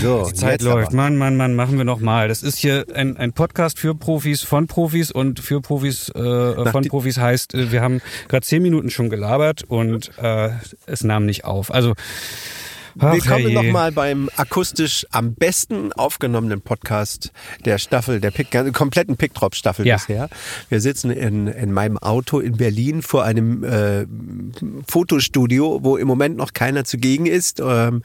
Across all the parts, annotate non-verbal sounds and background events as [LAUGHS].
So, Die Zeit läuft. Mann, Mann, Mann, machen wir noch mal. Das ist hier ein, ein Podcast für Profis, von Profis und für Profis, äh, von Profis heißt, äh, wir haben gerade zehn Minuten schon gelabert und äh, es nahm nicht auf. Also, ach, Willkommen nochmal beim akustisch am besten aufgenommenen Podcast der Staffel, der Pick, der kompletten Pickdrop-Staffel Ja. bisher. Wir sitzen in, in meinem Auto in Berlin vor einem äh, Fotostudio, wo im Moment noch keiner zugegen ist. Ähm,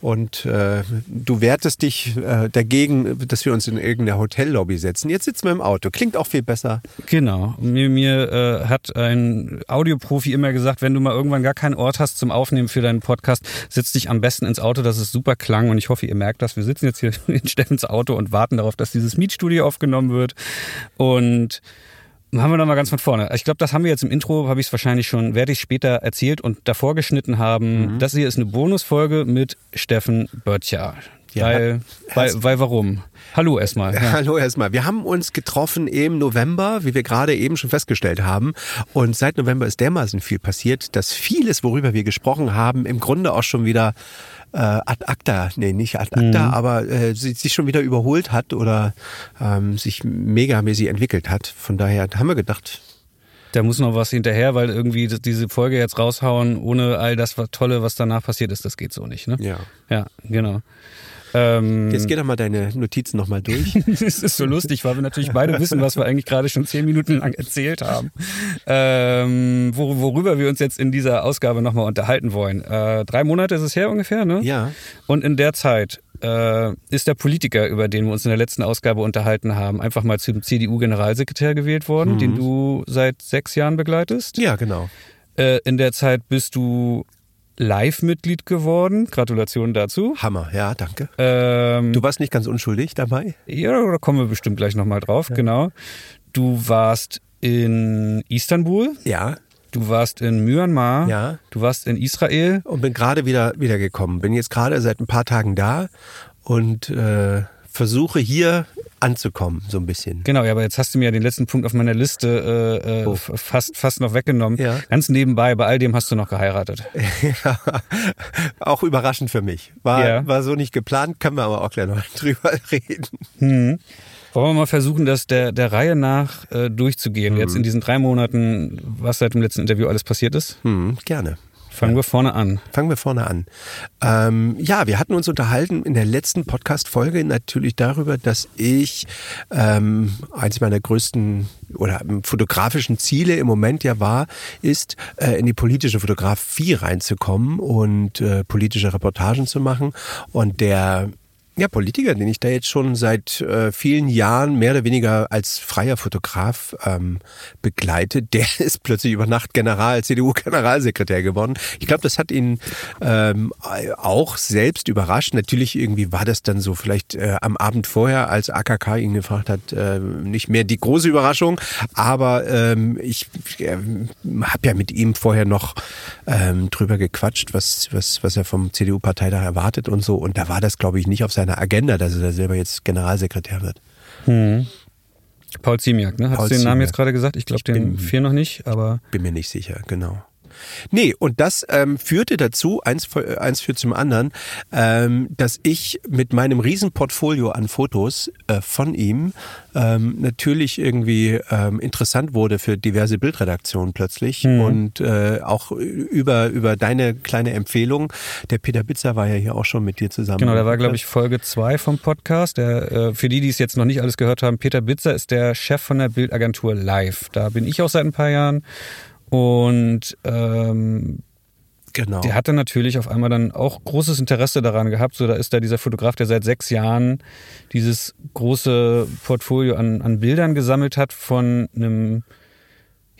und äh, du wertest dich äh, dagegen, dass wir uns in irgendeine Hotellobby setzen. Jetzt sitzen wir im Auto. Klingt auch viel besser. Genau. Mir, mir äh, hat ein Audioprofi immer gesagt, wenn du mal irgendwann gar keinen Ort hast zum Aufnehmen für deinen Podcast, setz dich am besten ins Auto, dass es super klang. Und ich hoffe, ihr merkt das. Wir sitzen jetzt hier [LAUGHS] in Steffens Auto und warten darauf, dass dieses Mietstudio aufgenommen wird. Und machen wir noch mal ganz von vorne. Ich glaube, das haben wir jetzt im Intro, habe ich es wahrscheinlich schon, werde ich später erzählt und davor geschnitten haben. Mhm. Das hier ist eine Bonusfolge mit Steffen Böttcher. Ja, weil, weil, weil warum? Hallo erstmal. Ja. [LAUGHS] Hallo erstmal. Wir haben uns getroffen im November, wie wir gerade eben schon festgestellt haben. Und seit November ist dermaßen viel passiert, dass vieles, worüber wir gesprochen haben, im Grunde auch schon wieder äh, ad acta, nee, nicht ad acta, aber äh, si- sich schon wieder überholt hat oder ähm, sich megamäßig entwickelt hat. Von daher haben wir gedacht, Da muss noch was hinterher, weil irgendwie diese Folge jetzt raushauen, ohne all das Tolle, was danach passiert ist, das geht so nicht. Ne? ja. Ja, genau. Ähm, Jetzt geh doch mal deine Notizen nochmal durch. [LAUGHS] es ist so lustig, weil wir natürlich beide wissen, was wir eigentlich gerade schon zehn Minuten lang erzählt haben. Ähm, wor worüber wir uns jetzt in dieser Ausgabe nochmal unterhalten wollen. Äh, drei Monate ist es her ungefähr, ne? ja. Und in der Zeit äh, ist der Politiker, über den wir uns in der letzten Ausgabe unterhalten haben, einfach mal zum CDU-Generalsekretär gewählt worden, den du seit sechs Jahren begleitest. Ja, genau. Äh, in der Zeit bist du Live-Mitglied geworden. Gratulation dazu. Hammer, ja, danke. Ähm, Du warst nicht ganz unschuldig dabei? ja, da kommen wir bestimmt gleich nochmal drauf, genau. Du warst in Istanbul, Ja. du warst in Myanmar, Ja. du warst in Israel. und bin gerade wieder wiedergekommen. Bin jetzt gerade seit ein paar Tagen da und äh, versuche hier anzukommen, so ein bisschen. Genau, ja, aber jetzt hast du mir ja den letzten Punkt auf meiner Liste äh, äh, Oh. fast, fast noch weggenommen. Ja. Ganz nebenbei, bei all dem hast du noch geheiratet. [LAUGHS] Ja, auch überraschend für mich. War, Ja. war so nicht geplant, können wir aber auch gleich noch [LAUGHS] drüber reden. Hm. Wollen wir mal versuchen, das der, der Reihe nach äh, durchzugehen, Mhm. jetzt in diesen drei Monaten, was seit dem letzten Interview alles passiert ist? Hm, gerne. Fangen wir vorne an. Fangen wir vorne an. Ähm, ja, wir hatten uns unterhalten in der letzten Podcast-Folge natürlich darüber, dass ich ähm, eins meiner größten oder fotografischen Ziele im Moment ja war, ist, äh, in die politische Fotografie reinzukommen und äh, politische Reportagen zu machen. Und der ja, Politiker, den ich da jetzt schon seit äh, vielen Jahren mehr oder weniger als freier Fotograf ähm, begleite, [LAUGHS] der ist plötzlich über Nacht General, CDU-Generalsekretär geworden. Ich glaube, das hat ihn ähm, auch selbst überrascht. Natürlich irgendwie war das dann so vielleicht äh, am Abend vorher, als AKK ihn gefragt hat, äh, nicht mehr die große Überraschung. Aber ähm, ich äh, habe ja mit ihm vorher noch ähm, drüber gequatscht, was, was, was er vom CDU-Parteitag erwartet und so. Und da war das, glaube ich, nicht auf seiner Agenda, dass er selber jetzt Generalsekretär wird. Paul Ziemiak, ne? Hast Paul du den Namen Ziemiak. jetzt gerade gesagt? Ich glaube, den bin- vier noch nicht, aber Bin mir nicht sicher, genau. Nee, und das ähm, führte dazu, eins, fü- eins führt zum anderen, ähm, dass ich mit meinem Riesenportfolio an Fotos äh, von ihm ähm, natürlich irgendwie ähm, interessant wurde für diverse Bildredaktionen plötzlich und äh, auch über, über deine kleine Empfehlung. Der Peter Bitzer war ja hier auch schon mit dir zusammen. Genau, da war, glaube ich, Folge zwei vom Podcast. Der, äh, für die, die es jetzt noch nicht alles gehört haben, Peter Bitzer ist der Chef von der Bildagentur Live. Da bin ich auch seit ein paar Jahren. Und ähm, Genau. der hatte natürlich auf einmal dann auch großes Interesse daran gehabt. So, da ist da dieser Fotograf, der seit sechs Jahren dieses große Portfolio an, an Bildern gesammelt hat von einem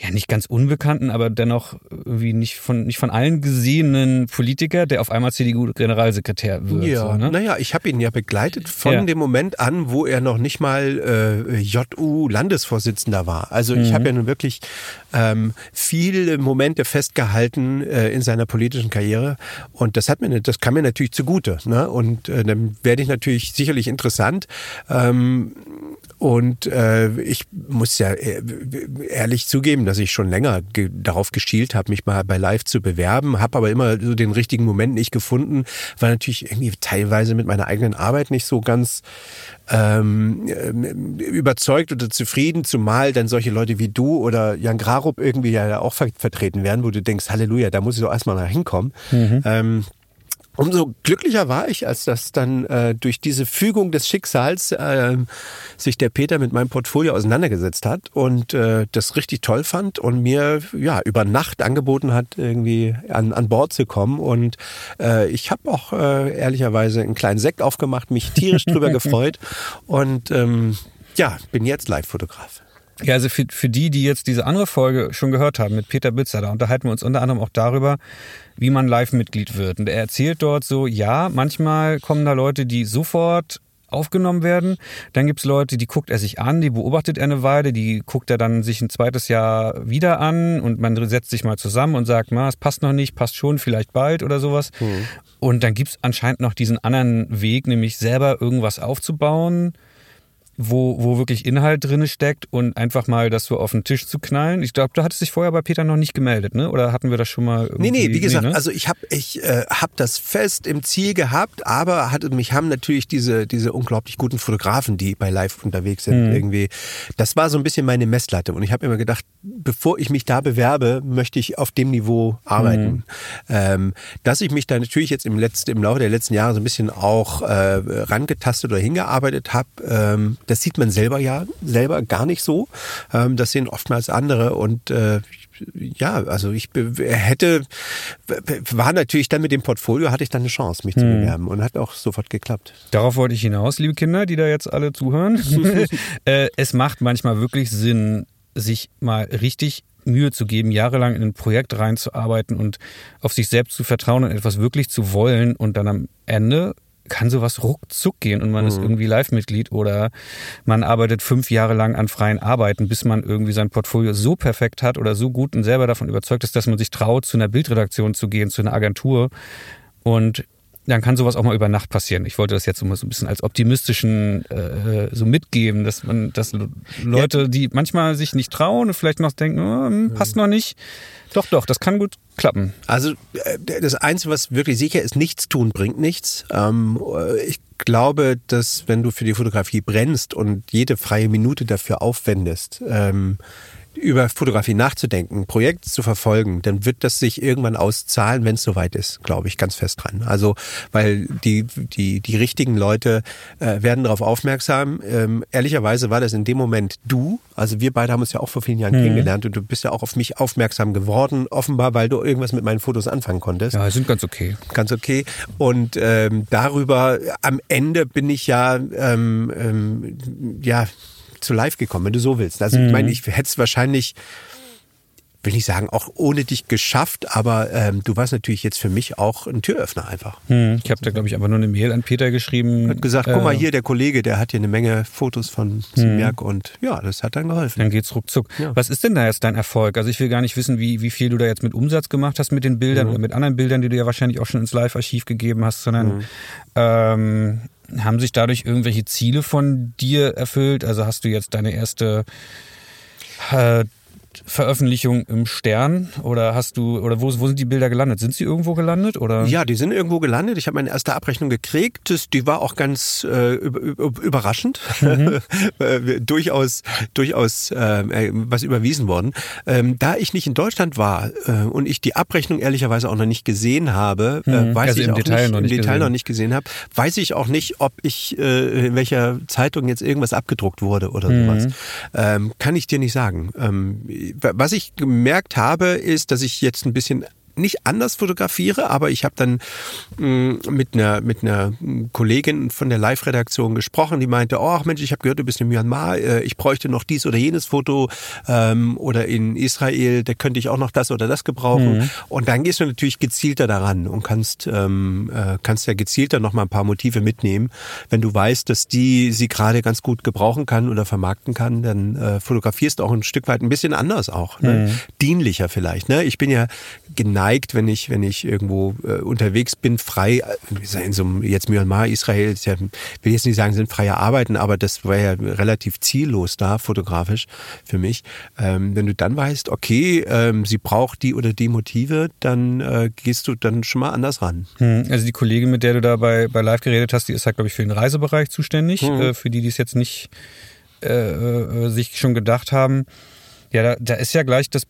ja nicht ganz unbekannten, aber dennoch irgendwie nicht von nicht von allen gesehenen Politiker, der auf einmal CDU-Generalsekretär wird. Ja, so, ne? naja, ich habe ihn ja begleitet von Ja. dem Moment an, wo er noch nicht mal äh, JU-Landesvorsitzender war. Also ich Mhm. habe ja nun wirklich ähm, viele Momente festgehalten äh, in seiner politischen Karriere und das hat mir, das kam mir natürlich zugute. Ne? Und äh, dann werde ich natürlich sicherlich interessant. Ähm, Und äh, ich muss ja äh, ehrlich zugeben, dass ich schon länger ge darauf geschielt habe, mich mal bei Live zu bewerben, habe aber immer so den richtigen Moment nicht gefunden, weil natürlich irgendwie teilweise mit meiner eigenen Arbeit nicht so ganz ähm, überzeugt oder zufrieden, zumal dann solche Leute wie du oder Jan Grarup irgendwie ja auch vertreten werden, wo du denkst, Halleluja, da muss ich doch erstmal mal hinkommen. Mhm. Ähm, Umso glücklicher war ich, als das dann äh, durch diese Fügung des Schicksals äh, sich der Peter mit meinem Portfolio auseinandergesetzt hat und äh, das richtig toll fand und mir ja über Nacht angeboten hat, irgendwie an, an Bord zu kommen. Und äh, ich habe auch äh, ehrlicherweise einen kleinen Sekt aufgemacht, mich tierisch drüber [LAUGHS] gefreut und ähm, ja, bin jetzt Live-Fotograf. Ja, also für, für die, die jetzt diese andere Folge schon gehört haben mit Peter Bitzer, da unterhalten wir uns unter anderem auch darüber, wie man Live-Mitglied wird. Und er erzählt dort so, ja, manchmal kommen da Leute, die sofort aufgenommen werden. Dann gibt's Leute, die guckt er sich an, die beobachtet er eine Weile, die guckt er dann sich ein zweites Jahr wieder an und man setzt sich mal zusammen und sagt, na, es passt noch nicht, passt schon, vielleicht bald oder sowas. Mhm. Und dann gibt's anscheinend noch diesen anderen Weg, nämlich selber irgendwas aufzubauen, wo, wo wirklich Inhalt drin steckt und einfach mal das so auf den Tisch zu knallen. Ich glaube, du hattest dich vorher bei Peter noch nicht gemeldet, ne? Oder hatten wir das schon mal? Nee, nee, wie gesagt, nee, ne? also ich habe ich, äh, hab das fest im Ziel gehabt, aber hatte, mich haben natürlich diese, diese unglaublich guten Fotografen, die bei Live unterwegs sind, mhm. irgendwie. Das war so ein bisschen meine Messlatte. Und ich habe immer gedacht, bevor ich mich da bewerbe, möchte ich auf dem Niveau arbeiten. Mhm. Ähm, dass ich mich da natürlich jetzt im, letzten, im Laufe der letzten Jahre so ein bisschen auch äh, rangetastet oder hingearbeitet habe, ähm, das sieht man selber ja selber gar nicht so. Ähm, das sehen oftmals andere und äh, ja, also ich hätte, war natürlich dann mit dem Portfolio, hatte ich dann eine Chance, mich hm. zu bewerben und hat auch sofort geklappt. Darauf wollte ich hinaus, liebe Kinder, die da jetzt alle zuhören. [LAUGHS] äh, es macht manchmal wirklich Sinn, sich mal richtig Mühe zu geben, jahrelang in ein Projekt reinzuarbeiten und auf sich selbst zu vertrauen und etwas wirklich zu wollen und dann am Ende kann sowas ruckzuck gehen und man mhm. ist irgendwie Live-Mitglied oder man arbeitet fünf Jahre lang an freien Arbeiten, bis man irgendwie sein Portfolio so perfekt hat oder so gut und selber davon überzeugt ist, dass man sich traut, zu einer Bildredaktion zu gehen, zu einer Agentur. Und dann kann sowas auch mal über Nacht passieren. Ich wollte das jetzt so mal so ein bisschen als optimistischen äh, so mitgeben, dass man, dass Leute, die manchmal sich nicht trauen und vielleicht noch denken, oh, passt noch nicht. Doch, doch, das kann gut klappen. Also äh, das Einzige, was wirklich sicher ist, nichts tun bringt nichts. Ähm, ich glaube, dass wenn du für die Fotografie brennst und jede freie Minute dafür aufwendest, ähm, über Fotografie nachzudenken, Projekt zu verfolgen, dann wird das sich irgendwann auszahlen, wenn es soweit ist, glaube ich, ganz fest dran. Also, weil die, die, die richtigen Leute äh, werden darauf aufmerksam. Ähm, ehrlicherweise war das in dem Moment du. Also wir beide haben uns ja auch vor vielen Jahren mhm. kennengelernt und du bist ja auch auf mich aufmerksam geworden, offenbar, weil du irgendwas mit meinen Fotos anfangen konntest. Ja, sind ganz okay. Ganz okay. Und ähm, darüber, am Ende bin ich ja, ähm, ähm, ja, zu live gekommen, wenn du so willst. Also mhm. ich meine, ich hätte es wahrscheinlich will nicht sagen, auch ohne dich geschafft, aber ähm, du warst natürlich jetzt für mich auch ein Türöffner einfach. Hm, ich habe da, glaube ich, einfach nur eine Mail an Peter geschrieben. Hat gesagt, äh, guck mal hier, der Kollege, der hat hier eine Menge Fotos von Simerk hm. und ja, das hat dann geholfen. Dann geht's ruckzuck. Ja. Was ist denn da jetzt dein Erfolg? Also ich will gar nicht wissen, wie, wie viel du da jetzt mit Umsatz gemacht hast mit den Bildern mhm. oder mit anderen Bildern, die du ja wahrscheinlich auch schon ins Live-Archiv gegeben hast, sondern mhm. ähm, haben sich dadurch irgendwelche Ziele von dir erfüllt? Also hast du jetzt deine erste äh, Veröffentlichung im Stern oder hast du oder wo, wo sind die Bilder gelandet? Sind sie irgendwo gelandet oder? Ja, die sind irgendwo gelandet. Ich habe meine erste Abrechnung gekriegt. Die war auch ganz äh, überraschend, mhm. [LAUGHS] Äh, durchaus durchaus äh, was überwiesen worden. Ähm, da ich nicht in Deutschland war äh, und ich die Abrechnung ehrlicherweise auch noch nicht gesehen habe, äh, mhm. weiß also ich auch Detail nicht, noch nicht im Detail gesehen. noch nicht gesehen habe, weiß ich auch nicht, ob ich äh, in welcher Zeitung jetzt irgendwas abgedruckt wurde oder mhm. sowas. Ähm, kann ich dir nicht sagen. Ähm, was ich gemerkt habe, ist, dass ich jetzt ein bisschen nicht anders fotografiere, aber ich habe dann mh, mm, mit einer mit einer Kollegin von der Live-Redaktion gesprochen, die meinte, oh Mensch, ich habe gehört, du bist in Myanmar, äh, ich bräuchte noch dies oder jenes Foto ähm, oder in Israel, da könnte ich auch noch das oder das gebrauchen. Mhm. Und dann gehst du natürlich gezielter daran und kannst ähm, äh, kannst ja gezielter noch mal ein paar Motive mitnehmen, wenn du weißt, dass die sie gerade ganz gut gebrauchen kann oder vermarkten kann, dann äh, fotografierst du auch ein Stück weit ein bisschen anders auch, ne? mhm. dienlicher vielleicht. Ne? Ich bin ja geneigt geneigt, wenn ich, wenn ich irgendwo äh, unterwegs bin, frei, äh, in so einem, jetzt Myanmar, Israel, ja, will jetzt nicht sagen, sind freie Arbeiten, aber das war ja relativ ziellos da, fotografisch für mich. Ähm, wenn du dann weißt, okay, ähm, sie braucht die oder die Motive, dann äh, gehst du dann schon mal anders ran. Hm, also die Kollegin, mit der du da bei, bei Live geredet hast, die ist halt, glaube ich, für den Reisebereich zuständig, hm. äh, für die, die es jetzt nicht äh, äh, sich schon gedacht haben. Ja, da, da ist ja gleich das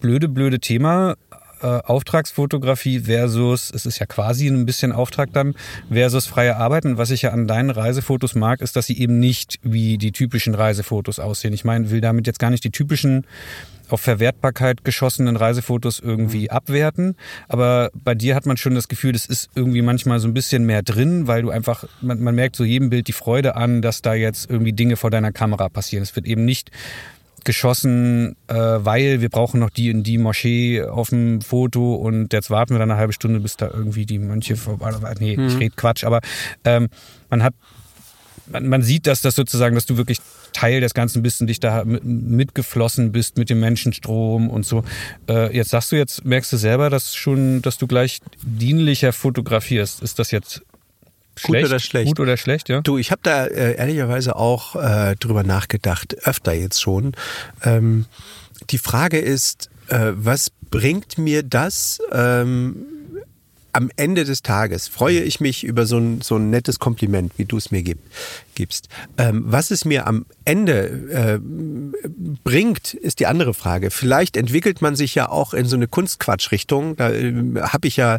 blöde, blöde Thema. Äh, Auftragsfotografie versus, es ist ja quasi ein bisschen Auftrag dann, versus freie Arbeiten. Was ich ja an deinen Reisefotos mag, ist, dass sie eben nicht wie die typischen Reisefotos aussehen. Ich meine, will damit jetzt gar nicht die typischen auf Verwertbarkeit geschossenen Reisefotos irgendwie mhm. abwerten. Aber bei dir hat man schon das Gefühl, es ist irgendwie manchmal so ein bisschen mehr drin, weil du einfach, man, man merkt so jedem Bild die Freude an, dass da jetzt irgendwie Dinge vor deiner Kamera passieren. Es wird eben nicht geschossen, äh, weil wir brauchen noch die in die Moschee auf dem Foto und jetzt warten wir dann eine halbe Stunde, bis da irgendwie die Mönche vorbei. Nee, mhm. ich rede Quatsch, aber ähm, man hat, man, man sieht, dass das sozusagen, dass du wirklich Teil des Ganzen bist und dich da mitgeflossen bist mit dem Menschenstrom und so. Äh, jetzt sagst du jetzt, merkst du selber, dass schon, dass du gleich dienlicher fotografierst. Ist das jetzt Schlecht, gut oder schlecht. Gut oder schlecht, ja. Du, ich habe da äh, ehrlicherweise auch äh, drüber nachgedacht, öfter jetzt schon. Ähm, die Frage ist, äh, was bringt mir das? Ähm, am Ende des Tages freue ich mich über so ein, so ein nettes Kompliment, wie du es mir gib, gibst. Ähm, was es mir am Ende äh, bringt, ist die andere Frage. Vielleicht entwickelt man sich ja auch in so eine Kunstquatsch-Richtung. Da äh, habe ich ja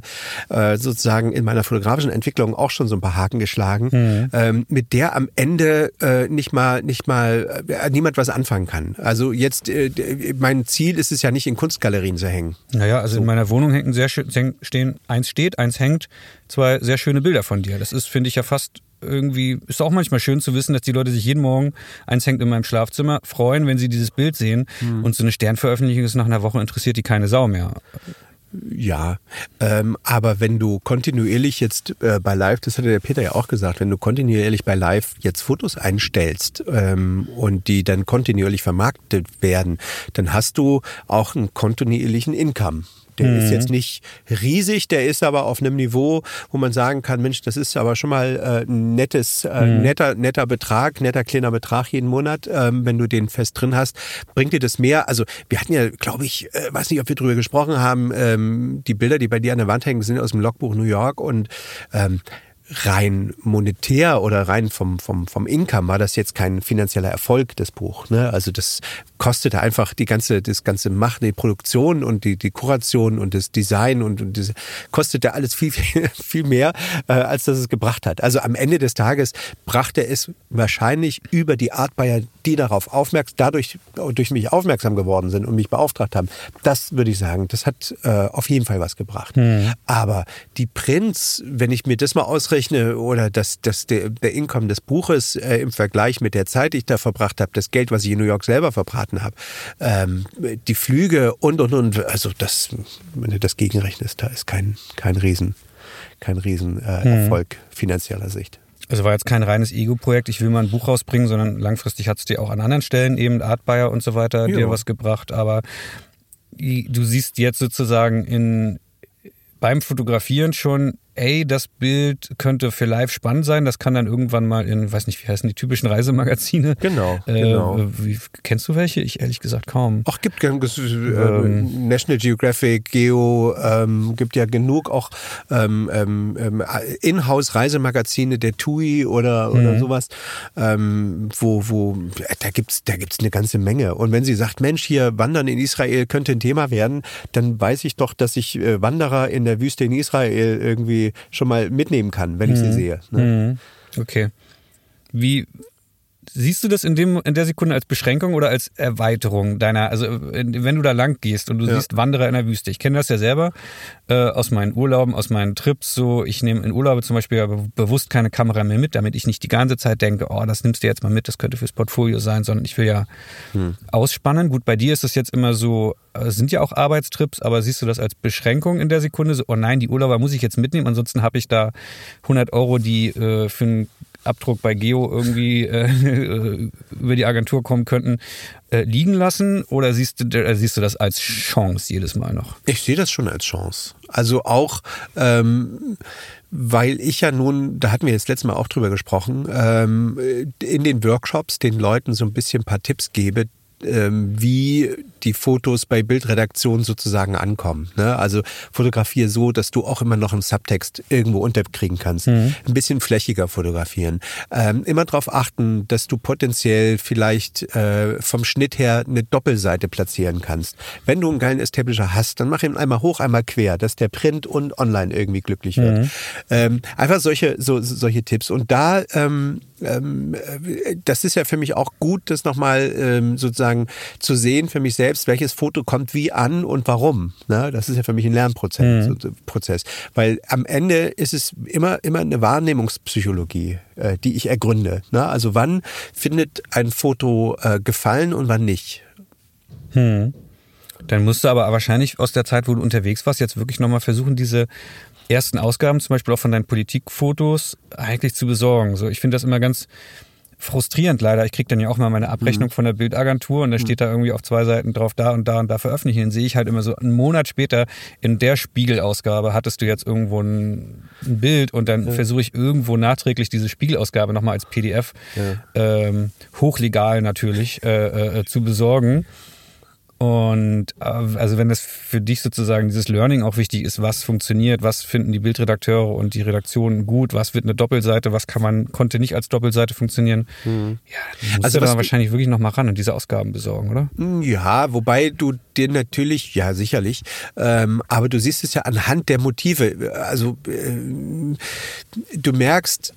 äh, sozusagen in meiner fotografischen Entwicklung auch schon so ein paar Haken geschlagen, mhm. ähm, mit der am Ende äh, nicht mal nicht mal äh, niemand was anfangen kann. Also jetzt äh, mein Ziel ist es ja nicht in Kunstgalerien zu hängen. Naja, also so. in meiner Wohnung hängen sehr schön stehen eins steht steht, eins hängt, zwei sehr schöne Bilder von dir. Das ist, finde ich, ja fast irgendwie, ist auch manchmal schön zu wissen, dass die Leute sich jeden Morgen, eins hängt in meinem Schlafzimmer, freuen, wenn sie dieses Bild sehen. Mhm. Und so eine Sternveröffentlichung ist nach einer Woche interessiert die keine Sau mehr. Ja, ähm, aber wenn du kontinuierlich jetzt äh, bei Live, das hatte der Peter ja auch gesagt, wenn du kontinuierlich bei Live jetzt Fotos einstellst ähm, und die dann kontinuierlich vermarktet werden, dann hast du auch einen kontinuierlichen Income. Der mhm. ist jetzt nicht riesig, der ist aber auf einem Niveau, wo man sagen kann, Mensch, das ist aber schon mal äh, ein nettes, äh, mhm. netter, netter Betrag, netter kleiner Betrag jeden Monat, ähm, wenn du den fest drin hast, bringt dir das mehr. Also wir hatten ja, glaube ich, äh, weiß nicht, ob wir drüber gesprochen haben, ähm, die Bilder, die bei dir an der Wand hängen, sind aus dem Logbuch New York und ähm, rein monetär oder rein vom, vom, vom Income war das jetzt kein finanzieller Erfolg, das Buch. Ne? Also das kostete einfach die ganze, das ganze Machen, die Produktion und die, die Kuration und das Design und, und das kostete alles viel, viel, [LAUGHS] viel mehr, äh, als das es gebracht hat. Also am Ende des Tages brachte es wahrscheinlich über die Art Bayer, die darauf aufmerksam, dadurch durch mich aufmerksam geworden sind und mich beauftragt haben. Das würde ich sagen, das hat äh, auf jeden Fall was gebracht. Mhm. Aber die Prinz, wenn ich mir das mal ausrechne oder das, das, der, der Income des Buches äh, im Vergleich mit der Zeit, die ich da verbracht habe, das Geld, was ich in New York selber verbracht beraten habe. Ähm, die Flüge und und und, also das, wenn du das gegenrechnest, da ist kein, kein Riesen, kein Riesenerfolg äh, hm. finanzieller Sicht. Also war jetzt kein reines Ego-Projekt, ich will mal ein Buch rausbringen, sondern langfristig hat es dir auch an anderen Stellen, eben Artbayer und so weiter, jo. dir was gebracht. Aber du siehst jetzt sozusagen in, beim Fotografieren schon ey, das Bild könnte für live spannend sein, das kann dann irgendwann mal in, weiß nicht, wie heißen die typischen Reisemagazine. Genau, äh, genau. Wie, kennst du welche? Ich ehrlich gesagt kaum. Ach, gibt äh, ähm, National Geographic, Geo, ähm, gibt ja genug auch ähm, ähm, ähm Inhouse-Reisemagazine, der TUI oder, oder mhm. sowas, ähm, wo, wo, da gibt's, da gibt's eine ganze Menge. Und wenn sie sagt, Mensch, hier Wandern in Israel könnte ein Thema werden, dann weiß ich doch, dass ich äh, Wanderer in der Wüste in Israel irgendwie schon mal mitnehmen kann, wenn ich sie mhm. sehe. Ne? Mhm. Okay. Wie, Siehst du das in, dem, in der Sekunde als Beschränkung oder als Erweiterung deiner, also wenn du da lang gehst und du ja. siehst Wanderer in der Wüste. Ich kenne das ja selber äh, aus meinen Urlauben, aus meinen Trips. So, ich nehme in Urlaube zum Beispiel bewusst keine Kamera mehr mit, damit ich nicht die ganze Zeit denke, oh, das nimmst du jetzt mal mit, das könnte fürs Portfolio sein, sondern ich will ja hm. ausspannen. Gut, bei dir ist es jetzt immer so, äh, sind ja auch Arbeitstrips, aber siehst du das als Beschränkung in der Sekunde? So, oh nein, die Urlauber muss ich jetzt mitnehmen, ansonsten habe ich da 100 Euro, die äh, für ein Abdruck bei Geo irgendwie [LAUGHS] äh, über die Agentur kommen könnten, äh, liegen lassen? Oder siehst du, äh, siehst du das als Chance jedes Mal noch? Ich sehe das schon als Chance. Also auch, ähm, weil ich ja nun, da hatten wir jetzt letztes Mal auch drüber gesprochen, ähm, in den Workshops den Leuten so ein bisschen ein paar Tipps gebe, wie die Fotos bei Bildredaktion sozusagen ankommen. Ne? Also fotografiere so, dass du auch immer noch einen Subtext irgendwo unterkriegen kannst. Mhm. Ein bisschen flächiger fotografieren. Ähm, immer darauf achten, dass du potenziell vielleicht äh, vom Schnitt her eine Doppelseite platzieren kannst. Wenn du einen geilen Establisher hast, dann mach ihn einmal hoch, einmal quer, dass der Print und online irgendwie glücklich wird. Mhm. Ähm, einfach solche, so, solche Tipps. Und da ähm, ähm, das ist ja für mich auch gut, das nochmal ähm, sozusagen zu sehen für mich selbst, welches Foto kommt wie an und warum. Ne? Das ist ja für mich ein Lernprozess. Mhm. Prozess. Weil am Ende ist es immer, immer eine Wahrnehmungspsychologie, äh, die ich ergründe. Ne? Also wann findet ein Foto äh, gefallen und wann nicht. Hm. Dann musst du aber wahrscheinlich aus der Zeit, wo du unterwegs warst, jetzt wirklich nochmal versuchen, diese ersten Ausgaben, zum Beispiel auch von deinen Politikfotos, eigentlich zu besorgen. So, ich finde das immer ganz frustrierend leider. Ich kriege dann ja auch mal meine Abrechnung mhm. von der Bildagentur und da mhm. steht da irgendwie auf zwei Seiten drauf, da und da und da veröffentlichen. Dann sehe ich halt immer so einen Monat später in der Spiegelausgabe hattest du jetzt irgendwo ein, ein Bild und dann ja. versuche ich irgendwo nachträglich diese Spiegelausgabe nochmal als PDF ja. ähm, hochlegal natürlich äh, äh, zu besorgen. Und äh, also wenn das für dich sozusagen dieses Learning auch wichtig ist, was funktioniert, was finden die Bildredakteure und die Redaktionen gut, was wird eine Doppelseite, was kann man, konnte nicht als Doppelseite funktionieren, mhm. ja, dann also da wahrscheinlich wirklich noch mal ran und diese Ausgaben besorgen, oder? Hm, ja, wobei du dir natürlich, ja sicherlich, ähm, aber du siehst es ja anhand der Motive. Also äh, du merkst,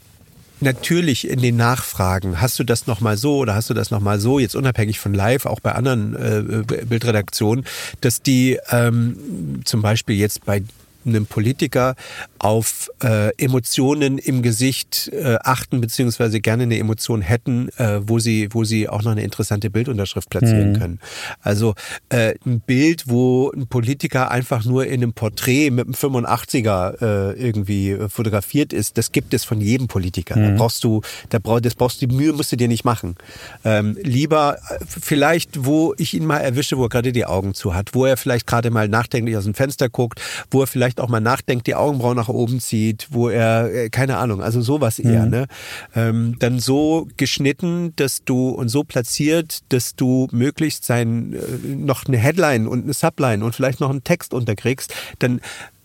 natürlich in den Nachfragen, hast du das nochmal so oder hast du das nochmal so, jetzt unabhängig von live, auch bei anderen äh, Bildredaktionen, dass die ähm, zum Beispiel jetzt bei einem Politiker auf äh, Emotionen im Gesicht äh, achten, beziehungsweise gerne eine Emotion hätten, äh, wo sie, wo sie auch noch eine interessante Bildunterschrift platzieren mhm. können. Also äh, ein Bild, wo ein Politiker einfach nur in einem Porträt mit einem 85er äh, irgendwie fotografiert ist, das gibt es von jedem Politiker. Mhm. Da brauchst du, da brauchst, das brauchst du, die Mühe musst du dir nicht machen. Ähm, lieber äh, vielleicht, wo ich ihn mal erwische, wo er gerade die Augen zu hat, wo er vielleicht gerade mal nachdenklich aus dem Fenster guckt, wo er vielleicht auch mal nachdenkt, die Augenbrauen nach oben zieht, wo er, äh, keine Ahnung, also sowas eher, mhm. ne? Ähm, dann so geschnitten, dass du und so platziert, dass du möglichst sein, äh, noch eine Headline und eine Subline und vielleicht noch einen Text unterkriegst, dann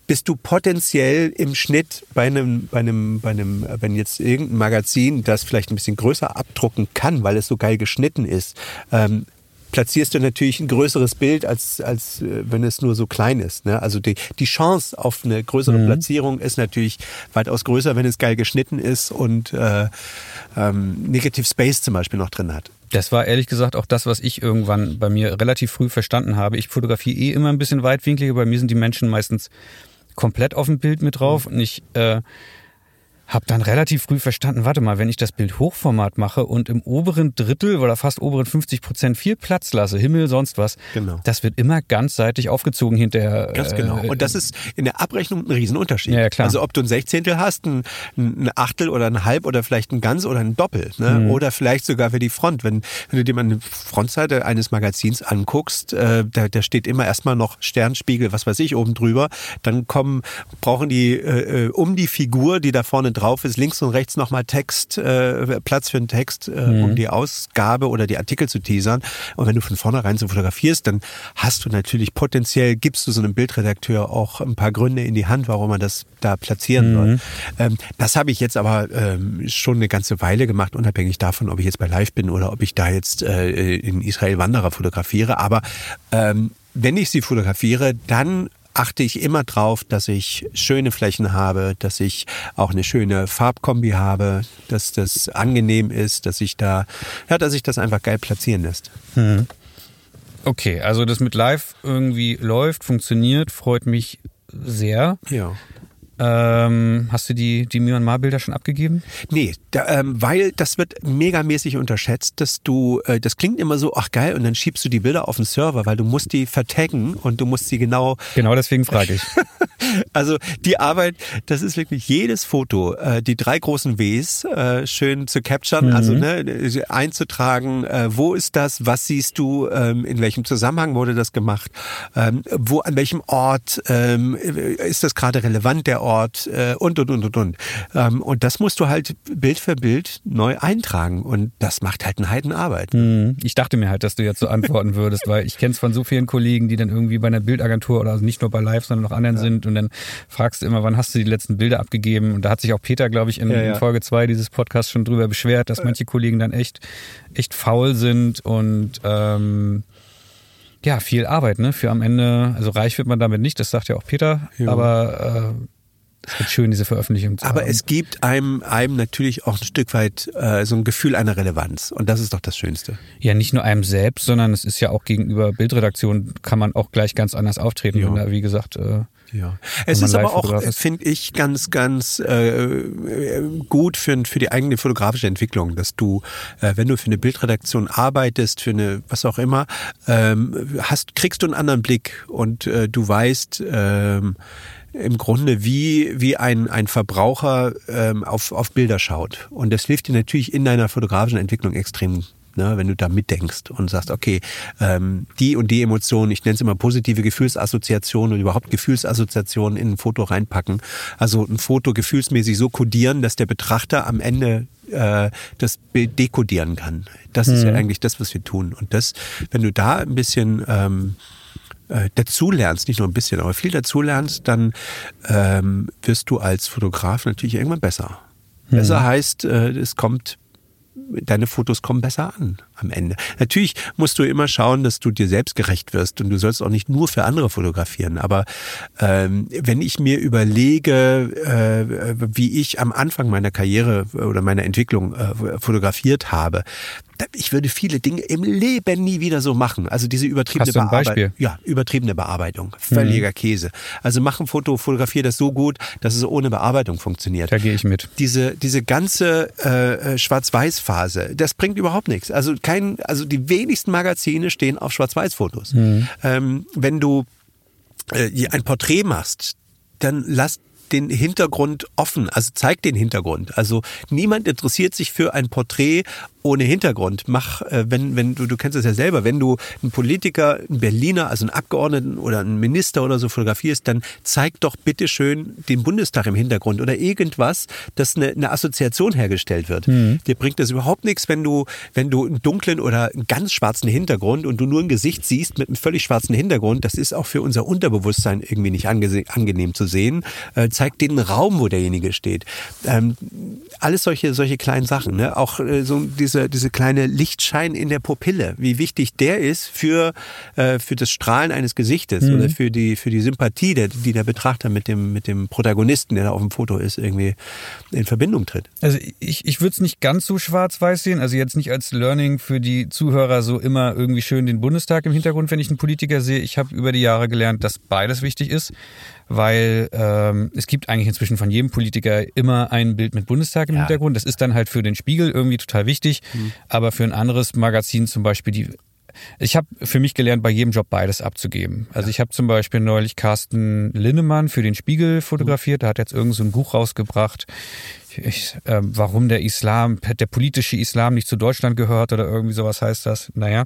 bist du potenziell im Schnitt bei einem, bei einem, bei einem, wenn jetzt irgendein Magazin das vielleicht ein bisschen größer abdrucken kann, weil es so geil geschnitten ist, ähm, platzierst du natürlich ein größeres Bild, als, als äh, wenn es nur so klein ist. Ne? Also die, die Chance auf eine größere mhm. Platzierung ist natürlich weitaus größer, wenn es geil geschnitten ist und äh, ähm, Negative Space zum Beispiel noch drin hat. Das war ehrlich gesagt auch das, was ich irgendwann bei mir relativ früh verstanden habe. Ich fotografiere eh immer ein bisschen weitwinkliger. Bei mir sind die Menschen meistens komplett auf dem Bild mit drauf und ich äh, habe dann relativ früh verstanden, warte mal, wenn ich das Bild Hochformat mache und im oberen Drittel oder fast oberen 50 Prozent viel Platz lasse, Himmel, sonst was, genau. das wird immer ganzseitig aufgezogen hinterher. Ganz genau. Äh, und das ist in der Abrechnung ein Riesenunterschied. Ja, klar. Also ob du ein Sechzehntel hast, ein, ein Achtel oder ein Halb oder vielleicht ein Ganz oder ein Doppel. Ne? Mhm. Oder vielleicht sogar für die Front. Wenn, wenn du dir mal eine Frontseite eines Magazins anguckst, äh, da, da steht immer erstmal noch Sternspiegel, was weiß ich, oben drüber. Dann kommen, brauchen die äh, äh um die Figur, die da vorne drauf ist, links und rechts nochmal Text, äh, Platz für einen Text, äh, mhm. um die Ausgabe oder die Artikel zu teasern. Und wenn du von vornherein so fotografierst, dann hast du natürlich potenziell, gibst du so einem Bildredakteur auch ein paar Gründe in die Hand, warum man das da platzieren mhm. soll. Ähm, das habe ich jetzt aber ähm, schon eine ganze Weile gemacht, unabhängig davon, ob ich jetzt bei Live bin oder ob ich da jetzt äh, in Israel Wanderer fotografiere. Aber ähm, wenn ich sie fotografiere, dann achte ich immer drauf, dass ich schöne Flächen habe, dass ich auch eine schöne Farbkombi habe, dass das angenehm ist, dass ich da, ja, dass ich das einfach geil platzieren lässt. Hm. Okay, also das mit Live irgendwie läuft, funktioniert, freut mich sehr. Ja. Ähm, hast du die, die Myanmar-Bilder schon abgegeben? Nee, da, ähm, weil das wird megamäßig unterschätzt, dass du, äh, das klingt immer so, ach geil, und dann schiebst du die Bilder auf den Server, weil du musst die vertaggen und du musst sie genau... Genau deswegen frage ich. [LAUGHS] Also die Arbeit, das ist wirklich jedes Foto, äh, die drei großen Ws äh, schön zu capturen, mhm. also ne, einzutragen, äh, wo ist das, was siehst du, ähm, in welchem Zusammenhang wurde das gemacht, ähm, wo an welchem Ort ähm, ist das gerade relevant der Ort äh, und und und und und ähm, und das musst du halt Bild für Bild neu eintragen und das macht halt eine Heidenarbeit. Mhm. Ich dachte mir halt, dass du jetzt so antworten [LAUGHS] würdest, weil ich kenne es von so vielen Kollegen, die dann irgendwie bei einer Bildagentur oder also nicht nur bei Live, sondern noch anderen ja. sind und dann fragst du immer, wann hast du die letzten Bilder abgegeben? Und da hat sich auch Peter, glaube ich, in, ja, ja. in Folge zwei dieses Podcasts schon drüber beschwert, dass manche Kollegen dann echt, echt faul sind und ähm, ja, viel Arbeit, ne? Für am Ende, also reich wird man damit nicht, das sagt ja auch Peter, aber äh, es wird schön, diese Veröffentlichung zu Aber haben. es gibt einem, einem natürlich auch ein Stück weit äh, so ein Gefühl einer Relevanz. Und das ist doch das Schönste. Ja, nicht nur einem selbst, sondern es ist ja auch gegenüber Bildredaktion kann man auch gleich ganz anders auftreten. Ja. Wenn da, wie gesagt, äh, ja. Es ist aber auch, finde ich, ganz, ganz äh, gut für, für die eigene fotografische Entwicklung, dass du, äh, wenn du für eine Bildredaktion arbeitest, für eine, was auch immer, ähm, hast, kriegst du einen anderen Blick und äh, du weißt, ähm, im Grunde wie, wie ein, ein Verbraucher ähm, auf, auf Bilder schaut. Und das hilft dir natürlich in deiner fotografischen Entwicklung extrem Ne, wenn du da mitdenkst und sagst, okay, ähm, die und die Emotionen, ich nenne es immer positive Gefühlsassoziationen und überhaupt Gefühlsassoziationen in ein Foto reinpacken. Also ein Foto gefühlsmäßig so kodieren, dass der Betrachter am Ende äh, das Bild dekodieren kann. Das mhm. ist ja mhm. eigentlich das, was wir tun. Und das, wenn du da ein bisschen ähm, äh, dazulernst, nicht nur ein bisschen, aber viel dazulernst, dann ähm, wirst du als Fotograf natürlich irgendwann besser. Mhm. Besser heißt, äh, es kommt deine Fotos kommen besser an am Ende. Natürlich musst du immer schauen, dass du dir selbst gerecht wirst und du sollst auch nicht nur für andere fotografieren. Aber ähm, wenn ich mir überlege, äh, wie ich am Anfang meiner Karriere oder meiner Entwicklung äh, fotografiert habe, ich würde viele Dinge im Leben nie wieder so machen. Also diese übertriebene Hast du ein Bearbeitung. Ja, übertriebene Bearbeitung. Völliger mhm. Käse. Also mach ein Foto, fotografiere das so gut, dass es ohne Bearbeitung funktioniert. Da gehe ich mit. Diese, diese ganze äh, Schwarz-Weiß-Phase, das bringt überhaupt nichts. Also kein, also die wenigsten Magazine stehen auf Schwarz-Weiß-Fotos. Mhm. Ähm, wenn du äh, ein Porträt machst, dann lass den Hintergrund offen, also zeig den Hintergrund. Also niemand interessiert sich für ein Porträt ohne Hintergrund. Mach, äh, wenn, wenn du, du kennst es ja selber, wenn du einen Politiker, einen Berliner, also einen Abgeordneten oder einen Minister oder so fotografierst, dann zeig doch bitte schön den Bundestag im Hintergrund oder irgendwas, dass eine, eine Assoziation hergestellt wird. Mhm. Dir bringt das überhaupt nichts, wenn du, wenn du einen dunklen oder einen ganz schwarzen Hintergrund und du nur ein Gesicht siehst mit einem völlig schwarzen Hintergrund. Das ist auch für unser Unterbewusstsein irgendwie nicht angenehm zu sehen. Äh, zeig den Raum, wo derjenige steht. Ähm, alles solche, solche kleinen Sachen, ne? Auch äh, so diese diese, diese kleine Lichtschein in der Pupille, wie wichtig der ist für, äh, für das Strahlen eines Gesichtes mhm. oder für die, für die Sympathie, der, die der Betrachter mit dem, mit dem Protagonisten, der da auf dem Foto ist, irgendwie in Verbindung tritt. Also ich, ich würde es nicht ganz so schwarz-weiß sehen, also jetzt nicht als Learning für die Zuhörer so immer irgendwie schön den Bundestag im Hintergrund, wenn ich einen Politiker sehe. Ich habe über die Jahre gelernt, dass beides wichtig ist weil ähm, es gibt eigentlich inzwischen von jedem Politiker immer ein Bild mit Bundestag im ja. Hintergrund. Das ist dann halt für den Spiegel irgendwie total wichtig, mhm. aber für ein anderes Magazin zum Beispiel die ich habe für mich gelernt, bei jedem Job beides abzugeben. Also ja. ich habe zum Beispiel neulich Carsten Linnemann für den Spiegel fotografiert. Der hat jetzt irgend so ein Buch rausgebracht, ich, äh, warum der Islam, der politische Islam nicht zu Deutschland gehört oder irgendwie sowas heißt das. Naja.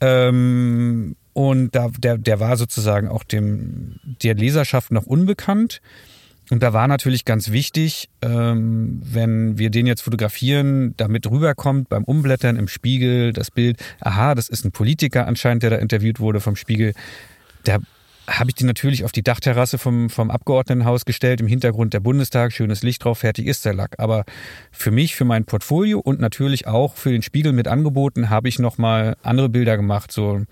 Ähm, und da, der, der war sozusagen auch dem, der Leserschaft noch unbekannt. Und da war natürlich ganz wichtig, ähm, wenn wir den jetzt fotografieren, damit rüberkommt beim Umblättern im Spiegel das Bild, aha, das ist ein Politiker anscheinend, der da interviewt wurde vom Spiegel. Da habe ich die natürlich auf die Dachterrasse vom, vom Abgeordnetenhaus gestellt, im Hintergrund der Bundestag, schönes Licht drauf, fertig ist der Lack. Aber für mich, für mein Portfolio und natürlich auch für den Spiegel mit angeboten, habe ich nochmal andere Bilder gemacht, so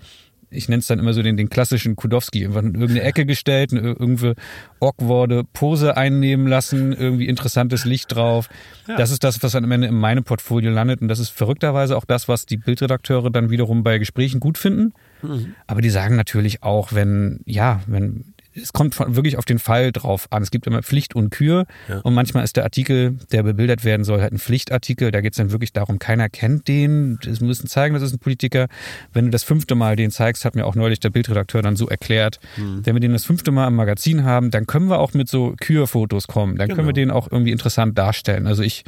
ich nenne es dann immer so den, den klassischen Kudowski, irgendwann in irgendeine Ecke gestellt, eine irgendwie awkwarde Pose einnehmen lassen, irgendwie interessantes Licht drauf. Ja. Das ist das, was dann am Ende in meinem Portfolio landet und das ist verrückterweise auch das, was die Bildredakteure dann wiederum bei Gesprächen gut finden. Mhm. Aber die sagen natürlich auch, wenn, ja, wenn es kommt wirklich auf den Fall drauf an. Es gibt immer Pflicht und Kür ja. und manchmal ist der Artikel, der bebildert werden soll, halt ein Pflichtartikel. Da geht es dann wirklich darum, keiner kennt den. Es müssen zeigen, das ist ein Politiker. Wenn du das fünfte Mal den zeigst, hat mir auch neulich der Bildredakteur dann so erklärt, mhm. wenn wir den das fünfte Mal im Magazin haben, dann können wir auch mit so Kürfotos kommen. Dann genau. können wir den auch irgendwie interessant darstellen. Also ich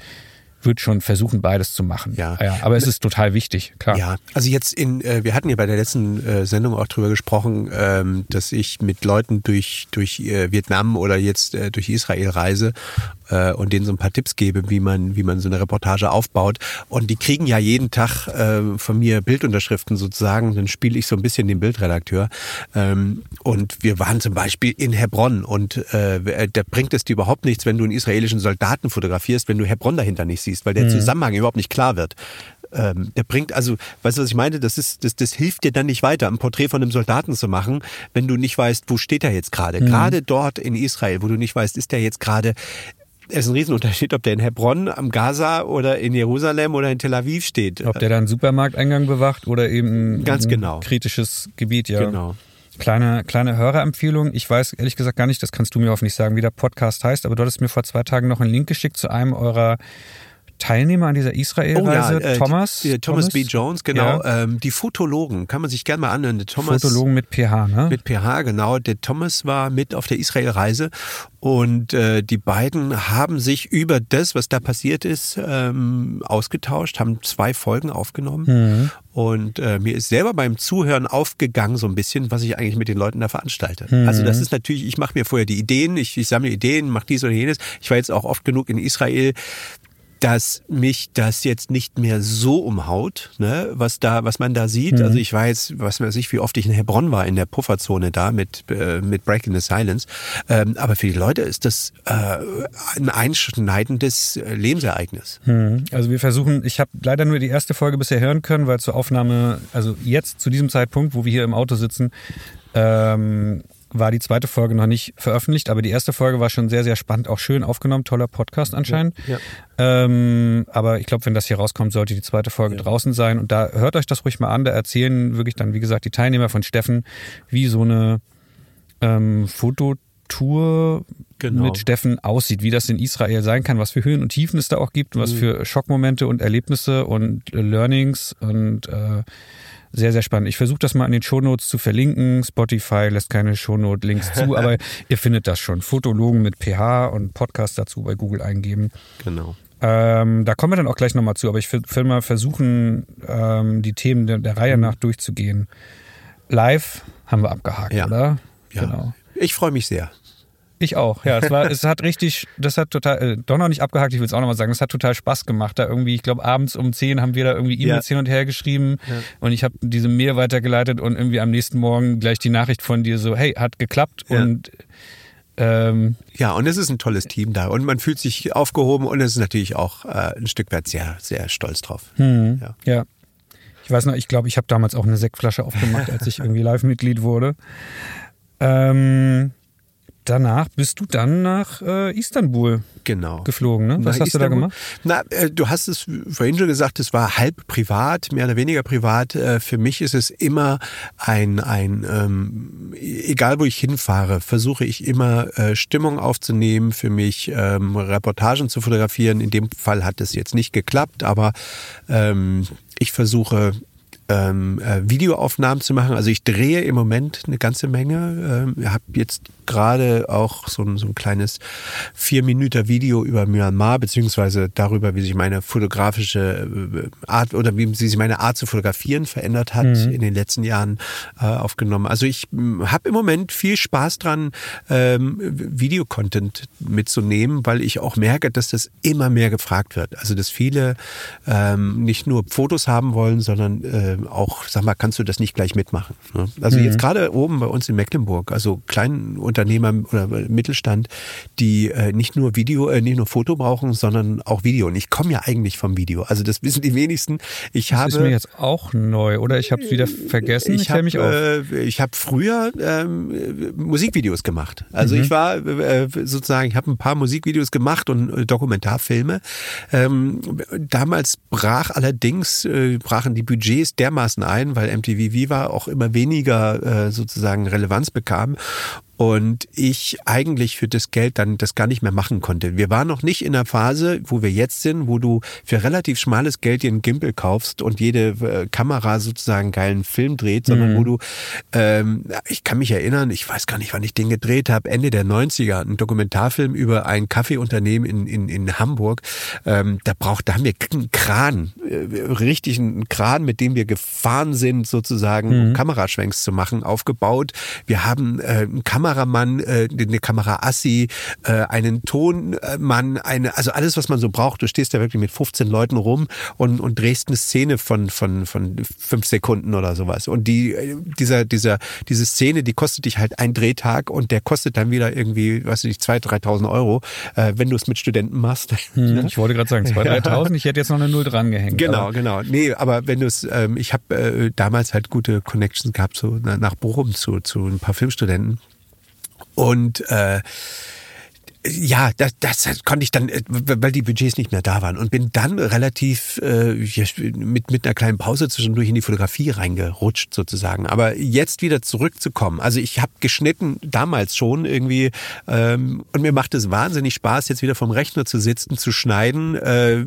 würde schon versuchen, beides zu machen. Ja. ja. Aber es ist total wichtig, klar. Ja, also jetzt in, äh, wir hatten ja bei der letzten äh, Sendung auch drüber gesprochen, ähm, dass ich mit Leuten durch, durch äh, Vietnam oder jetzt durch Israel reise und denen so ein paar Tipps gebe, wie man, wie man so eine Reportage aufbaut. Und die kriegen ja jeden Tag von mir Bildunterschriften sozusagen. Dann spiele ich so ein bisschen den Bildredakteur. Ähm, und wir waren zum Beispiel in Hebron und da bringt es dir überhaupt nichts, wenn du einen israelischen Soldaten fotografierst, wenn du Hebron dahinter nicht siehst, weil der mhm. Zusammenhang überhaupt nicht klar wird ähm, der bringt, also, weißt du, was ich meine? Das ist, das, das hilft dir dann nicht weiter, ein Porträt von einem Soldaten zu machen, wenn du nicht weißt, wo steht er jetzt gerade. Mhm. Gerade dort in Israel, wo du nicht weißt, ist der jetzt gerade es ist ein Riesenunterschied, ob der in Hebron, am Gaza oder in Jerusalem oder in Tel Aviv steht. Ob der da einen Supermarkteingang bewacht oder eben Ganz ein genau. kritisches Gebiet, ja. Genau. Kleine, kleine Hörerempfehlung. Ich weiß ehrlich gesagt gar nicht, das kannst du mir hoffentlich sagen, wie der Podcast heißt, aber du hattest mir vor zwei Tagen noch einen Link geschickt zu einem eurer Teilnehmer an dieser Israel-Reise, oh, ja, äh, Thomas, Thomas, Thomas B. Jones, genau. Ja. Ähm, die Fotologen, kann man sich gerne mal anhören. Der Thomas, Fotologen mit PH, ne? Mit PH, genau. Der Thomas war mit auf der Israel-Reise und äh, die beiden haben sich über das, was da passiert ist, ähm, ausgetauscht, haben zwei Folgen aufgenommen. Mhm. Und äh, mir ist selber beim Zuhören aufgegangen, so ein bisschen, was ich eigentlich mit den Leuten da veranstalte. Mhm. Also das ist natürlich, ich mache mir vorher die Ideen, ich, ich sammle Ideen, mache dies oder jenes. Ich war jetzt auch oft genug in Israel dass mich das jetzt nicht mehr so umhaut, ne, was da, was man da sieht. Mhm. Also ich weiß, was weiß ich, wie oft ich in Hebron war in der Pufferzone da mit äh, mit Breaking the Silence. Ähm, aber für die Leute ist das äh, ein einschneidendes äh, Lebensereignis. Mhm. Also wir versuchen, ich habe leider nur die erste Folge bisher hören können, weil zur Aufnahme, also jetzt zu diesem Zeitpunkt, wo wir hier im Auto sitzen, ähm, war die zweite Folge noch nicht veröffentlicht, aber die erste Folge war schon sehr, sehr spannend, auch schön aufgenommen, toller Podcast anscheinend. Ja. Ähm, aber ich glaube, wenn das hier rauskommt, sollte die zweite Folge ja. draußen sein. Und da hört euch das ruhig mal an. Da erzählen wirklich dann, wie gesagt, die Teilnehmer von Steffen, wie so eine ähm, Fototour genau. mit Steffen aussieht, wie das in Israel sein kann, was für Höhen und Tiefen es da auch gibt, was mhm. für Schockmomente und Erlebnisse und Learnings und äh, sehr, sehr spannend. Ich versuche das mal in den Shownotes zu verlinken. Spotify lässt keine Shownote-Links zu, [LAUGHS] aber ihr findet das schon. Fotologen mit PH und Podcast dazu bei Google eingeben. Genau. Ähm, da kommen wir dann auch gleich nochmal zu, aber ich will mal versuchen, ähm, die Themen der, der Reihe mhm. nach durchzugehen. Live haben wir abgehakt, ja. oder? Ja. Genau. Ich freue mich sehr. Ich auch, ja. Es, war, es hat richtig, das hat total, äh, doch noch nicht abgehakt, ich will es auch nochmal sagen, es hat total Spaß gemacht. Da irgendwie, ich glaube, abends um 10 haben wir da irgendwie E-Mails ja. hin und her geschrieben ja. und ich habe diese Mail weitergeleitet und irgendwie am nächsten Morgen gleich die Nachricht von dir so, hey, hat geklappt ja. und ähm, ja, und es ist ein tolles Team da und man fühlt sich aufgehoben und es ist natürlich auch äh, ein Stück weit sehr, sehr stolz drauf. Hm, ja. ja. Ich weiß noch, ich glaube, ich habe damals auch eine Sektflasche aufgemacht, als ich irgendwie Live-Mitglied wurde. Ähm, danach bist du dann nach äh, Istanbul genau. geflogen. Ne? Was nach hast Istanbul. du da gemacht? Na, äh, du hast es vorhin schon gesagt, es war halb privat, mehr oder weniger privat. Äh, für mich ist es immer ein, ein ähm, egal wo ich hinfahre, versuche ich immer äh, Stimmung aufzunehmen, für mich ähm, Reportagen zu fotografieren. In dem Fall hat es jetzt nicht geklappt, aber ähm, ich versuche ähm, äh, Videoaufnahmen zu machen. Also ich drehe im Moment eine ganze Menge. Ähm, habe jetzt gerade auch so ein, so ein kleines vier Minuten Video über Myanmar, beziehungsweise darüber, wie sich meine fotografische äh, Art oder wie sich meine Art zu fotografieren verändert hat mhm. in den letzten Jahren äh, aufgenommen. Also ich habe im Moment viel Spaß dran, ähm, Videocontent mitzunehmen, weil ich auch merke, dass das immer mehr gefragt wird. Also dass viele ähm, nicht nur Fotos haben wollen, sondern äh, auch, sag mal, kannst du das nicht gleich mitmachen? Ne? Also mhm. jetzt gerade oben bei uns in Mecklenburg, also kleinen Unternehmer oder Mittelstand, die äh, nicht nur Video, äh, nicht nur Foto brauchen, sondern auch Video. Und ich komme ja eigentlich vom Video. Also das wissen die wenigsten. Ich das habe, ist mir jetzt auch neu, oder? Ich habe es wieder vergessen. Ich, ich habe mich auf. Äh, ich habe früher ähm, Musikvideos gemacht. Also mhm. ich war äh, sozusagen, ich habe ein paar Musikvideos gemacht und äh, Dokumentarfilme. Ähm, damals brach allerdings äh, brachen die Budgets dermaßen ein, weil MTV Viva auch immer weniger äh, sozusagen Relevanz bekam. Und ich eigentlich für das Geld dann das gar nicht mehr machen konnte. Wir waren noch nicht in der Phase, wo wir jetzt sind, wo du für relativ schmales Geld dir einen Gimbal kaufst und jede äh, Kamera sozusagen geilen Film dreht, sondern mhm. wo du, ähm, ich kann mich erinnern, ich weiß gar nicht, wann ich den gedreht habe, Ende der 90er, ein Dokumentarfilm über ein Kaffeeunternehmen in, in, in Hamburg. Ähm, da braucht, da haben wir einen Kran, äh, richtig einen Kran, mit dem wir gefahren sind, sozusagen, mhm. um Kameraschwenks zu machen, aufgebaut. Wir haben äh, einen Kameramann, äh, eine Kamera-Assi, äh, einen Tonmann, eine, also alles, was man so braucht. Du stehst da wirklich mit 15 Leuten rum und, und drehst eine Szene von, von, von fünf Sekunden oder sowas. Und die, äh, dieser, dieser, diese Szene, die kostet dich halt einen Drehtag und der kostet dann wieder irgendwie, weiß ich nicht, 2.000, 3.000 Euro, äh, wenn du es mit Studenten machst. Hm, [LAUGHS] ich wollte gerade sagen, 2.000, 3.000, ich hätte jetzt noch eine Null dran gehängt. Genau, genau. Nee, aber wenn du es, ähm, ich habe äh, damals halt gute Connections gehabt, so nach Bochum zu, zu ein paar Filmstudenten. Und äh, ja, das, das konnte ich dann, äh, weil die Budgets nicht mehr da waren und bin dann relativ äh, mit, mit einer kleinen Pause zwischendurch in die Fotografie reingerutscht sozusagen. Aber jetzt wieder zurückzukommen. Also ich habe geschnitten damals schon irgendwie ähm, und mir macht es wahnsinnig Spaß, jetzt wieder vom Rechner zu sitzen, zu schneiden äh,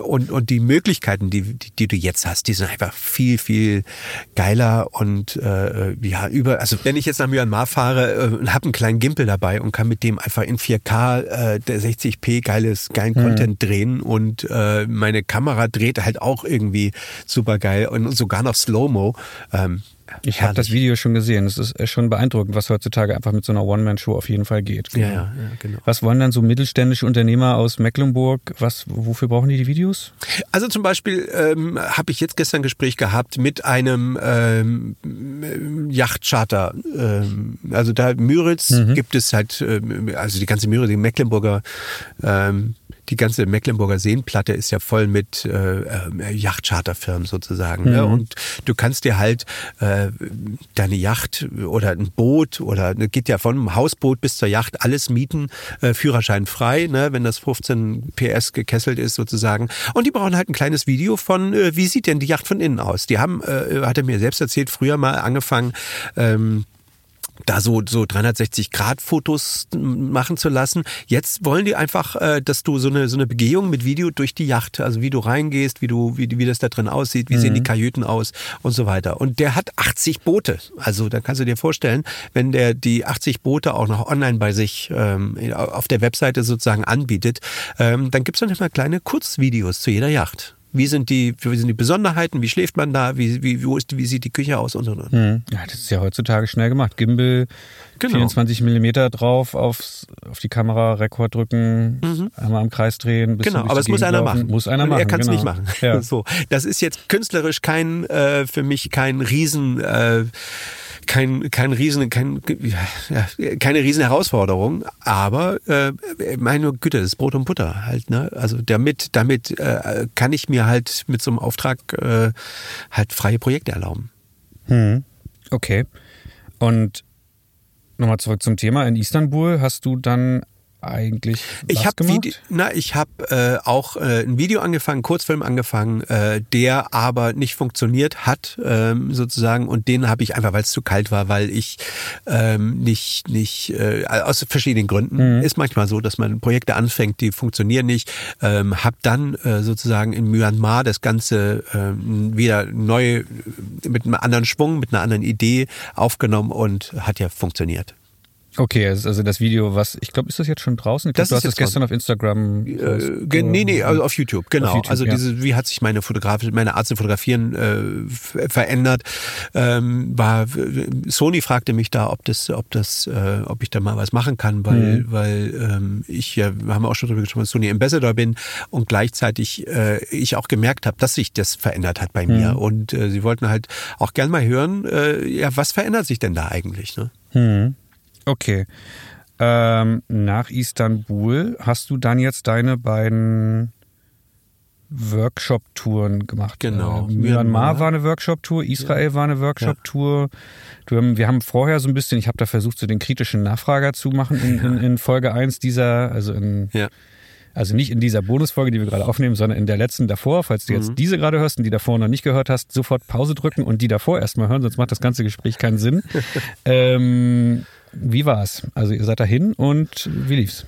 und, und die Möglichkeiten, die, die, die du jetzt hast, die sind einfach viel, viel geiler und äh, ja, über, also wenn ich jetzt nach Myanmar fahre äh, und habe einen kleinen Gimpel dabei und kann mit dem einfach in 4K, äh, der 60p geiles, geilen mhm. Content drehen und äh, meine Kamera dreht halt auch irgendwie super geil und sogar noch Slow-Mo. Ähm, ich habe das Video schon gesehen. Es ist schon beeindruckend, was heutzutage einfach mit so einer One-Man-Show auf jeden Fall geht. Genau. Ja, ja, genau. Was wollen dann so mittelständische Unternehmer aus Mecklenburg? Was, wofür brauchen die die Videos? Also zum Beispiel ähm, habe ich jetzt gestern ein Gespräch gehabt mit einem ähm, Yachtcharter. Ähm, also da Müritz mhm. gibt es halt, ähm, also die ganze Müritz, die Mecklenburger ähm, die ganze Mecklenburger Seenplatte ist ja voll mit äh, äh, Yachtcharterfirmen sozusagen. Ne? Mhm. Ne? Und du kannst dir halt äh, deine Yacht oder ein Boot oder ne, geht ja von Hausboot bis zur Yacht alles mieten, äh, Führerschein frei, ne? wenn das 15 PS gekesselt ist sozusagen. Und die brauchen halt ein kleines Video von, äh, wie sieht denn die Yacht von innen aus? Die haben, äh, hat er mir selbst erzählt, früher mal angefangen, ähm, da so, so 360-Grad-Fotos machen zu lassen. Jetzt wollen die einfach, äh, dass du so eine, so eine Begehung mit Video durch die Yacht, also wie du reingehst, wie du, wie, wie das da drin aussieht, wie mhm. sehen die mhm. Kajüten aus und so weiter. Und der hat 80 Boote. Also da kannst du dir vorstellen, wenn der die 80 Boote auch noch online bei sich ähm, auf der Webseite sozusagen anbietet, ähm, dann gibt's dann immer kleine Kurzvideos zu jeder Yacht. Wie sind die, wie sind die Besonderheiten? Wie schläft man da? Wie, wie, wo ist, wie sieht die Küche aus und und und? Hm. Ja, das ist ja heutzutage schnell gemacht. Gimbal, genau. 24 Millimeter drauf, aufs, auf die Kamera, Rekord drücken, mhm. einmal im Kreis drehen. Genau, aber es muss einer machen. Muss einer machen. Er kann es genau. nicht machen. Ja. [LAUGHS] So, das ist jetzt künstlerisch kein, äh, für mich kein Riesen. Äh, kein, kein Riesen, kein, ja, keine riesen Herausforderung, aber äh, meine Güte, das ist Brot und Butter halt, ne? Also damit, damit äh, kann ich mir halt mit so einem Auftrag äh, halt freie Projekte erlauben. Hm. Okay. Und nochmal zurück zum Thema. In Istanbul hast du dann eigentlich ich habe na ich habe äh, auch äh, ein Video angefangen Kurzfilm angefangen äh, der aber nicht funktioniert hat ähm, sozusagen. Und den habe ich einfach weil es zu kalt war weil ich ähm, nicht nicht äh, aus verschiedenen Gründen. Mhm. ist manchmal so dass man Projekte anfängt die funktionieren nicht. Ähm, habe dann äh, sozusagen in Myanmar das ganze äh, wieder neu mit einem anderen Schwung mit einer anderen Idee aufgenommen und hat ja funktioniert Okay, also das Video, was, ich glaube, ist das jetzt schon draußen? Ich glaub, das du hast es gestern auf Instagram. Äh, nee, nee, also auf YouTube, genau. Auf YouTube, also ja. diese, wie hat sich meine Fotografie, meine Art zu fotografieren äh, verändert? Ähm, war Sony fragte mich da, ob das, ob das, äh, ob ich da mal was machen kann, weil, mhm. weil ähm, ich ja, wir haben auch schon darüber gesprochen, Sony Ambassador bin und gleichzeitig äh, ich auch gemerkt habe, dass sich das verändert hat bei mhm. mir. Und äh, sie wollten halt auch gern mal hören, äh, ja, was verändert sich denn da eigentlich? Ne? Mhm. Okay. Ähm, nach Istanbul hast du dann jetzt deine beiden Workshop-Touren gemacht. Genau. Äh, Myanmar war eine Workshop-Tour, Israel ja. war eine Workshop-Tour. Ja. Wir haben vorher so ein bisschen, ich habe da versucht, so den kritischen Nachfrager zu machen in, in, in Folge 1 dieser, also in ja also nicht in dieser Bonusfolge, die wir gerade aufnehmen, sondern in der letzten davor, falls du jetzt mhm. diese gerade hörst und die davor noch nicht gehört hast, sofort Pause drücken und die davor erstmal hören, sonst macht das ganze Gespräch keinen Sinn. [LAUGHS] ähm, wie war's? Also ihr seid dahin und wie lief's?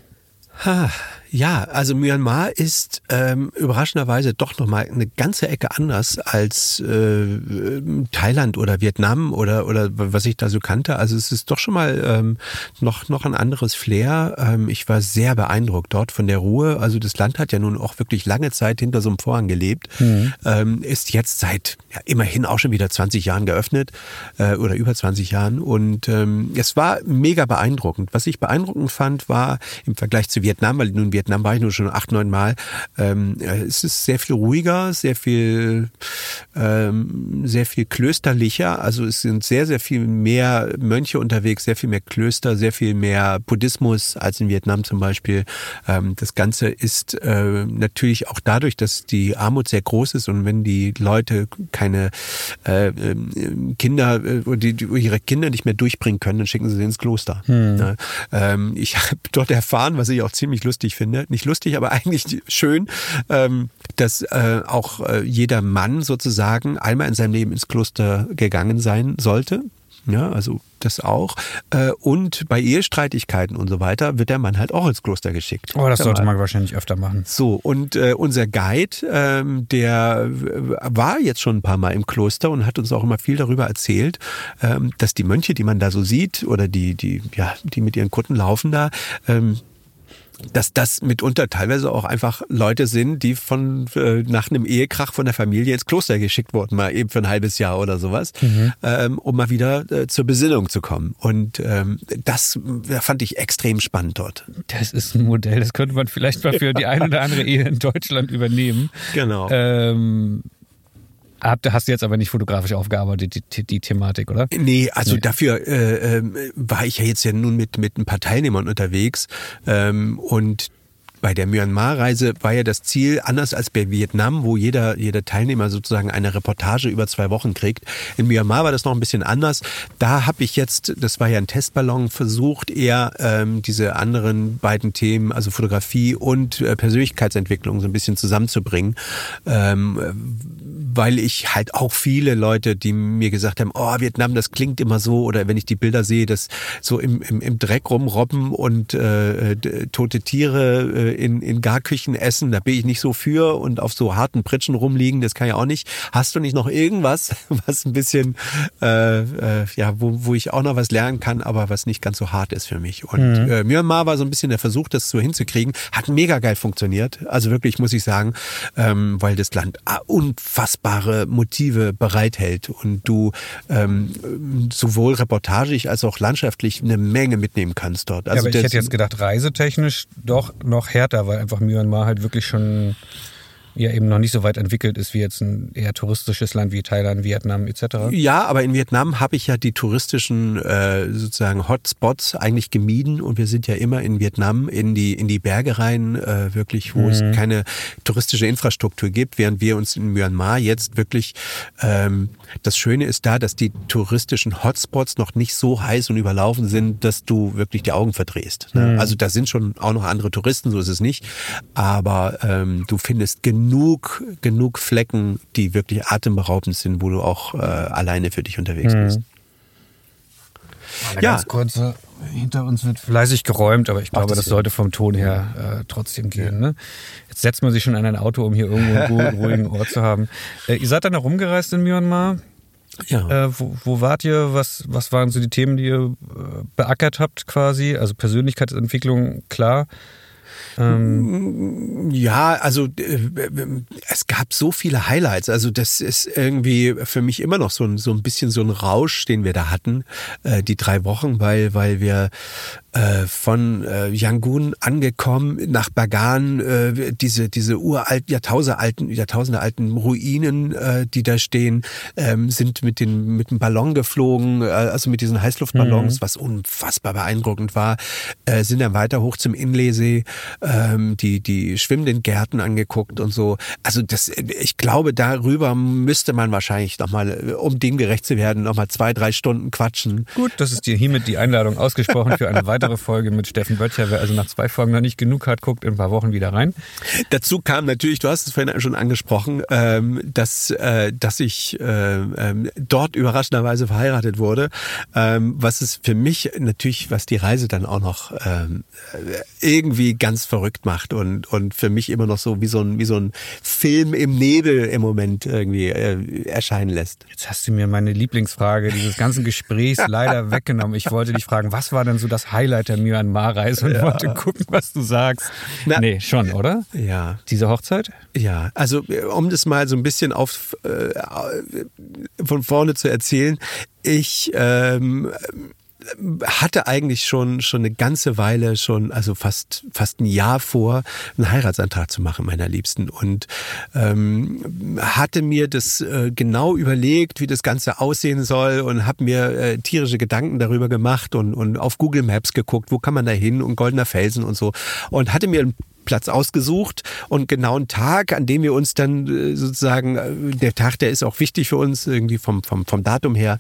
Ha, ja, also Myanmar ist ähm, überraschenderweise doch nochmal eine ganze Ecke anders als äh, Thailand oder Vietnam oder oder was ich da so kannte. Also es ist doch schon mal ähm, noch noch ein anderes Flair. Ähm, ich war sehr beeindruckt dort von der Ruhe. Also das Land hat ja nun auch wirklich lange Zeit hinter so einem Vorhang gelebt, mhm. ähm, ist jetzt seit ja, immerhin auch schon wieder 20 Jahren geöffnet äh, oder über 20 Jahren und ähm, es war mega beeindruckend. Was ich beeindruckend fand, war im Vergleich zu Vietnam, weil nun Vietnam Vietnam war ich nur schon acht, neun Mal. Ähm, es ist sehr viel ruhiger, sehr viel, ähm, sehr viel klösterlicher. Also es sind sehr, sehr viel mehr Mönche unterwegs, sehr viel mehr Klöster, sehr viel mehr Buddhismus als in Vietnam zum Beispiel. Ähm, das Ganze ist äh, natürlich auch dadurch, dass die Armut sehr groß ist und wenn die Leute keine äh, ähm, Kinder, äh, die, die ihre Kinder nicht mehr durchbringen können, dann schicken sie sie ins Kloster. Hm. Ja, ähm, ich [LAUGHS] habe dort erfahren, was ich auch ziemlich lustig finde, finde, nicht lustig, aber [LAUGHS] eigentlich schön, ähm, dass äh, auch äh, jeder Mann sozusagen einmal in seinem Leben ins Kloster gegangen sein sollte. Ja, also das auch. Äh, und bei Ehestreitigkeiten und so weiter wird der Mann halt auch ins Kloster geschickt. Oh, das sollte man wahrscheinlich öfter machen. So, und äh, unser Guide, ähm, der war jetzt schon ein paar Mal im Kloster und hat uns auch immer viel darüber erzählt, ähm, dass die Mönche, die man da so sieht, oder die, die, ja, die mit ihren Kutten laufen da, ähm, dass das mitunter teilweise auch einfach Leute sind, die von äh, nach einem Ehekrach von der Familie ins Kloster geschickt wurden, mal eben für ein halbes Jahr oder sowas, mhm. ähm, um mal wieder äh, zur Besinnung zu kommen. Und ähm, das fand ich extrem spannend dort. Das ist ein Modell, das könnte man vielleicht mal für die eine oder andere Ehe in Deutschland übernehmen. Genau. Ähm, hast du jetzt aber nicht fotografisch aufgearbeitet, die, die, die Thematik, oder? Nee, also nee. dafür äh, äh, war ich ja jetzt ja nun mit, mit ein paar Teilnehmern unterwegs ähm, und bei der Myanmar-Reise war ja das Ziel, anders als bei Vietnam, wo jeder, jeder Teilnehmer sozusagen eine Reportage über zwei Wochen kriegt. In Myanmar war das noch ein bisschen anders. Da habe ich jetzt, das war ja ein Testballon, versucht eher ähm, diese anderen beiden Themen, also Fotografie und äh, Persönlichkeitsentwicklung so ein bisschen zusammenzubringen. Ähm, weil ich halt auch viele Leute, die mir gesagt haben, oh, Vietnam, das klingt immer so, oder wenn ich die Bilder sehe, das so im, im, im Dreck rumrobben und äh, tote Tiere äh, in, in Garküchen essen, da bin ich nicht so für und auf so harten Pritschen rumliegen, das kann ja auch nicht. Hast du nicht noch irgendwas, [LAUGHS] was ein bisschen, äh, äh, ja, wo, wo ich auch noch was lernen kann, aber was nicht ganz so hart ist für mich. Und mhm. äh, Myanmar war so ein bisschen der Versuch, das so hinzukriegen. Hat mega geil funktioniert. Also wirklich, muss ich sagen, ähm, weil das Land unfassbare Motive bereithält und du ähm, sowohl reportagig als auch landschaftlich eine Menge mitnehmen kannst dort. Also ja, aber ich hätte jetzt gedacht, reisetechnisch doch noch härter, weil einfach Myanmar halt wirklich schon ja eben noch nicht so weit entwickelt ist wie jetzt ein eher touristisches Land wie Thailand, Vietnam etc. Ja, aber in Vietnam habe ich ja die touristischen äh, sozusagen Hotspots eigentlich gemieden und wir sind ja immer in Vietnam in die in die Berge rein, äh, wirklich, wo mhm. es keine touristische Infrastruktur gibt, während wir uns in Myanmar jetzt wirklich ähm, das Schöne ist da, dass die touristischen Hotspots noch nicht so heiß und überlaufen sind, dass du wirklich die Augen verdrehst. Ne? Mhm. Also da sind schon auch noch andere Touristen, so ist es nicht, aber ähm, du findest genug genug, genug Flecken, die wirklich atemberaubend sind, wo du auch äh, alleine für dich unterwegs mhm. bist. Eine ja. ganz kurze, hinter uns wird fleißig geräumt, aber ich glaube, das sollte vom Ton her äh, trotzdem gehen. Ne? Jetzt setzt man sich schon an ein Auto, um hier irgendwo einen [LAUGHS] ruhigen Ort zu haben. Äh, ihr seid dann noch rumgereist in Myanmar. Ja. Äh, wo, wo, wart ihr? Was, was waren so die Themen, die ihr äh, beackert habt quasi? Also Persönlichkeitsentwicklung, klar. Ähm ja, also äh, es gab so viele Highlights. Also das ist irgendwie für mich immer noch so ein, so ein bisschen so ein Rausch, den wir da hatten, äh, die drei Wochen, weil, weil wir äh, von äh, Yangon angekommen nach Bagan, äh, diese, diese uralt, Jahrtausende Jahrtausende alten Ruinen, äh, die da stehen, ähm, sind mit, den, mit dem Ballon geflogen, äh, also mit diesen Heißluftballons, mhm. was unfassbar beeindruckend war, äh, sind dann weiter hoch zum Inlesee ähm, die, die schwimmenden Gärten angeguckt und so. Also das, ich glaube, darüber müsste man wahrscheinlich nochmal, um dem gerecht zu werden, nochmal zwei, drei Stunden quatschen. Gut, das ist dir hiermit die Einladung ausgesprochen für eine weitere Folge mit Steffen Böttcher. Wer also nach zwei Folgen noch nicht genug hat, guckt in ein paar Wochen wieder rein. Dazu kam natürlich, du hast es vorhin schon angesprochen, ähm, dass, äh, dass ich äh, äh, dort überraschenderweise verheiratet wurde, ähm, was es für mich natürlich, was die Reise dann auch noch ähm, irgendwie ganz verrückt macht und, und für mich immer noch so wie so ein, wie so ein Film im Nebel im Moment irgendwie äh, erscheinen lässt. Jetzt hast du mir meine Lieblingsfrage dieses ganzen Gesprächs [LAUGHS] leider weggenommen. Ich wollte dich fragen, was war denn so das Highlight der Myanmar-Reise und ja. wollte gucken, was du sagst. Na, nee, schon, oder? Ja. Diese Hochzeit? Ja, also um das mal so ein bisschen auf äh, von vorne zu erzählen, ich ähm, hatte eigentlich schon schon eine ganze Weile schon also fast fast ein Jahr vor einen Heiratsantrag zu machen meiner Liebsten. Und ähm, hatte mir das äh, genau überlegt wie das Ganze aussehen soll und habe mir äh, tierische Gedanken darüber gemacht und und auf Google Maps geguckt wo kann man da hin und goldener Felsen und so. Und hatte mir ein Platz ausgesucht und genau einen Tag, an dem wir uns dann äh, sozusagen, äh, der Tag, der ist auch wichtig für uns, irgendwie vom, vom, vom Datum her.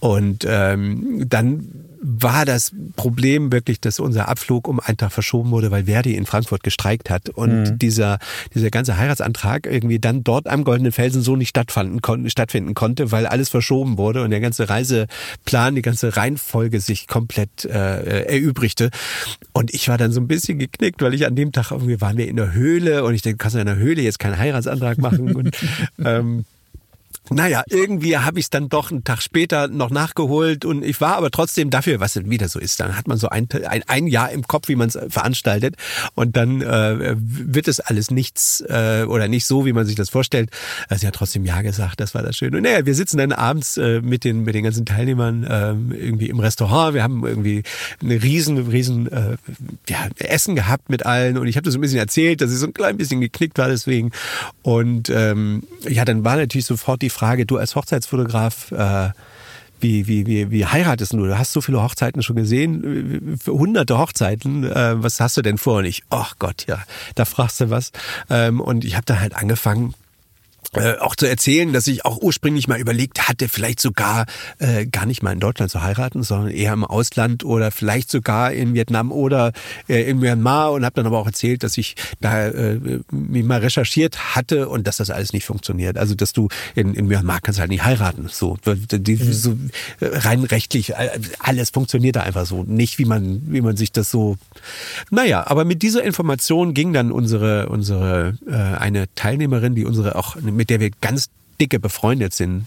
Und ähm, dann war das Problem wirklich, dass unser Abflug um einen Tag verschoben wurde, weil Verdi in Frankfurt gestreikt hat und mhm. dieser, dieser ganze Heiratsantrag irgendwie dann dort am Goldenen Felsen so nicht stattfinden, kon stattfinden konnte, weil alles verschoben wurde und der ganze Reiseplan, die ganze Reihenfolge sich komplett äh, erübrigte. Und ich war dann so ein bisschen geknickt, weil ich an dem Tag irgendwie waren wir in der Höhle und ich denke, kannst du in der Höhle jetzt keinen Heiratsantrag machen und [LAUGHS] ähm, naja, irgendwie habe ich es dann doch einen Tag später noch nachgeholt und ich war aber trotzdem dafür, was wieder so ist. Dann hat man so ein, ein, ein Jahr im Kopf, wie man es veranstaltet und dann äh, wird es alles nichts äh, oder nicht so, wie man sich das vorstellt. Also hat trotzdem Ja gesagt, das war das Schöne. Und naja, wir sitzen dann abends äh, mit, den, mit den ganzen Teilnehmern äh, irgendwie im Restaurant. Wir haben irgendwie eine riesen, riesen äh, ja, Essen gehabt mit allen und ich habe das ein bisschen erzählt, dass ich so ein klein bisschen geknickt war deswegen. Und ähm, ja, dann war natürlich sofort die Frage, du als Hochzeitsfotograf, äh, wie, wie, wie, wie heiratest du? Du hast so viele Hochzeiten schon gesehen, hunderte Hochzeiten. Äh, was hast du denn vor? Und ich, ach Gott, ja, da fragst du was. Ähm, und ich habe dann halt angefangen, äh, auch zu erzählen, dass ich auch ursprünglich mal überlegt hatte, vielleicht sogar äh, gar nicht mal in Deutschland zu heiraten, sondern eher im Ausland oder vielleicht sogar in Vietnam oder äh, in Myanmar und habe dann aber auch erzählt, dass ich da äh, mich mal recherchiert hatte und dass das alles nicht funktioniert. Also dass du in, in Myanmar kannst halt nicht heiraten, so, die, mhm. so rein rechtlich alles funktioniert da einfach so, nicht wie man wie man sich das so. Naja, aber mit dieser Information ging dann unsere unsere äh, eine Teilnehmerin, die unsere auch mit der wir ganz dicke befreundet sind,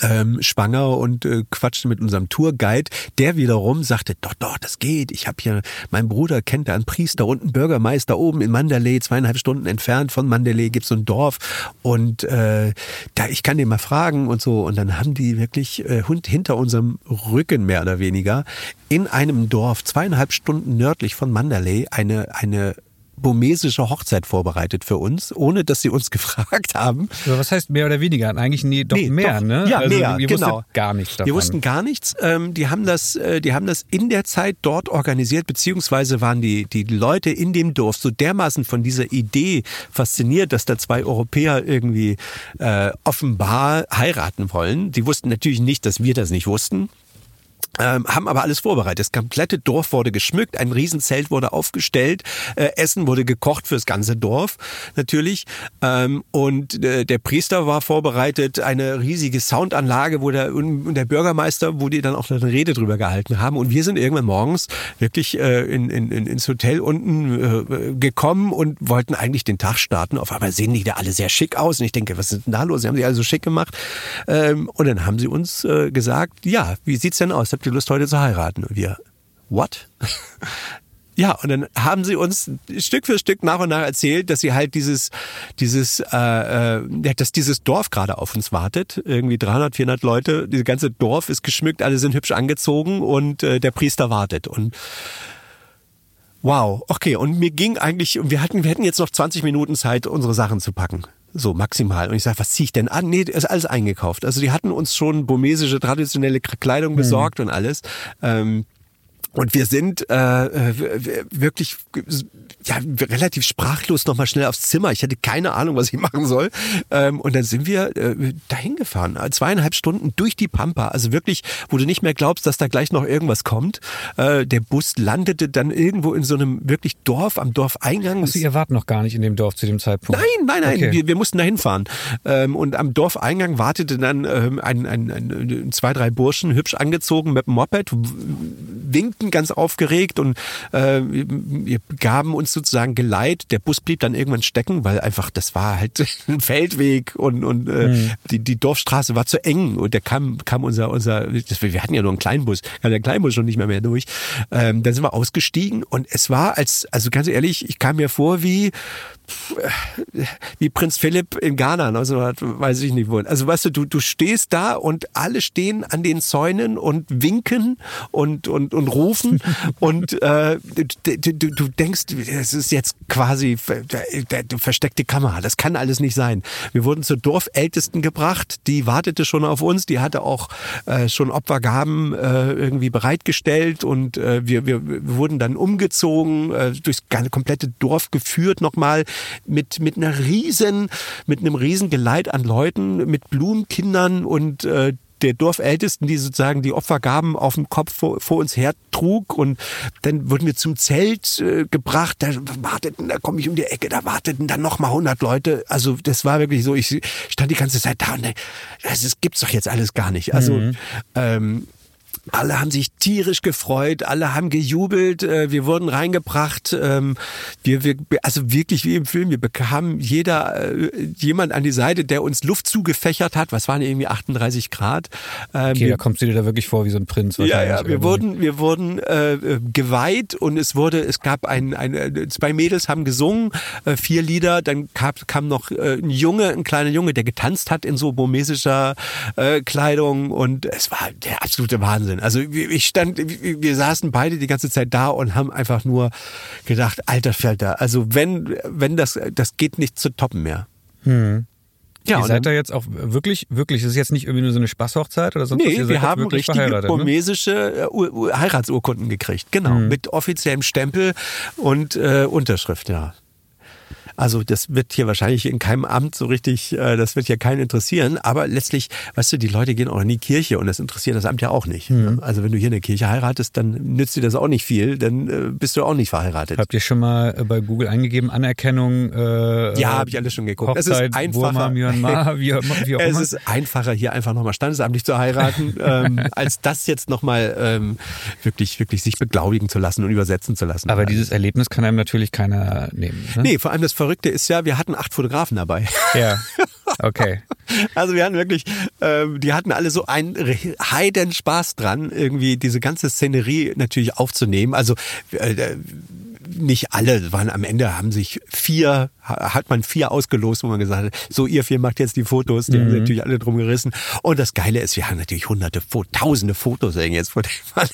ähm, schwanger und äh, quatschte mit unserem Tourguide, der wiederum sagte, doch, doch, das geht. Ich habe hier, mein Bruder kennt da einen Priester und einen Bürgermeister oben in Mandalay, zweieinhalb Stunden entfernt von Mandalay gibt's so ein Dorf und äh, da ich kann den mal fragen und so. Und dann haben die wirklich äh, hinter unserem Rücken mehr oder weniger in einem Dorf zweieinhalb Stunden nördlich von Mandalay eine eine burmesische Hochzeit vorbereitet für uns, ohne dass sie uns [LAUGHS] gefragt haben. Also was heißt mehr oder weniger? Eigentlich nee, doch nee, mehr, doch, ne? Ja, also, mehr, wir genau. gar nichts davon. Wir wussten gar nichts. Ähm, die haben das, äh, die haben das in der Zeit dort organisiert, beziehungsweise waren die, die Leute in dem Dorf so dermaßen von dieser Idee fasziniert, dass da zwei Europäer irgendwie äh, offenbar heiraten wollen. Die wussten natürlich nicht, dass wir das nicht wussten ähm, haben aber alles vorbereitet. Das komplette Dorf wurde geschmückt, ein Riesenzelt wurde aufgestellt, äh, Essen wurde gekocht fürs ganze Dorf natürlich ähm, und äh, der Priester war vorbereitet, eine riesige Soundanlage, wo der und der Bürgermeister, wo die dann auch eine Rede drüber gehalten haben und wir sind irgendwann morgens wirklich äh, in, in, ins Hotel unten äh, gekommen und wollten eigentlich den Tag starten. Auf einmal sehen die da alle sehr schick aus und ich denke, was ist denn da los? Sie haben sich alle so schick gemacht ähm, und dann haben sie uns äh, gesagt, ja, wie sieht's denn aus? habt ihr Lust heute zu heiraten? Und wir, what? [LAUGHS] Ja, und dann haben sie uns Stück für Stück nach und nach erzählt, dass sie halt dieses, dieses, äh, äh, dass dieses Dorf gerade auf uns wartet. Irgendwie 300, 400 Leute, dieses ganze Dorf ist geschmückt, alle sind hübsch angezogen und äh, der Priester wartet. Und wow, okay. Und mir ging eigentlich, wir hatten, wir hätten jetzt noch 20 Minuten Zeit, unsere Sachen zu packen. So maximal. Und ich sage, was ziehe ich denn an? Nee, ist alles eingekauft. Also die hatten uns schon burmesische traditionelle Kleidung besorgt mhm. und alles. Ähm, Und wir sind äh, äh wirklich ja, relativ sprachlos nochmal schnell aufs Zimmer. Ich hatte keine Ahnung, was ich machen soll. Ähm, und dann sind wir äh, dahin gefahren. Zweieinhalb Stunden durch die Pampa. Also wirklich, wo du nicht mehr glaubst, dass da gleich noch irgendwas kommt. Äh, der Bus landete dann irgendwo in so einem wirklich Dorf, am Dorfeingang. Also ihr wart noch gar nicht in dem Dorf zu dem Zeitpunkt? Nein, nein, nein. Okay. Wir, wir mussten da hinfahren. Ähm, und am Dorfeingang wartete dann ähm, ein, ein, ein, ein, zwei, drei Burschen, hübsch angezogen mit dem Moped, winkten ganz aufgeregt und äh, wir gaben uns sozusagen Geleit. Der Bus blieb dann irgendwann stecken, weil einfach das war halt [LAUGHS] ein Feldweg und, und äh, mhm. die, die Dorfstraße war zu eng und der kam, kam unser, unser, das, wir hatten ja nur einen kleinen Bus, kam der Kleinbus schon nicht mehr mehr durch. Ähm, dann sind wir ausgestiegen und es war als, also ganz ehrlich, ich kam mir vor wie, wie Prinz Philipp in Ghana, also weiß ich nicht wo. Also weißt du, du, du stehst da und alle stehen an den Zäunen und winken und, und, und rufen [LAUGHS] und äh, du, du, du denkst, es ist jetzt quasi versteckte Kamera. Das kann alles nicht sein. Wir wurden zur Dorfältesten gebracht, die wartete schon auf uns, die hatte auch äh, schon Opfergaben äh, irgendwie bereitgestellt und äh, wir, wir, wir wurden dann umgezogen, äh, durchs komplette Dorf geführt nochmal mit, mit einer riesen, mit einem riesen Geleit an Leuten, mit Blumenkindern und äh, der Dorfältesten, die sozusagen die Opfergaben auf dem Kopf vor, vor uns her trug. Und dann wurden wir zum Zelt äh, gebracht. Da warteten, da komme ich um die Ecke, da warteten dann nochmal 100 Leute. Also das war wirklich so, ich stand die ganze Zeit da und das, das gibt's doch jetzt alles gar nicht. Also mhm. ähm, alle haben sich tierisch gefreut, alle haben gejubelt, äh, wir wurden reingebracht, ähm, wir, wir, also wirklich wie im Film, wir bekamen jeder, äh, jemand an die Seite, der uns Luft zugefächert hat, was waren irgendwie 38 Grad. Ähm, okay, da kommst du dir da wirklich vor wie so ein Prinz. Ja, ja, wir irgendwie. wurden, wir wurden äh, geweiht und es wurde, es gab ein, ein zwei Mädels haben gesungen, äh, vier Lieder, dann kam, kam noch äh, ein Junge, ein kleiner Junge, der getanzt hat in so burmesischer äh, Kleidung und es war der absolute Wahnsinn. Also ich stand, wir saßen beide die ganze Zeit da und haben einfach nur gedacht, alter Falter, also wenn, wenn das, das geht nicht zu toppen mehr. Hm. Ja, ihr seid da jetzt auch wirklich, wirklich, das ist jetzt nicht irgendwie nur so eine Spaßhochzeit oder sonst nee, was? Nee, wir haben richtige ne? burmesische ne? Heiratsurkunden gekriegt, genau, hm. mit offiziellem Stempel und äh, Unterschrift, ja. Also das wird hier wahrscheinlich in keinem Amt so richtig, äh, das wird ja keinen interessieren. Aber letztlich, weißt du, die Leute gehen auch in die Kirche und das interessiert das Amt ja auch nicht. Mhm. Also wenn du hier in der Kirche heiratest, dann nützt dir das auch nicht viel, dann äh, bist du auch nicht verheiratet. Habt ihr schon mal äh, bei Google eingegeben, Anerkennung? Äh, ja, habe ich alles schon geguckt. Hochzeit, es ist einfacher. Burma, Myanmar, [LAUGHS] wie, wie auch es immer. ist einfacher, hier einfach nochmal standesamtlich zu heiraten, [LAUGHS] ähm, als das jetzt nochmal ähm, wirklich, wirklich sich beglaubigen zu lassen und übersetzen zu lassen. Aber dieses Erlebnis kann einem natürlich keiner nehmen. Ne? Nee, vor allem das Verrückte ist ja, wir hatten acht Fotografen dabei. Ja. [LAUGHS] Okay. Also wir hatten wirklich, äh, die hatten alle so einen heiden Spaß dran, irgendwie diese ganze Szenerie natürlich aufzunehmen. Also äh, nicht alle waren am Ende, haben sich vier, hat man vier ausgelost, wo man gesagt hat, so ihr vier macht jetzt die Fotos, die mhm. haben natürlich alle drum gerissen. Und das Geile ist, wir haben natürlich hunderte, tausende Fotos jetzt von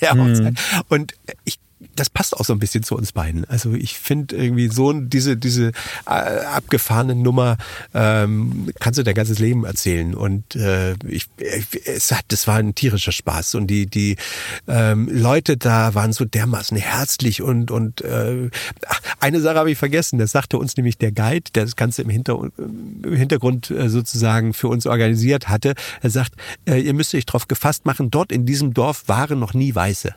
der Hochzeit. Mhm. Und ich das passt auch so ein bisschen zu uns beiden. Also ich finde irgendwie so diese diese äh, abgefahrene Nummer ähm, kannst du dein ganzes Leben erzählen und äh, ich, es hat das war ein tierischer Spaß und die die ähm, Leute da waren so dermaßen herzlich und und äh, eine Sache habe ich vergessen. Das sagte uns nämlich der Guide, der das Ganze im, Hinter, im Hintergrund äh, sozusagen für uns organisiert hatte. Er sagt, äh, ihr müsst euch darauf gefasst machen. Dort in diesem Dorf waren noch nie Weiße.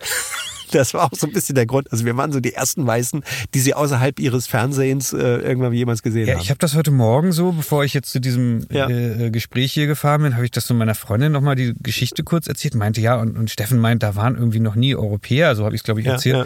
[LAUGHS] Das war auch so ein bisschen der Grund. Also wir waren so die ersten Weißen, die sie außerhalb ihres Fernsehens äh, irgendwann jemals gesehen ja, haben. Ich habe das heute Morgen so, bevor ich jetzt zu diesem ja. äh, äh Gespräch hier gefahren bin, habe ich das so meiner Freundin nochmal die Geschichte kurz erzählt. Meinte ja, und, und Steffen meint, da waren irgendwie noch nie Europäer. So habe ich es, glaube ich, erzählt. Ja,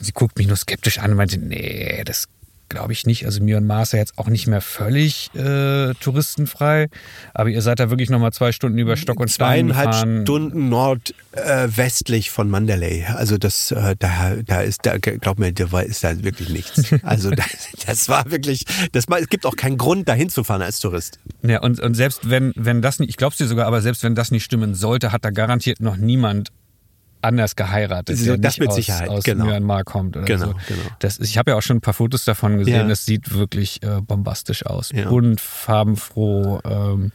sie guckt mich nur skeptisch an und meinte, nee, das glaube ich nicht. Also Myanmar ist ja jetzt auch nicht mehr völlig äh, touristenfrei. Aber ihr seid da wirklich nochmal zwei Stunden über Stock und Stein gefahren. Stunden nordwestlich äh, von Mandalay. Also das, äh, da, da ist, da, glaub mir, da ist da wirklich nichts. [LAUGHS] Also das, das war wirklich, das, es gibt auch keinen Grund, dahin zu fahren als Tourist. Ja, und, und selbst wenn, wenn das nicht, ich glaube es dir sogar, aber selbst wenn das nicht stimmen sollte, hat da garantiert noch niemand anders geheiratet, so, das mit aus, Sicherheit. aus genau. Myanmar kommt oder genau, so. Genau. Das ist, ich habe ja auch schon ein paar Fotos davon gesehen. Ja. Das sieht wirklich äh, bombastisch aus. Ja. Bunt, farbenfroh. Ähm,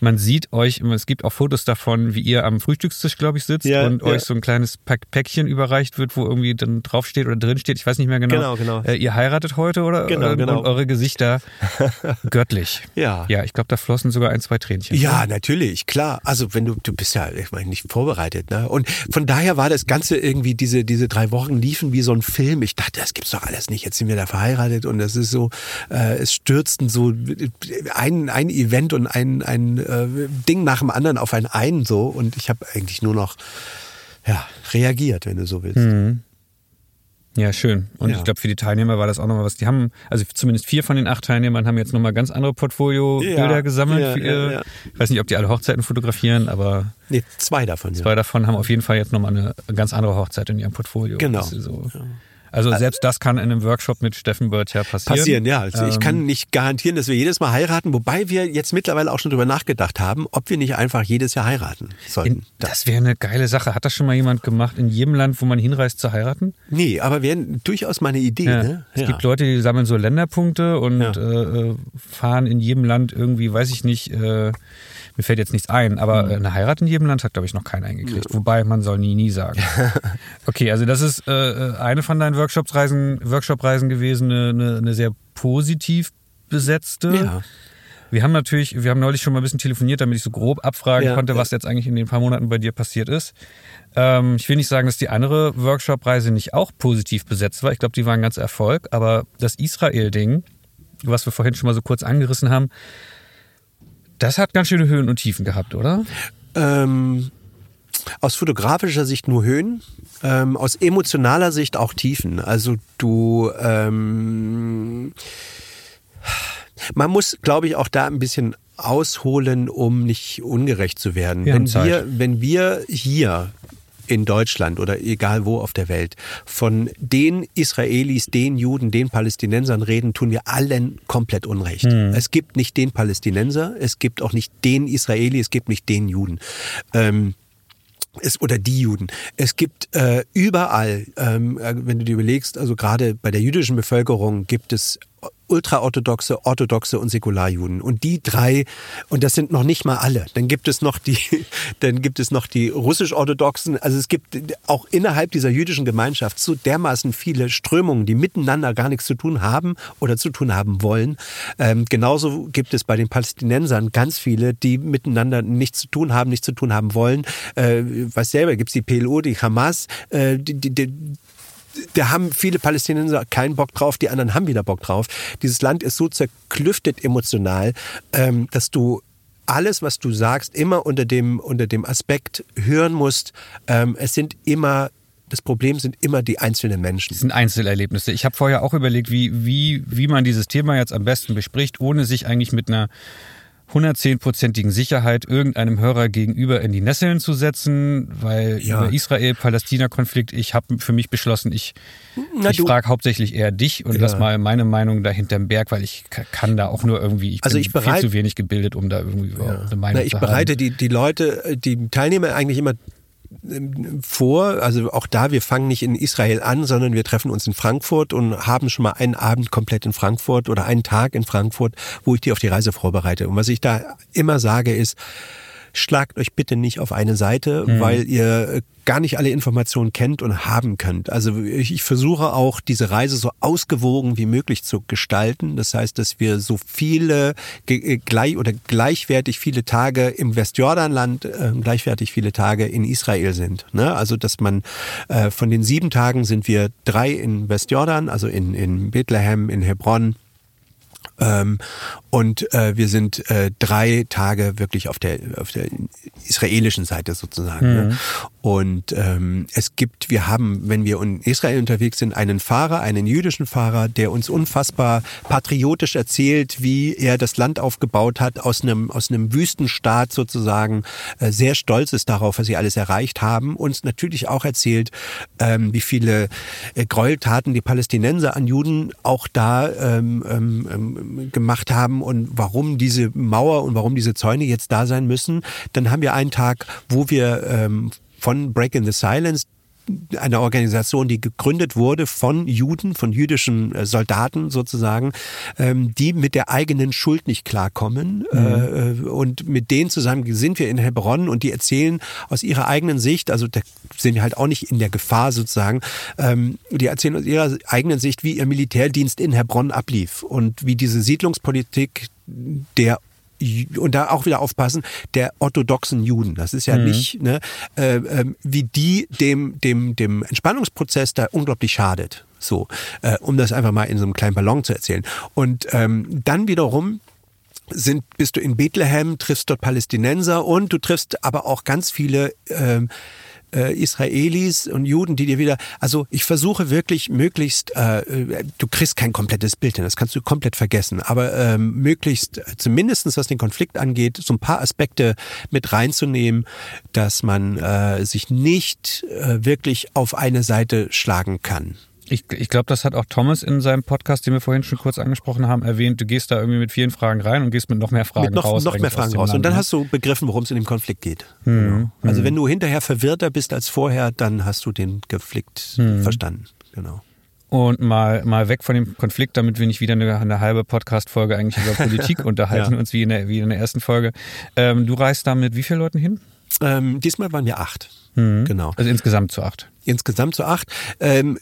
man sieht euch, es gibt auch Fotos davon, wie ihr am Frühstückstisch, glaube ich, sitzt Ja, und ja. euch so ein kleines Pack Päckchen überreicht wird, wo irgendwie dann draufsteht oder drin steht, ich weiß nicht mehr genau. Genau, genau. Äh, ihr heiratet heute oder? Genau, und, genau. und eure Gesichter [LAUGHS] göttlich. Ja. Ja, ich glaube, da flossen sogar ein, zwei Tränchen. Ja, natürlich, klar. Also wenn du, du bist ja, ich meine, nicht vorbereitet, ne? Und von daher war das Ganze irgendwie, diese, diese drei Wochen liefen wie so ein Film. Ich dachte, das gibt's doch alles nicht. Jetzt sind wir da verheiratet und das ist so, äh, es stürzten so ein, ein Event und ein, ein äh, Ding nach dem anderen auf ein ein so. Und ich habe eigentlich nur noch ja, reagiert, wenn du so willst. Ja, schön. Und Ja. ich glaube, für die Teilnehmer war das auch nochmal was. Die haben, also zumindest vier von den acht Teilnehmern haben jetzt nochmal ganz andere Portfolio-Bilder Ja, gesammelt. ja, für ihr. Ich weiß nicht, ob die alle Hochzeiten fotografieren, aber Nee, zwei davon. Zwei davon haben auf jeden Fall jetzt nochmal eine ganz andere Hochzeit in ihrem Portfolio. Genau. So. Also selbst das kann in einem Workshop mit Steffen Bört ja passieren. passieren, ja. Also ich Ähm, kann nicht garantieren, dass wir jedes Mal heiraten, wobei wir jetzt mittlerweile auch schon drüber nachgedacht haben, ob wir nicht einfach jedes Jahr heiraten sollten. in, das wäre eine geile Sache. Hat das schon mal jemand gemacht, in jedem Land, wo man hinreist, zu heiraten? nee, aber wäre durchaus mal eine Idee. Ja. Ne? Es gibt Leute, die sammeln so Länderpunkte und Ja. äh, äh, fahren in jedem Land irgendwie, weiß ich nicht, äh, mir fällt jetzt nichts ein, aber Mhm. äh, eine Heirat in jedem Land hat, glaube ich, noch keiner eingekriegt. Wobei, man soll nie, nie sagen. [LAUGHS] okay, also das ist äh, eine von deinen Workshop-Reisen Workshop-Reisen gewesen, eine, eine, sehr positiv besetzte. Ja. Wir haben natürlich, wir haben neulich schon mal ein bisschen telefoniert, damit ich so grob abfragen Ja, konnte, ja. was jetzt eigentlich in den paar Monaten bei dir passiert ist. Ähm, ich will nicht sagen, dass die andere Workshop-Reise nicht auch positiv besetzt war. Ich glaube, die war ein ganz Erfolg. Aber das Israel-Ding, was wir vorhin schon mal so kurz angerissen haben, das hat ganz schöne Höhen und Tiefen gehabt, oder? Ähm, aus fotografischer Sicht nur Höhen, ähm, aus emotionaler Sicht auch Tiefen. Also du, ähm, man muss, glaube ich, auch da ein bisschen ausholen, um nicht ungerecht zu werden. Haben wenn wir, wenn wir hier in Deutschland oder egal wo auf der Welt von den Israelis, den Juden, den Palästinensern reden, tun wir allen komplett Unrecht. Es gibt nicht den Palästinenser, es gibt auch nicht den Israeli, es gibt nicht den Juden. Ähm, es, oder die Juden. Es gibt äh, überall, ähm, äh, wenn du dir überlegst, also gerade bei der jüdischen Bevölkerung gibt es ultraorthodoxe, orthodoxe und Säkularjuden. Und die drei, und das sind noch nicht mal alle. Dann gibt es noch die, [LAUGHS] dann gibt es noch die russisch-orthodoxen. Also es gibt auch innerhalb dieser jüdischen Gemeinschaft so dermaßen viele Strömungen, die miteinander gar nichts zu tun haben oder zu tun haben wollen. Ähm, genauso gibt es bei den Palästinensern ganz viele, die miteinander nichts zu tun haben, nichts zu tun haben wollen. Äh, was selber gibt es die PLO, die Hamas, äh, die, die, die da haben viele Palästinenser keinen Bock drauf, die anderen haben wieder Bock drauf. Dieses Land ist so zerklüftet emotional, ähm, dass du alles, was du sagst, immer unter dem, unter dem Aspekt hören musst. Ähm, es sind immer, das Problem sind immer die einzelnen Menschen. Das sind Einzelerlebnisse. Ich habe vorher auch überlegt, wie, wie, wie man dieses Thema jetzt am besten bespricht, ohne sich eigentlich mit einer 110-prozentigen Sicherheit irgendeinem Hörer gegenüber in die Nesseln zu setzen, weil Ja. über Israel-Palästina-Konflikt, ich habe für mich beschlossen, ich, Na, ich frage hauptsächlich eher dich und Ja. lass mal meine Meinung da hinterm Berg, weil ich ka- kann da auch nur irgendwie, ich Also bin ich bereit- viel zu wenig gebildet, um da irgendwie überhaupt eine Meinung Na, ich zu bereite haben. die, die Leute, äh, die Teilnehmer eigentlich immer vor, also auch da, wir fangen nicht in Israel an, sondern wir treffen uns in Frankfurt und haben schon mal einen Abend komplett in Frankfurt oder einen Tag in Frankfurt, wo ich die auf die Reise vorbereite. Und was ich da immer sage ist, schlagt euch bitte nicht auf eine Seite, weil ihr gar nicht alle Informationen kennt und haben könnt. Also ich, ich versuche auch diese Reise so ausgewogen wie möglich zu gestalten. Das heißt, dass wir so viele äh, gleich oder gleichwertig viele Tage im Westjordanland, äh, gleichwertig viele Tage in Israel sind. Ne? Also dass man äh, von den sieben Tagen sind wir drei in Westjordan, also in, in Bethlehem, in Hebron, ähm, und äh, wir sind äh, drei Tage wirklich auf der auf der israelischen Seite sozusagen. Ne? Und ähm, es gibt, wir haben, wenn wir in Israel unterwegs sind, einen Fahrer, einen jüdischen Fahrer, der uns unfassbar patriotisch erzählt, wie er das Land aufgebaut hat aus einem aus einem Wüstenstaat sozusagen, äh, sehr stolz ist darauf, was sie alles erreicht haben. Uns natürlich auch erzählt, ähm, wie viele äh, Gräueltaten die Palästinenser an Juden auch da ähm, ähm, ähm, gemacht haben und warum diese Mauer und warum diese Zäune jetzt da sein müssen. Dann haben wir einen Tag, wo wir ähm, von Break in the Silence eine Organisation, die gegründet wurde von Juden, von jüdischen äh, Soldaten sozusagen, ähm, die mit der eigenen Schuld nicht klarkommen. Mhm. Äh, und mit denen zusammen sind wir in Hebron und die erzählen aus ihrer eigenen Sicht, also da sind wir halt auch nicht in der Gefahr sozusagen, ähm, die erzählen aus ihrer eigenen Sicht, wie ihr Militärdienst in Hebron ablief und wie diese Siedlungspolitik der und da auch wieder aufpassen, der orthodoxen Juden. Das ist ja mhm. nicht, ne, äh, äh, wie die dem, dem, dem Entspannungsprozess da unglaublich schadet. So, äh, um das einfach mal in so einem kleinen Ballon zu erzählen. Und ähm, dann wiederum sind, bist du in Bethlehem, triffst dort Palästinenser und du triffst aber auch ganz viele ähm, äh, Israelis und Juden, die dir wieder, also ich versuche wirklich möglichst, äh, du kriegst kein komplettes Bild hin, das kannst du komplett vergessen, aber ähm, möglichst, zumindestens was den Konflikt angeht, so ein paar Aspekte mit reinzunehmen, dass man äh, sich nicht äh, wirklich auf eine Seite schlagen kann. Ich, ich glaube, das hat auch Thomas in seinem Podcast, den wir vorhin schon kurz angesprochen haben, erwähnt. Du gehst da irgendwie mit vielen Fragen rein und gehst mit noch mehr Fragen mit noch, raus. Noch mehr Fragen raus. Und dann ne? hast du begriffen, worum es in dem Konflikt geht. Hm. Genau. Also hm. wenn du hinterher verwirrter bist als vorher, dann hast du den Konflikt hm. verstanden. Genau. Und mal, mal weg von dem Konflikt, damit wir nicht wieder eine, eine halbe Podcast-Folge eigentlich über [LAUGHS] Politik unterhalten, ja. uns wie in, der, wie in der ersten Folge. Ähm, du reist da mit wie vielen Leuten hin? Ähm, diesmal waren wir acht. Mhm. Genau. Also insgesamt zu acht insgesamt zu acht. Ähm,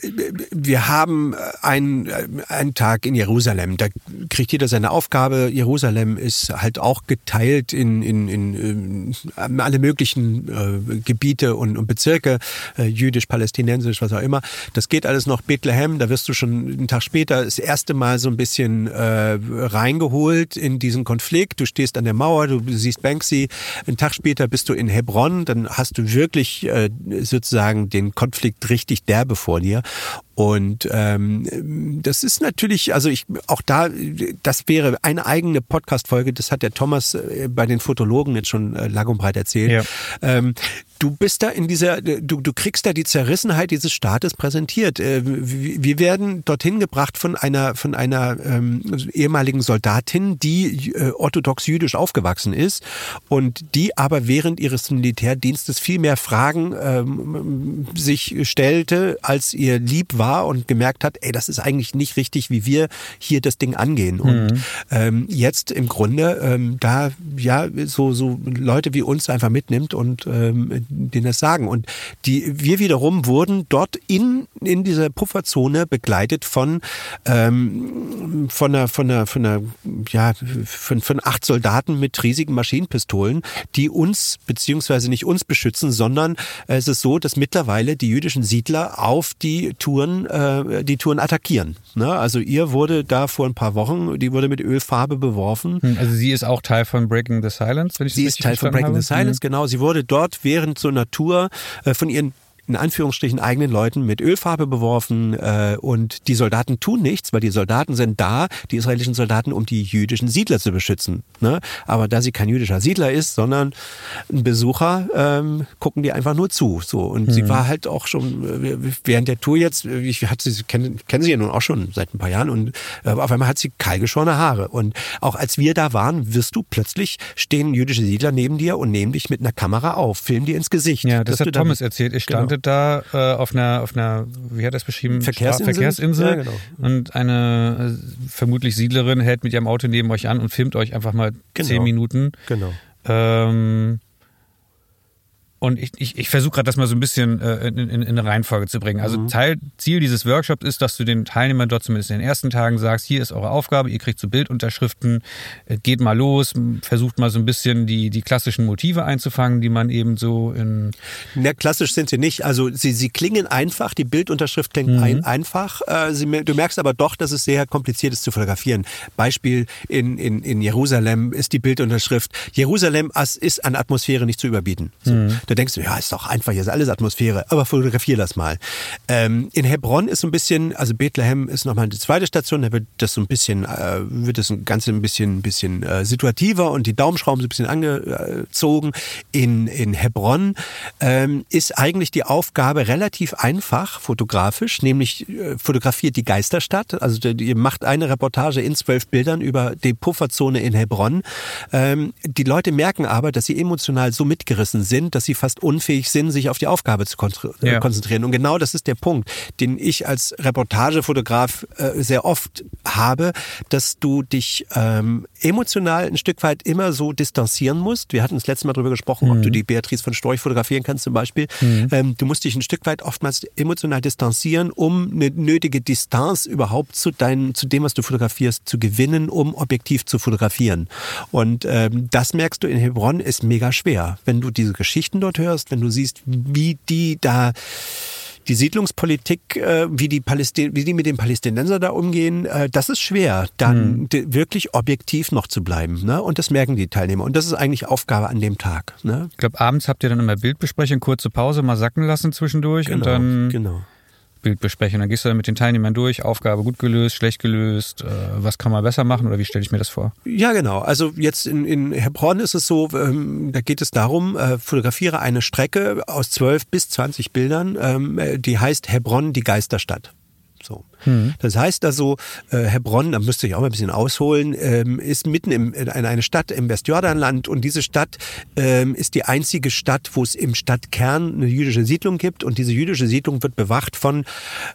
wir haben einen, einen Tag in Jerusalem. Da kriegt jeder seine Aufgabe. Jerusalem ist halt auch geteilt in, in, in, in ähm, alle möglichen äh, Gebiete und, und Bezirke, äh, jüdisch, palästinensisch, was auch immer. Das geht alles noch Bethlehem. Da wirst du schon einen Tag später das erste Mal so ein bisschen äh, reingeholt in diesen Konflikt. Du stehst an der Mauer, du siehst Banksy. Einen Tag später bist du in Hebron. Dann hast du wirklich äh, sozusagen den Konflikt richtig derbe vor dir. Und ähm, das ist natürlich, also ich auch da, das wäre eine eigene Podcast-Folge, das hat der Thomas äh, bei den Fotologen jetzt schon äh, lang und breit erzählt. Ja. Ähm, du bist da in dieser, du, du kriegst da die Zerrissenheit dieses Staates präsentiert. Äh, wir werden dorthin gebracht von einer, von einer ähm, ehemaligen Soldatin, die äh, orthodox jüdisch aufgewachsen ist und die aber während ihres Militärdienstes viel mehr Fragen ähm, sich stellte, als ihr lieb war war und gemerkt hat, ey, das ist eigentlich nicht richtig, wie wir hier das Ding angehen. Mhm. Und ähm, jetzt im Grunde ähm, da ja so so Leute wie uns einfach mitnimmt und ähm, denen das sagen. Und die wir wiederum wurden dort in in dieser Pufferzone begleitet von ähm, von einer von einer von einer ja von, von acht Soldaten mit riesigen Maschinenpistolen, die uns beziehungsweise nicht uns beschützen, sondern es ist so, dass mittlerweile die jüdischen Siedler auf die Touren äh, die Touren attackieren. Ne? Also ihr wurde da vor ein paar Wochen, die wurde mit Ölfarbe beworfen. Hm, also sie ist auch Teil von Breaking the Silence, wenn ich Sie ist Teil von Breaking habe. the Silence, mhm. genau. Sie wurde dort während einer Tour äh, von ihren in Anführungsstrichen eigenen Leuten mit Ölfarbe beworfen äh, und die Soldaten tun nichts, weil die Soldaten sind da, die israelischen Soldaten, um die jüdischen Siedler zu beschützen. Ne? Aber da sie kein jüdischer Siedler ist, sondern ein Besucher, ähm, gucken die einfach nur zu. So und mhm. sie war halt auch schon äh, während der Tour jetzt, ich hat sie kennen, kennen sie ja nun auch schon seit ein paar Jahren und äh, auf einmal hat sie kahlgeschorene Haare und auch als wir da waren, wirst du plötzlich stehen jüdische Siedler neben dir und nehmen dich mit einer Kamera auf, filmen dir ins Gesicht. Ja, das hat Thomas erzählt. Ich stand genau arbeitet da äh, auf einer, auf einer, wie hat er das beschrieben? Verkehrsinsel. Verkehrsinsel. Ja, genau. Und eine äh, vermutlich Siedlerin hält mit ihrem Auto neben euch an und filmt euch einfach mal genau. zehn Minuten. Genau. Ähm, und ich, ich, ich versuche gerade das mal so ein bisschen äh, in, in, in eine Reihenfolge zu bringen. Also mhm. Teil, Ziel dieses Workshops ist, dass du den Teilnehmern dort zumindest in den ersten Tagen sagst, hier ist eure Aufgabe, ihr kriegt so Bildunterschriften, äh, geht mal los, versucht mal so ein bisschen die, die klassischen Motive einzufangen, die man eben so in... Ja, klassisch sind sie nicht. Also sie, sie klingen einfach, die Bildunterschrift klingt mhm. ein, einfach. Äh, sie, du merkst aber doch, dass es sehr kompliziert ist zu fotografieren. Beispiel in, in, in Jerusalem ist die Bildunterschrift, Jerusalem ist an Atmosphäre nicht zu überbieten. So. Mhm. Da denkst du, ja, ist doch einfach, hier ist alles Atmosphäre, aber fotografier das mal. Ähm, in Hebron ist so ein bisschen, also Bethlehem ist nochmal die zweite Station, da wird das so ein bisschen, äh, wird das Ganze ein bisschen, ein bisschen äh, situativer und die Daumenschrauben so ein bisschen angezogen. In, in Hebron ähm, ist eigentlich die Aufgabe relativ einfach fotografisch, nämlich äh, fotografiert die Geisterstadt. Also ihr macht eine Reportage in zwölf Bildern über die Pufferzone in Hebron. Ähm, die Leute merken aber, dass sie emotional so mitgerissen sind, dass sie fast unfähig sind, sich auf die Aufgabe zu äh, ja. konzentrieren. Und genau das ist der Punkt, den ich als Reportagefotograf äh, sehr oft habe, dass du dich ähm, emotional ein Stück weit immer so distanzieren musst. Wir hatten das letzte Mal darüber gesprochen, mhm. ob du die Beatrice von Storch fotografieren kannst zum Beispiel. Mhm. Ähm, du musst dich ein Stück weit oftmals emotional distanzieren, um eine nötige Distanz überhaupt zu deinem, zu dem, was du fotografierst, zu gewinnen, um objektiv zu fotografieren. Und ähm, das merkst du in Hebron ist mega schwer. Wenn du diese Geschichten dort hörst, wenn du siehst, wie die da die Siedlungspolitik, äh, wie, die Palästin wie die mit den Palästinensern da umgehen, äh, das ist schwer, dann mhm. wirklich objektiv noch zu bleiben. Ne? Und das merken die Teilnehmer. Und das ist eigentlich Aufgabe an dem Tag. Ne? Ich glaube, abends habt ihr dann immer Bildbesprechung, kurze Pause, mal sacken lassen zwischendurch genau, und dann. Genau. Bildbesprechung. Dann gehst du mit den Teilnehmern durch, Aufgabe gut gelöst, schlecht gelöst, äh, was kann man besser machen oder wie stelle ich mir das vor? Ja, genau. Also jetzt in, in Heilbronn ist es so, ähm, da geht es darum, äh, fotografiere eine Strecke aus 12 bis 20 Bildern, ähm, die heißt Hebron, die Geisterstadt. So. Mhm. Das heißt also, äh, Hebron, da müsste ich auch mal ein bisschen ausholen, ähm, ist mitten im, in eine Stadt im Westjordanland und diese Stadt ähm, ist die einzige Stadt, wo es im Stadtkern eine jüdische Siedlung gibt und diese jüdische Siedlung wird bewacht von,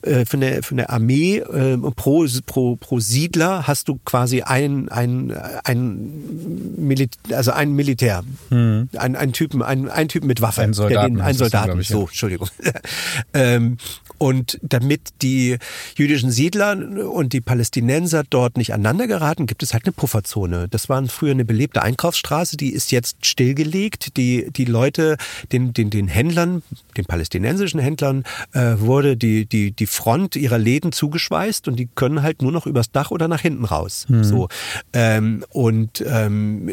äh, von, der, von der Armee. Äh, pro, pro, pro Siedler hast du quasi ein, ein, ein, Milit also ein Militär, mhm. ein, ein Typen, ein, ein Typen mit Waffe. Ein Soldaten. Den, ein Soldaten, so, Entschuldigung. [LAUGHS] ähm, und damit die jüdischen Siedler und die Palästinenser dort nicht aneinander geraten, gibt es halt eine Pufferzone. Das war früher eine belebte Einkaufsstraße, die ist jetzt stillgelegt. Die, die Leute, den, den, den Händlern, den palästinensischen Händlern, äh, wurde die, die, die Front ihrer Läden zugeschweißt und die können halt nur noch übers Dach oder nach hinten raus. Mhm. So. Ähm, und ähm,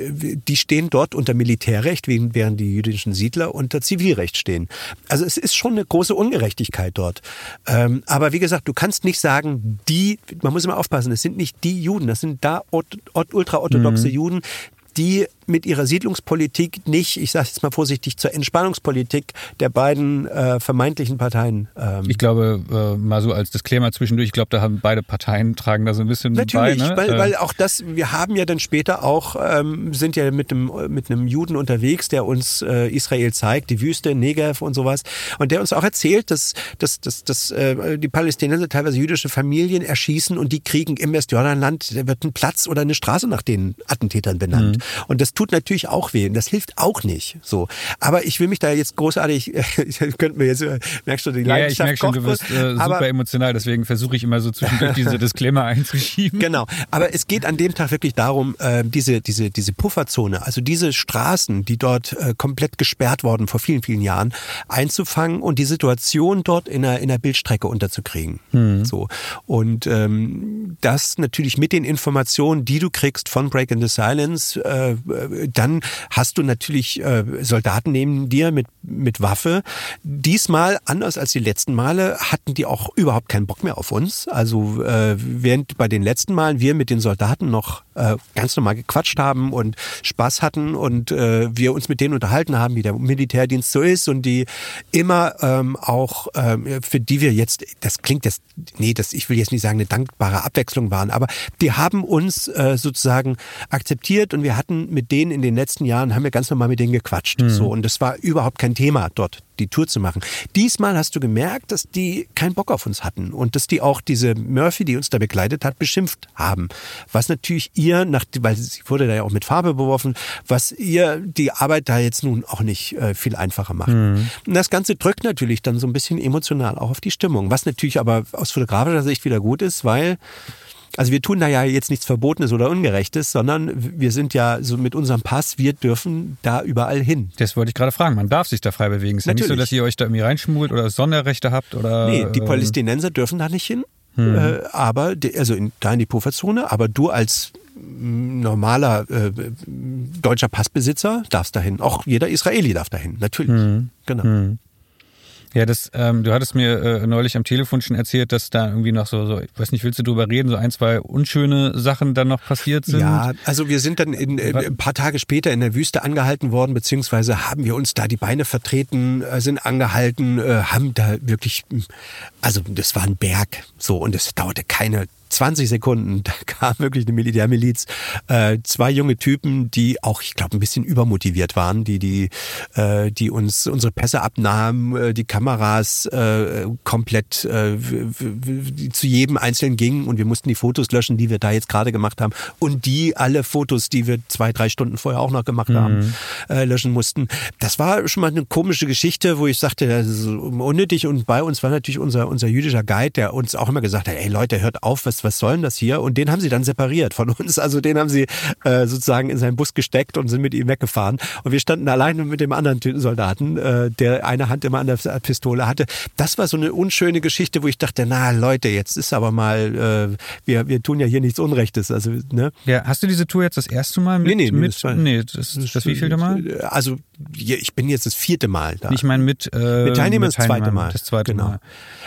die stehen dort unter Militärrecht, während die jüdischen Siedler unter Zivilrecht stehen. Also es ist schon eine große Ungerechtigkeit dort. Ähm, aber wie gesagt, du kannst nicht sagen, die, man muss immer aufpassen, es sind nicht die Juden, das sind da ultraorthodoxe mhm. Juden, die mit ihrer Siedlungspolitik nicht, ich sage jetzt mal vorsichtig, zur Entspannungspolitik der beiden äh, vermeintlichen Parteien. Ähm. Ich glaube, äh, mal so als Disclaimer zwischendurch, ich glaube, da haben beide Parteien tragen da so ein bisschen Natürlich, bei. Ne? weil, äh. weil auch das, wir haben ja dann später auch, ähm, sind ja mit einem, mit einem Juden unterwegs, der uns äh, Israel zeigt, die Wüste, Negev und sowas, und der uns auch erzählt, dass, dass, dass, dass äh, die Palästinenser teilweise jüdische Familien erschießen und die kriegen im Westjordanland, da wird ein Platz oder eine Straße nach den Attentätern benannt. Mhm. Und das tut natürlich auch weh. Und das hilft auch nicht. So. Aber ich will mich da jetzt großartig, [LAUGHS] ich könnte mir jetzt, merkst du die Leidenschaft Ja, ich merke schon, du bist äh, super aber, emotional, deswegen versuche ich immer so zwischendurch diese [LAUGHS] Disclaimer einzuschieben. Genau. Aber es geht an dem Tag wirklich darum, äh, diese, diese, diese Pufferzone, also diese Straßen, die dort äh, komplett gesperrt wurden vor vielen, vielen Jahren, einzufangen und die Situation dort in der, in der Bildstrecke unterzukriegen. Mhm. So. Und ähm, das natürlich mit den Informationen, die du kriegst von Break in the Silence, äh, dann hast du natürlich äh, Soldaten neben dir mit, mit Waffe. Diesmal, anders als die letzten Male, hatten die auch überhaupt keinen Bock mehr auf uns. Also äh, während bei den letzten Malen wir mit den Soldaten noch äh, ganz normal gequatscht haben und Spaß hatten und äh, wir uns mit denen unterhalten haben, wie der Militärdienst so ist und die immer ähm, auch, ähm, für die wir jetzt, das klingt jetzt, nee, das, ich will jetzt nicht sagen, eine dankbare Abwechslung waren, aber die haben uns äh, sozusagen akzeptiert und wir hatten mit denen in den letzten Jahren, haben wir ganz normal mit denen gequatscht. Mhm. So, und das war überhaupt kein Thema dort die Tour zu machen. Diesmal hast du gemerkt, dass die keinen Bock auf uns hatten und dass die auch diese Murphy, die uns da begleitet hat, beschimpft haben. Was natürlich ihr, nach, weil sie wurde da ja auch mit Farbe beworfen, was ihr die Arbeit da jetzt nun auch nicht äh, viel einfacher macht. Mhm. Und das Ganze drückt natürlich dann so ein bisschen emotional auch auf die Stimmung, was natürlich aber aus fotografischer Sicht wieder gut ist, weil also wir tun da ja jetzt nichts Verbotenes oder Ungerechtes, sondern wir sind ja so mit unserem Pass, wir dürfen da überall hin. Das wollte ich gerade fragen. Man darf sich da frei bewegen. Es ist Natürlich. ja nicht so, dass ihr euch da irgendwie reinschmult oder Sonderrechte habt oder. Nee, die äh, Palästinenser dürfen da nicht hin. Hm. Äh, aber, also in, da in die Pufferzone, aber du als normaler äh, deutscher Passbesitzer darfst dahin. Auch jeder Israeli darf dahin, natürlich. Hm. Genau. Hm. Ja, das, ähm, du hattest mir äh, neulich am Telefon schon erzählt, dass da irgendwie noch so, so, ich weiß nicht, willst du drüber reden, so ein, zwei unschöne Sachen dann noch passiert sind? Ja, also wir sind dann in, in, ein paar Tage später in der Wüste angehalten worden, beziehungsweise haben wir uns da die Beine vertreten, äh, sind angehalten, äh, haben da wirklich, also das war ein Berg, so, und es dauerte keine 20 Sekunden, [LAUGHS] da kam wirklich eine Militärmiliz, äh, zwei junge Typen, die auch, ich glaube, ein bisschen übermotiviert waren, die, die, äh, die uns unsere Pässe abnahmen, äh, die Kameras äh, komplett äh, zu jedem Einzelnen gingen und wir mussten die Fotos löschen, die wir da jetzt gerade gemacht haben und die alle Fotos, die wir zwei, drei Stunden vorher auch noch gemacht mhm. haben, äh, löschen mussten. Das war schon mal eine komische Geschichte, wo ich sagte, das ist unnötig und bei uns war natürlich unser, unser jüdischer Guide, der uns auch immer gesagt hat, ey Leute, hört auf, was, was soll denn das hier? Und den haben sie dann separiert von uns. Also den haben sie äh, sozusagen in seinen Bus gesteckt und sind mit ihm weggefahren. Und wir standen alleine mit dem anderen Soldaten, äh, der eine Hand immer an der Pistole hatte. Das war so eine unschöne Geschichte, wo ich dachte, na Leute, jetzt ist aber mal, äh, wir, wir tun ja hier nichts Unrechtes. Also, ne? Ja, hast du diese Tour jetzt das erste Mal mit? Nee, nee, mit, nee das, das, das wievielte Mal? Also ich bin jetzt das vierte Mal da. Ich meine mit, äh, mit Teilnehmern das zweite Mal. Das zweite genau. Mal.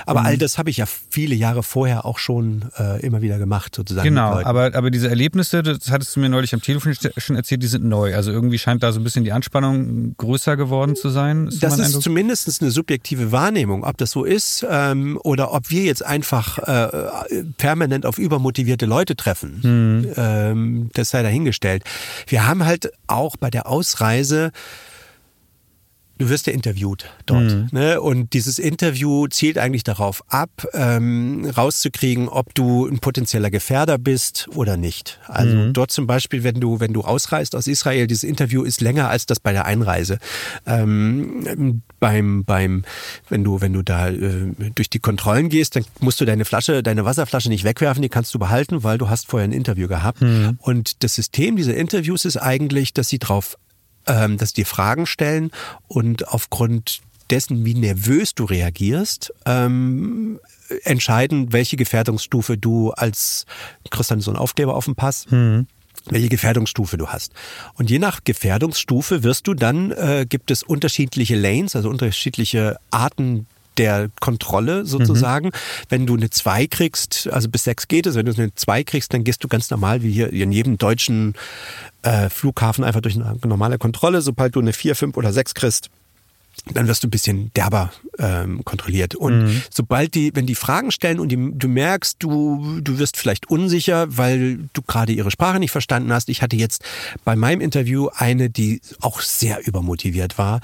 Aber mhm. all das habe ich ja viele Jahre vorher auch schon äh, immer wieder gemacht, sozusagen. Genau, aber, aber diese Erlebnisse, das hattest du mir neulich am Telefon schon erzählt, die sind neu. Also irgendwie scheint da so ein bisschen die Anspannung größer geworden zu sein. Ist das ist zumindest eine subjektive Wahrnehmung, ob das so ist ähm, oder ob wir jetzt einfach äh, permanent auf übermotivierte Leute treffen. Mhm. Ähm, das sei dahingestellt. Wir haben halt auch bei der Ausreise du wirst ja interviewt dort. Mhm. Ne? Und dieses Interview zielt eigentlich darauf ab, ähm, rauszukriegen, ob du ein potenzieller Gefährder bist oder nicht. Also mhm. dort zum Beispiel, wenn du, wenn du ausreist aus Israel, dieses Interview ist länger als das bei der Einreise. Ähm, beim, beim, wenn du, wenn du da äh, durch die Kontrollen gehst, dann musst du deine Flasche, deine Wasserflasche nicht wegwerfen, die kannst du behalten, weil du hast vorher ein Interview gehabt. Mhm. Und das System dieser Interviews ist eigentlich, dass sie darauf ähm, dass die Fragen stellen und aufgrund dessen, wie nervös du reagierst, ähm, entscheiden, welche Gefährdungsstufe du als Christian so ein Aufkleber auf dem Pass. Mhm welche Gefährdungsstufe du hast. Und je nach Gefährdungsstufe wirst du dann, äh, gibt es unterschiedliche Lanes, also unterschiedliche Arten der Kontrolle sozusagen. Mhm. Wenn du eine 2 kriegst, also bis 6 geht es, wenn du eine 2 kriegst, dann gehst du ganz normal wie hier in jedem deutschen äh, Flughafen einfach durch eine normale Kontrolle. Sobald du eine 4, 5 oder 6 kriegst, dann wirst du ein bisschen derber ähm, kontrolliert. Und mhm. sobald die, wenn die Fragen stellen und die, du merkst, du, du wirst vielleicht unsicher, weil du gerade ihre Sprache nicht verstanden hast. Ich hatte jetzt bei meinem Interview eine, die auch sehr übermotiviert war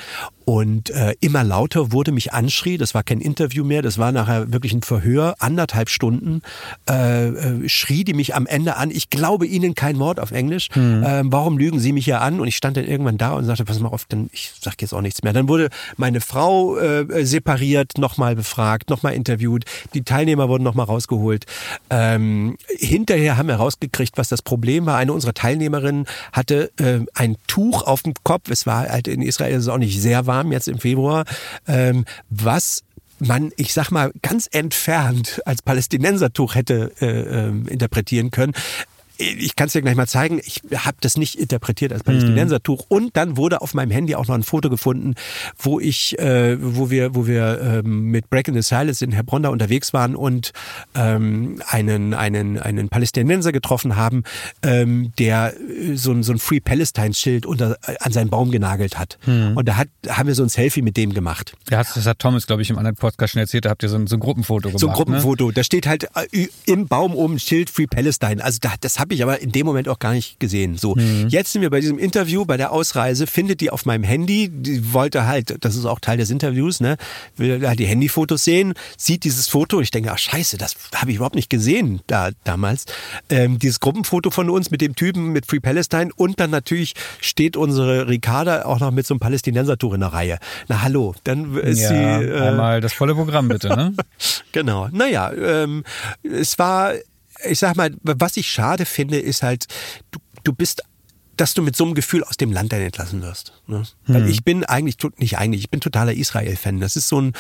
und äh, immer lauter wurde, mich anschrie. Das war kein Interview mehr, das war nachher wirklich ein Verhör, anderthalb Stunden. Äh, äh, schrie die mich am Ende an. Ich glaube Ihnen kein Wort auf Englisch. Mhm. Äh, warum lügen Sie mich hier an? Und ich stand dann irgendwann da und sagte, pass mal auf, dann, ich sag jetzt auch nichts mehr. Dann wurde meine Frau äh, separiert, nochmal befragt, nochmal interviewt. Die Teilnehmer wurden nochmal rausgeholt. Ähm, hinterher haben wir rausgekriegt, was das Problem war. Eine unserer Teilnehmerinnen hatte äh, ein Tuch auf dem Kopf. Es war halt in Israel ist es auch nicht sehr warm jetzt im Februar. Ähm, was man, ich sag mal, ganz entfernt als Palästinensertuch hätte äh, äh, interpretieren können ich kann es dir gleich mal zeigen, ich habe das nicht interpretiert als Palästinensertuch. Mhm. Und dann wurde auf meinem Handy auch noch ein Foto gefunden, wo ich, äh, wo wir, wo wir ähm, mit Breaking the Silence in Hebron da unterwegs waren und ähm, einen, einen, einen Palästinenser getroffen haben, ähm, der äh, so ein, so ein Free Palestine-Schild unter, äh, an seinen Baum genagelt hat. Mhm. Und da hat, haben wir so ein Selfie mit dem gemacht. Ja, das hat Thomas, glaube ich, im anderen Podcast schon erzählt, da habt ihr so ein, so ein Gruppenfoto gemacht. So ein Gruppenfoto. Ne? Da steht halt äh, im Baum oben Schild Free Palestine. Also da, das habe ich aber in dem Moment auch gar nicht gesehen. So, mhm. jetzt sind wir bei diesem Interview, bei der Ausreise, findet die auf meinem Handy, die wollte halt, das ist auch Teil des Interviews, ne, will halt die Handyfotos sehen, sieht dieses Foto und ich denke, ach scheiße, das habe ich überhaupt nicht gesehen da damals. Ähm, dieses Gruppenfoto von uns mit dem Typen mit Free Palestine und dann natürlich steht unsere Ricarda auch noch mit so einem Palästinensertuch in der Reihe. Na hallo, dann ist ja, sie... Äh, einmal das volle Programm bitte, ne? [LAUGHS] genau, naja, ähm, es war ich sag mal, was ich schade finde, ist halt, du, du bist dass du mit so einem Gefühl aus dem Land dann entlassen wirst. Ne? Weil hm. ich bin eigentlich, nicht eigentlich, ich bin totaler Israel-Fan. Das ist so ein,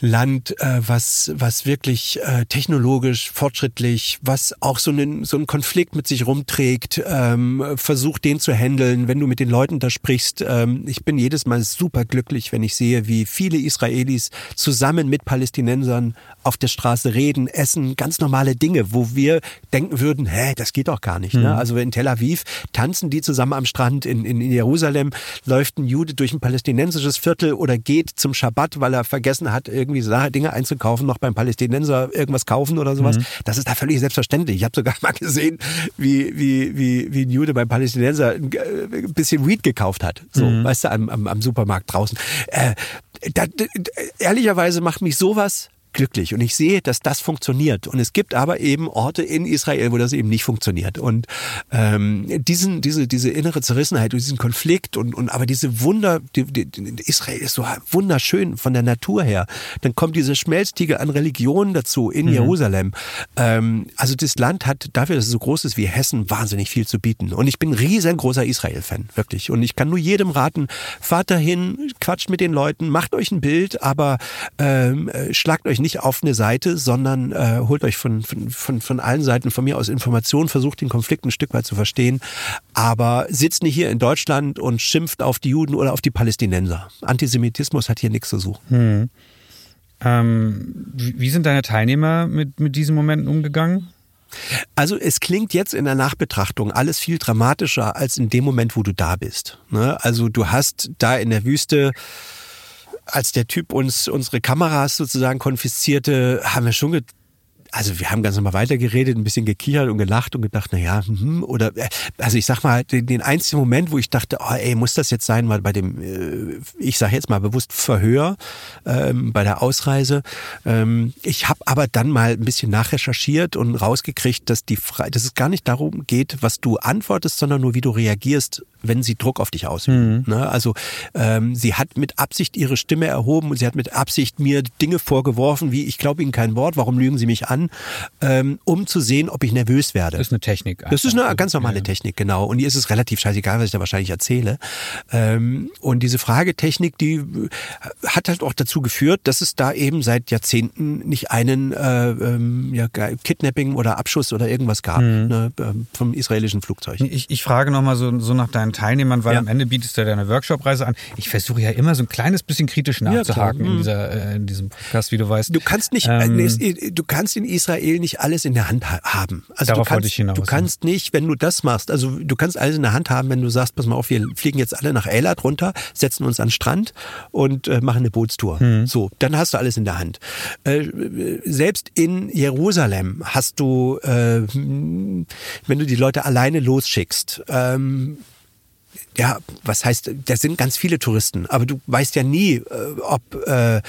Land, äh, was, was wirklich äh, technologisch fortschrittlich, was auch so einen, so einen Konflikt mit sich rumträgt, ähm, versucht den zu handeln, wenn du mit den Leuten da sprichst. Ähm, ich bin jedes Mal super glücklich, wenn ich sehe, wie viele Israelis zusammen mit Palästinensern auf der Straße reden, essen, ganz normale Dinge, wo wir denken würden, hä, das geht doch gar nicht. Ne? Mhm. Ne? Also in Tel Aviv tanzen die zusammen am Strand, in, in, in Jerusalem läuft ein Jude durch ein palästinensisches Viertel oder geht zum Schabbat, weil er vergessen hat, irgendwie irgendwie Dinge einzukaufen, noch beim Palästinenser irgendwas kaufen oder sowas. Mhm. Das ist da völlig selbstverständlich. Ich habe sogar [LAUGHS] mal gesehen, wie, wie, wie, wie ein Jude beim Palästinenser ein bisschen Weed gekauft hat. So, mhm. weißt du, am, am, am Supermarkt draußen. Äh, da, ehrlicherweise macht mich sowas glücklich. Und ich sehe, dass das funktioniert. Und es gibt aber eben Orte in Israel, wo das eben nicht funktioniert. Und ähm, diesen, diese, diese innere Zerrissenheit und diesen Konflikt und, und aber diese Wunder, die, die, Israel ist so wunderschön von der Natur her. Dann kommt diese Schmelztiegel an Religionen dazu in mhm. Jerusalem. Ähm, also das Land hat dafür, dass es so groß ist wie Hessen, wahnsinnig viel zu bieten. Und ich bin riesengroßer Israel-Fan, wirklich. Und ich kann nur jedem raten, fahrt dahin, quatscht mit den Leuten, macht euch ein Bild, aber ähm, äh, schlagt euch nicht auf eine Seite, sondern äh, holt euch von, von, von, von allen Seiten von mir aus Informationen, versucht den Konflikt ein Stück weit zu verstehen, aber sitzt nicht hier in Deutschland und schimpft auf die Juden oder auf die Palästinenser. Antisemitismus hat hier nichts zu suchen. Hm. Ähm, wie sind deine Teilnehmer mit, mit diesen Momenten umgegangen? Also es klingt jetzt in der Nachbetrachtung alles viel dramatischer als in dem Moment, wo du da bist. Ne? Also du hast da in der Wüste als der Typ uns unsere Kameras sozusagen konfiszierte, haben wir schon also wir haben ganz normal weitergeredet, ein bisschen gekichert und gelacht und gedacht, na ja, hm, oder äh, also ich sag mal, den, den einzigen Moment, wo ich dachte, oh, ey, muss das jetzt sein, weil bei dem, äh, ich sage jetzt mal bewusst Verhör ähm, bei der Ausreise. Ähm, ich habe aber dann mal ein bisschen nachrecherchiert und rausgekriegt, dass die Fre dass es gar nicht darum geht, was du antwortest, sondern nur wie du reagierst, wenn sie Druck auf dich ausüben. Mhm. Ne? Also ähm, sie hat mit Absicht ihre Stimme erhoben und sie hat mit Absicht mir Dinge vorgeworfen, wie ich glaube Ihnen kein Wort, warum lügen Sie mich an? An, ähm, um zu sehen, ob ich nervös werde. Das ist eine Technik. Das ist eine ganz normale ja. Technik, genau. Und ihr ist es relativ scheißegal, was ich da wahrscheinlich erzähle. Ähm, und diese Fragetechnik, die äh, hat halt auch dazu geführt, dass es da eben seit Jahrzehnten nicht einen äh, ähm, ja, Kidnapping oder Abschuss oder irgendwas gab mhm. ne, ähm, vom israelischen Flugzeug. Ich, ich frage nochmal so, so nach deinen Teilnehmern, weil ja. am Ende bietest du deine Workshop-Reise an. Ich versuche ja immer so ein kleines bisschen kritisch nachzuhaken ja, in, mhm. dieser, äh, in diesem Podcast, wie du weißt. Du kannst nicht, ähm, äh, du kannst in Israel nicht alles in der Hand haben. Also Darauf du kannst, ich hinaus, du kannst nicht, wenn du das machst, also du kannst alles in der Hand haben, wenn du sagst, pass mal auf, wir fliegen jetzt alle nach Eilat runter, setzen uns an den Strand und äh, machen eine Bootstour. Mhm. So, dann hast du alles in der Hand. Äh, selbst in Jerusalem hast du, äh, wenn du die Leute alleine losschickst, ähm, ja, was heißt, da sind ganz viele Touristen, aber du weißt ja nie, äh, ob, äh,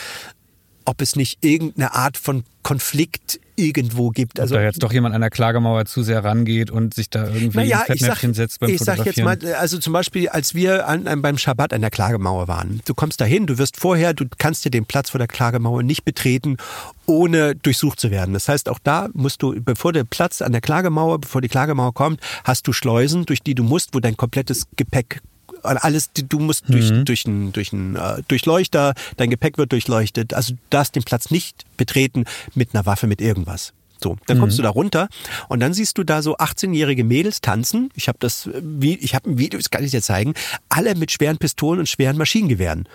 ob es nicht irgendeine Art von Konflikt irgendwo gibt. Also, Ob da jetzt doch jemand an der Klagemauer zu sehr rangeht und sich da irgendwie naja, ein Fettnäpfchen setzt beim Ich sag jetzt mal, also zum Beispiel, als wir an, beim Schabbat an der Klagemauer waren. Du kommst dahin, du wirst vorher, du kannst dir den Platz vor der Klagemauer nicht betreten, ohne durchsucht zu werden. Das heißt, auch da musst du, bevor der Platz an der Klagemauer, bevor die Klagemauer kommt, hast du Schleusen, durch die du musst, wo dein komplettes Gepäck alles, du musst durch, mhm. durch einen durch ein, äh, Durchleuchter, dein Gepäck wird durchleuchtet. Also du darfst den Platz nicht betreten mit einer Waffe, mit irgendwas. So, dann kommst mhm. du da runter und dann siehst du da so 18-jährige Mädels tanzen. Ich habe das, wie ich habe ein Video, das kann ich dir zeigen. Alle mit schweren Pistolen und schweren Maschinengewehren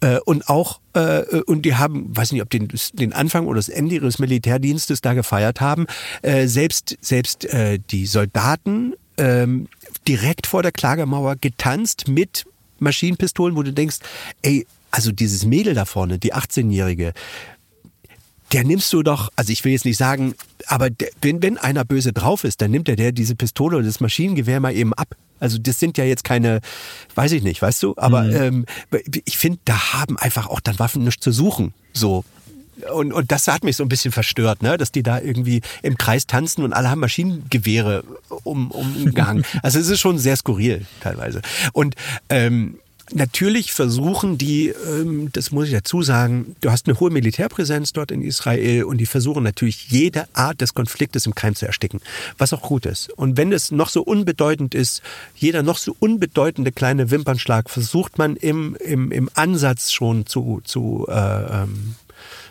äh, und auch äh, und die haben, weiß nicht, ob den, den Anfang oder das Ende ihres Militärdienstes da gefeiert haben. Äh, selbst selbst äh, die Soldaten ähm, direkt vor der Klagemauer getanzt mit Maschinenpistolen, wo du denkst, ey, also dieses Mädel da vorne, die 18-Jährige, der nimmst du doch, also ich will jetzt nicht sagen, aber der, wenn, wenn einer böse drauf ist, dann nimmt er der diese Pistole oder das Maschinengewehr mal eben ab. Also das sind ja jetzt keine, weiß ich nicht, weißt du, aber mhm. ähm, ich finde, da haben einfach auch dann Waffen nichts zu suchen. So, und, und das hat mich so ein bisschen verstört, ne? dass die da irgendwie im Kreis tanzen und alle haben Maschinengewehre um, umgehangen. [LAUGHS] also es ist schon sehr skurril teilweise. Und ähm, Natürlich versuchen die, ähm, das muss ich dazu sagen, du hast eine hohe Militärpräsenz dort in Israel und die versuchen natürlich jede Art des Konfliktes im Keim zu ersticken, was auch gut ist. Und wenn es noch so unbedeutend ist, jeder noch so unbedeutende kleine Wimpernschlag versucht man im, im, im Ansatz schon zu, zu äh, ähm,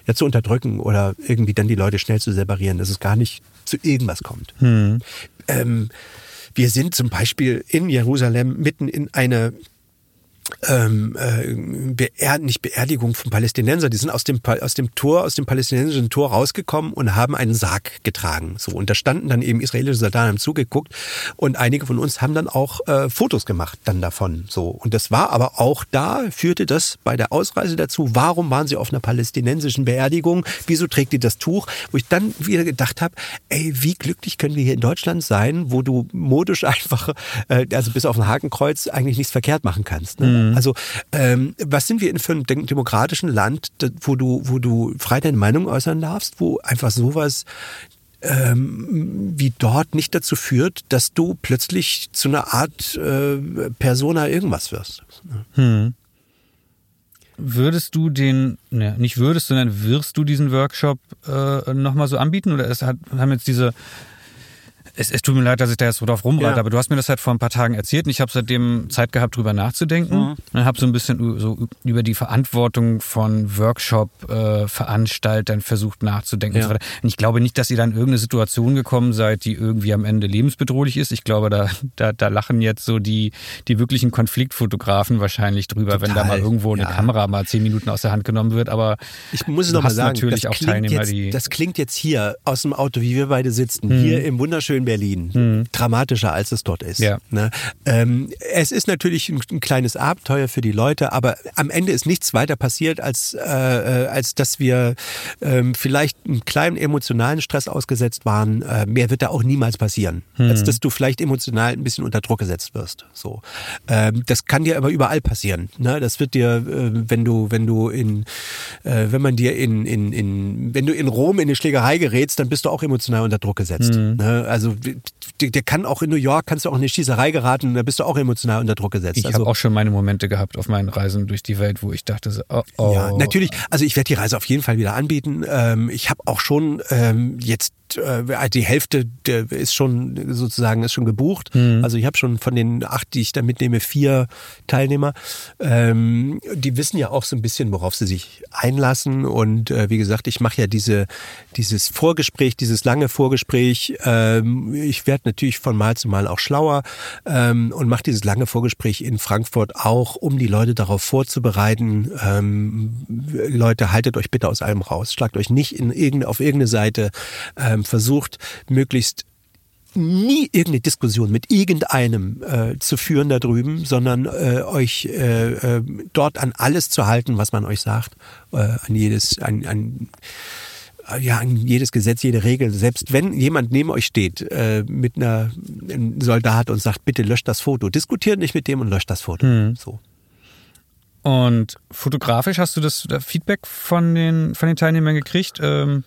ja, zu unterdrücken oder irgendwie dann die Leute schnell zu separieren, dass es gar nicht zu irgendwas kommt. Hm. Ähm, wir sind zum Beispiel in Jerusalem mitten in eine ähm, äh, nicht Beerdigung von Palästinenser, die sind aus dem, aus dem Tor, aus dem palästinensischen Tor rausgekommen und haben einen Sarg getragen. So, und da standen dann eben israelische Soldaten, haben zugeguckt und einige von uns haben dann auch äh, Fotos gemacht dann davon. So, und das war aber auch da, führte das bei der Ausreise dazu, warum waren sie auf einer palästinensischen Beerdigung, wieso trägt die das Tuch? Wo ich dann wieder gedacht habe, ey, wie glücklich können wir hier in Deutschland sein, wo du modisch [LAUGHS] einfach, äh, also bis auf ein Hakenkreuz eigentlich nichts verkehrt machen kannst. Ne? Mhm. Also ähm, was sind wir in für einem demokratischen Land, wo du, wo du frei deine Meinung äußern darfst, wo einfach sowas ähm, wie dort nicht dazu führt, dass du plötzlich zu einer Art äh, Persona irgendwas wirst. Hm. Würdest du den, ne, nicht würdest, sondern wirst du diesen Workshop äh, nochmal so anbieten? Oder es hat, haben jetzt diese es, es tut mir leid, dass ich da jetzt so drauf rumreite, ja. aber du hast mir das halt vor ein paar Tagen erzählt und ich habe seitdem Zeit gehabt, drüber nachzudenken. Mhm. Und habe so ein bisschen so über die Verantwortung von Workshop-Veranstaltern äh, versucht nachzudenken. Ja. Und, und ich glaube nicht, dass ihr dann in irgendeine Situation gekommen seid, die irgendwie am Ende lebensbedrohlich ist. Ich glaube, da, da, da lachen jetzt so die, die wirklichen Konfliktfotografen wahrscheinlich drüber, Total. wenn da mal irgendwo eine ja. Kamera mal zehn Minuten aus der Hand genommen wird. Aber ich muss es nochmal sagen, natürlich auch Teilnehmer, jetzt, die. Das klingt jetzt hier aus dem Auto, wie wir beide sitzen, mhm. hier im wunderschönen Berlin. Mhm. Dramatischer, als es dort ist. Ja. Ne? Ähm, es ist natürlich ein, ein, kleines Abenteuer für die Leute, aber am Ende ist nichts weiter passiert, als, äh, äh als dass wir ähm, vielleicht einen kleinen emotionalen Stress ausgesetzt waren. Äh, mehr wird da auch niemals passieren, mhm. als dass du vielleicht emotional ein bisschen unter Druck gesetzt wirst. So, ähm, das kann dir aber überall passieren. Ne? Das wird dir, äh, wenn du, wenn du in, äh, wenn man dir in, in, in, wenn du in Rom in eine Schlägerei gerätst, dann bist du auch emotional unter Druck gesetzt. Mhm. Ne? Also der, der, kann auch in New York, kannst du auch in eine Schießerei geraten, da bist du auch emotional unter Druck gesetzt. Ich also, habe auch schon meine Momente gehabt auf meinen Reisen durch die Welt, wo ich dachte, so, oh, oh. Ja, natürlich. Also ich werde die Reise auf jeden Fall wieder anbieten. Ähm, ich habe auch schon ähm, jetzt äh, die Hälfte der ist schon sozusagen ist schon gebucht. Mhm. Also ich habe schon von den acht, die ich da mitnehme, vier Teilnehmer. Ähm, die wissen ja auch so ein bisschen, worauf sie sich einlassen. Und äh, wie gesagt, ich mache ja diese dieses Vorgespräch, dieses lange Vorgespräch. Ähm, ich werde natürlich von Mal zu Mal auch schlauer ähm, und mache dieses lange Vorgespräch in Frankfurt auch, um die Leute darauf vorzubereiten. Ähm, Leute, haltet euch bitte aus allem raus, schlagt euch nicht in irgendeine, auf irgendeine Seite. Ähm, versucht, möglichst nie irgendeine Diskussion mit irgendeinem äh, zu führen da drüben, sondern äh, euch äh, äh, dort an alles zu halten, was man euch sagt, äh, an jedes, an, an ja, an jedes Gesetz, jede Regel. Selbst wenn jemand neben euch steht äh, mit einer einem Soldat und sagt, bitte löscht das Foto, diskutiert nicht mit dem und löscht das Foto. Mhm. So. Und fotografisch hast du das Feedback von den von den Teilnehmern gekriegt? Ähm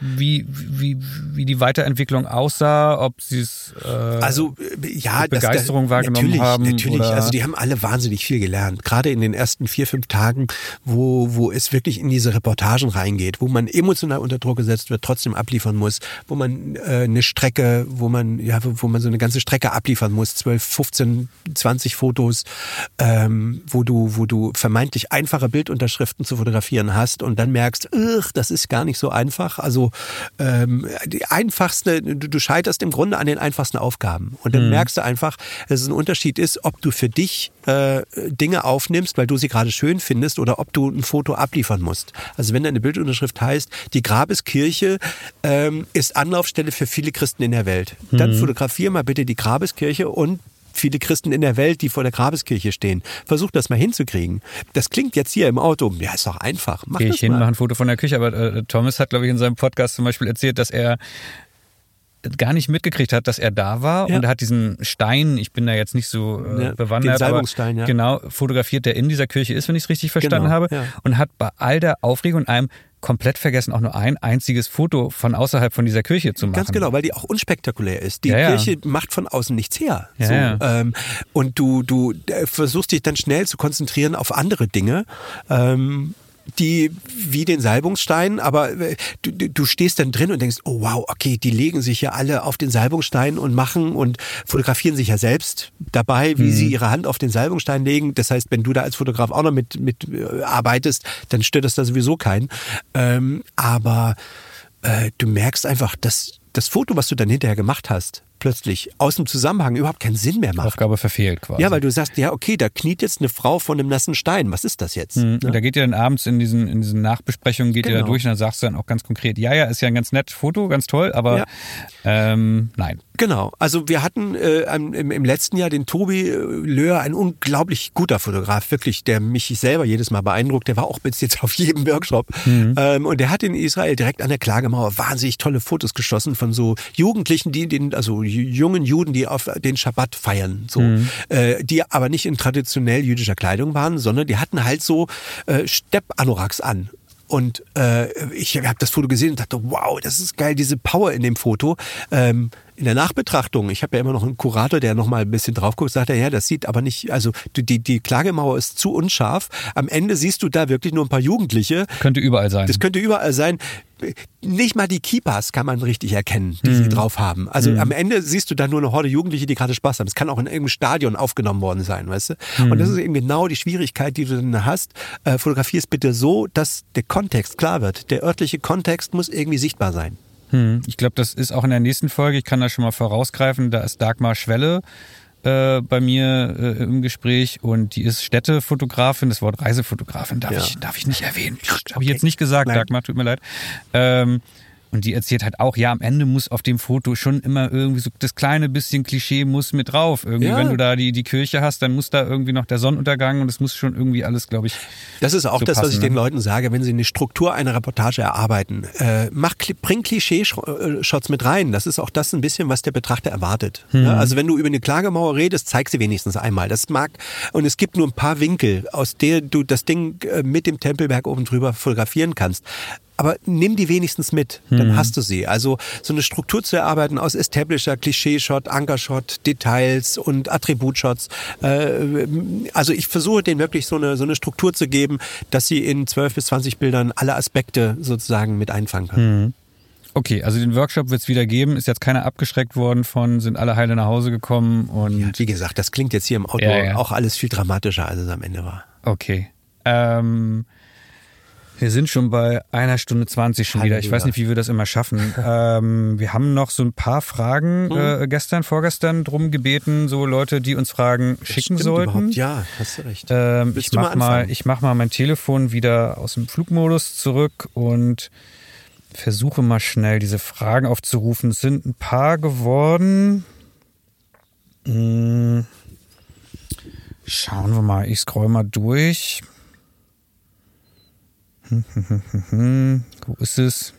wie, wie, wie die Weiterentwicklung aussah, ob sie es äh, also ja Begeisterung das, wahrgenommen natürlich, haben. Natürlich, oder? also die haben alle wahnsinnig viel gelernt. Gerade in den ersten vier, fünf Tagen, wo, wo es wirklich in diese Reportagen reingeht, wo man emotional unter Druck gesetzt wird, trotzdem abliefern muss, wo man äh, eine Strecke, wo man, ja, wo, wo man so eine ganze Strecke abliefern muss, 12, 15, 20 Fotos, ähm, wo du, wo du vermeintlich einfache Bildunterschriften zu fotografieren hast und dann merkst, das ist gar nicht so einfach. Also ähm, die einfachste, du, scheiterst im Grunde an den einfachsten Aufgaben. Und dann mhm. merkst du einfach, dass es ein Unterschied ist, ob du für dich äh, Dinge aufnimmst, weil du sie gerade schön findest, oder ob du ein Foto abliefern musst. Also wenn deine Bildunterschrift heißt, die Grabeskirche ähm, ist Anlaufstelle für viele Christen in der Welt, dann mhm. fotografier mal bitte die Grabeskirche und viele Christen in der Welt, die vor der Grabeskirche stehen. Versuch das mal hinzukriegen. Das klingt jetzt hier im Auto, ja, ist doch einfach. Mach Geh ich hin, mach ein Foto von der Küche, aber äh, Thomas hat, glaube ich, in seinem Podcast zum Beispiel erzählt, dass er gar nicht mitgekriegt hat, dass er da war ja. und er hat diesen Stein, ich bin da jetzt nicht so äh, ja, bewandert, aber ja. genau fotografiert, der in dieser Kirche ist, wenn ich es richtig verstanden genau, habe, und hat bei all der Aufregung und allem komplett vergessen, auch nur ein einziges Foto von außerhalb von dieser Kirche zu machen. Ganz genau, weil die auch unspektakulär ist. Die ja, Kirche ja. macht von außen nichts her. Ja, so, ähm, und du, du äh, versuchst dich dann schnell zu konzentrieren auf andere Dinge. Ähm, die wie den Salbungsstein, aber äh, du, du stehst dann drin und denkst, oh wow, okay, die legen sich ja alle auf den Salbungsstein und machen und fotografieren sich ja selbst dabei, wie mhm. sie ihre Hand auf den Salbungsstein legen. Das heißt, wenn du da als Fotograf auch noch mit, mit äh, arbeitest, dann stört das da sowieso keinen. Ähm, aber äh, du merkst einfach, dass das Foto, was du dann hinterher gemacht hast, plötzlich aus dem Zusammenhang überhaupt keinen Sinn mehr macht. Aufgabe verfehlt quasi. Ja, weil du sagst, ja, okay, da kniet jetzt eine Frau von einem nassen Stein. Was ist das jetzt? Mhm. Da geht ihr dann abends in diesen, in diesen Nachbesprechungen, geht genau. ihr da genau. durch und dann sagst du dann auch ganz konkret, ja, ja, ist ja ein ganz nettes Foto, ganz toll, aber ja. ähm, nein. Genau. Also wir hatten äh, im, im letzten Jahr den Tobi äh, Löhr, ein unglaublich guter Fotograf, wirklich, der mich selber jedes Mal beeindruckt. Der war auch bis jetzt [LAUGHS] auf jedem Workshop. Mhm. Ähm, und der hat in Israel direkt an der Klagemauer wahnsinnig tolle Fotos geschossen von so Jugendlichen, die den, also jungen Juden, die auf den Schabbat feiern, so, mhm. äh, die aber nicht in traditionell jüdischer Kleidung waren, sondern die hatten halt so äh, Stepp-Anoraks an. Und äh, ich habe das Foto gesehen und dachte, wow, das ist geil, diese Power in dem Foto. Ähm, in der Nachbetrachtung, ich habe ja immer noch einen Kurator, der noch mal ein bisschen drauf guckt, sagt er, ja, das sieht aber nicht, also die, die Klagemauer ist zu unscharf. Am Ende siehst du da wirklich nur ein paar Jugendliche. Könnte überall sein. Das könnte überall sein. Nicht mal die Keepers kann man richtig erkennen, die mhm. sie drauf haben. Also mhm. am Ende siehst du da nur eine Horde Jugendliche, die gerade Spaß haben. Es kann auch in irgendeinem Stadion aufgenommen worden sein, weißt du? Mhm. Und das ist eben genau die Schwierigkeit, die du dann hast. Äh, fotografierst bitte so, dass der Kontext klar wird. Der örtliche Kontext muss irgendwie sichtbar sein. Hm, ich glaube, das ist auch in der nächsten Folge. Ich kann da schon mal vorausgreifen. Da ist Dagmar Schwelle äh, bei mir äh, im Gespräch und die ist Städtefotografin. Das Wort Reisefotografin darf, ja. ich, darf ich nicht erwähnen. Habe ich okay. jetzt nicht gesagt, Nein. Dagmar, tut mir leid. Ähm, und die erzählt halt auch, ja, am Ende muss auf dem Foto schon immer irgendwie so das kleine bisschen Klischee muss mit drauf. Irgendwie, ja. wenn du da die, die Kirche hast, dann muss da irgendwie noch der Sonnenuntergang und es muss schon irgendwie alles, glaube ich. Das ist auch so das, passen, was ich ne? den Leuten sage, wenn sie eine Struktur einer Reportage erarbeiten. Äh, mach, bring Klischee-Shots mit rein. Das ist auch das ein bisschen, was der Betrachter erwartet. Hm. Ja, also wenn du über eine Klagemauer redest, zeig sie wenigstens einmal. Das mag, und es gibt nur ein paar Winkel, aus der du das Ding äh, mit dem Tempelberg oben drüber fotografieren kannst aber nimm die wenigstens mit, dann mhm. hast du sie. Also so eine Struktur zu erarbeiten aus Establisher, Klischee-Shot, Anker-Shot, Details und Attributshots. Äh, also ich versuche denen wirklich so eine, so eine Struktur zu geben, dass sie in 12 bis 20 Bildern alle Aspekte sozusagen mit einfangen können. Mhm. Okay, also den Workshop wird es wieder geben. Ist jetzt keiner abgeschreckt worden von, sind alle heile nach Hause gekommen und. Ja, wie gesagt, das klingt jetzt hier im Auto ja, ja. auch alles viel dramatischer, als es am Ende war. Okay. Ähm, wir sind schon bei einer Stunde zwanzig schon wieder. Ich weiß nicht, wie wir das immer schaffen. [LAUGHS] ähm, wir haben noch so ein paar Fragen hm. äh, gestern, vorgestern drum gebeten, so Leute, die uns Fragen das schicken sollten. Überhaupt. Ja, hast du recht. Ähm, ich mach mal, mal, ich mach mal mein Telefon wieder aus dem Flugmodus zurück und versuche mal schnell diese Fragen aufzurufen. Es sind ein paar geworden. Hm. Schauen wir mal. Ich scroll mal durch. [LAUGHS] Wo ist es?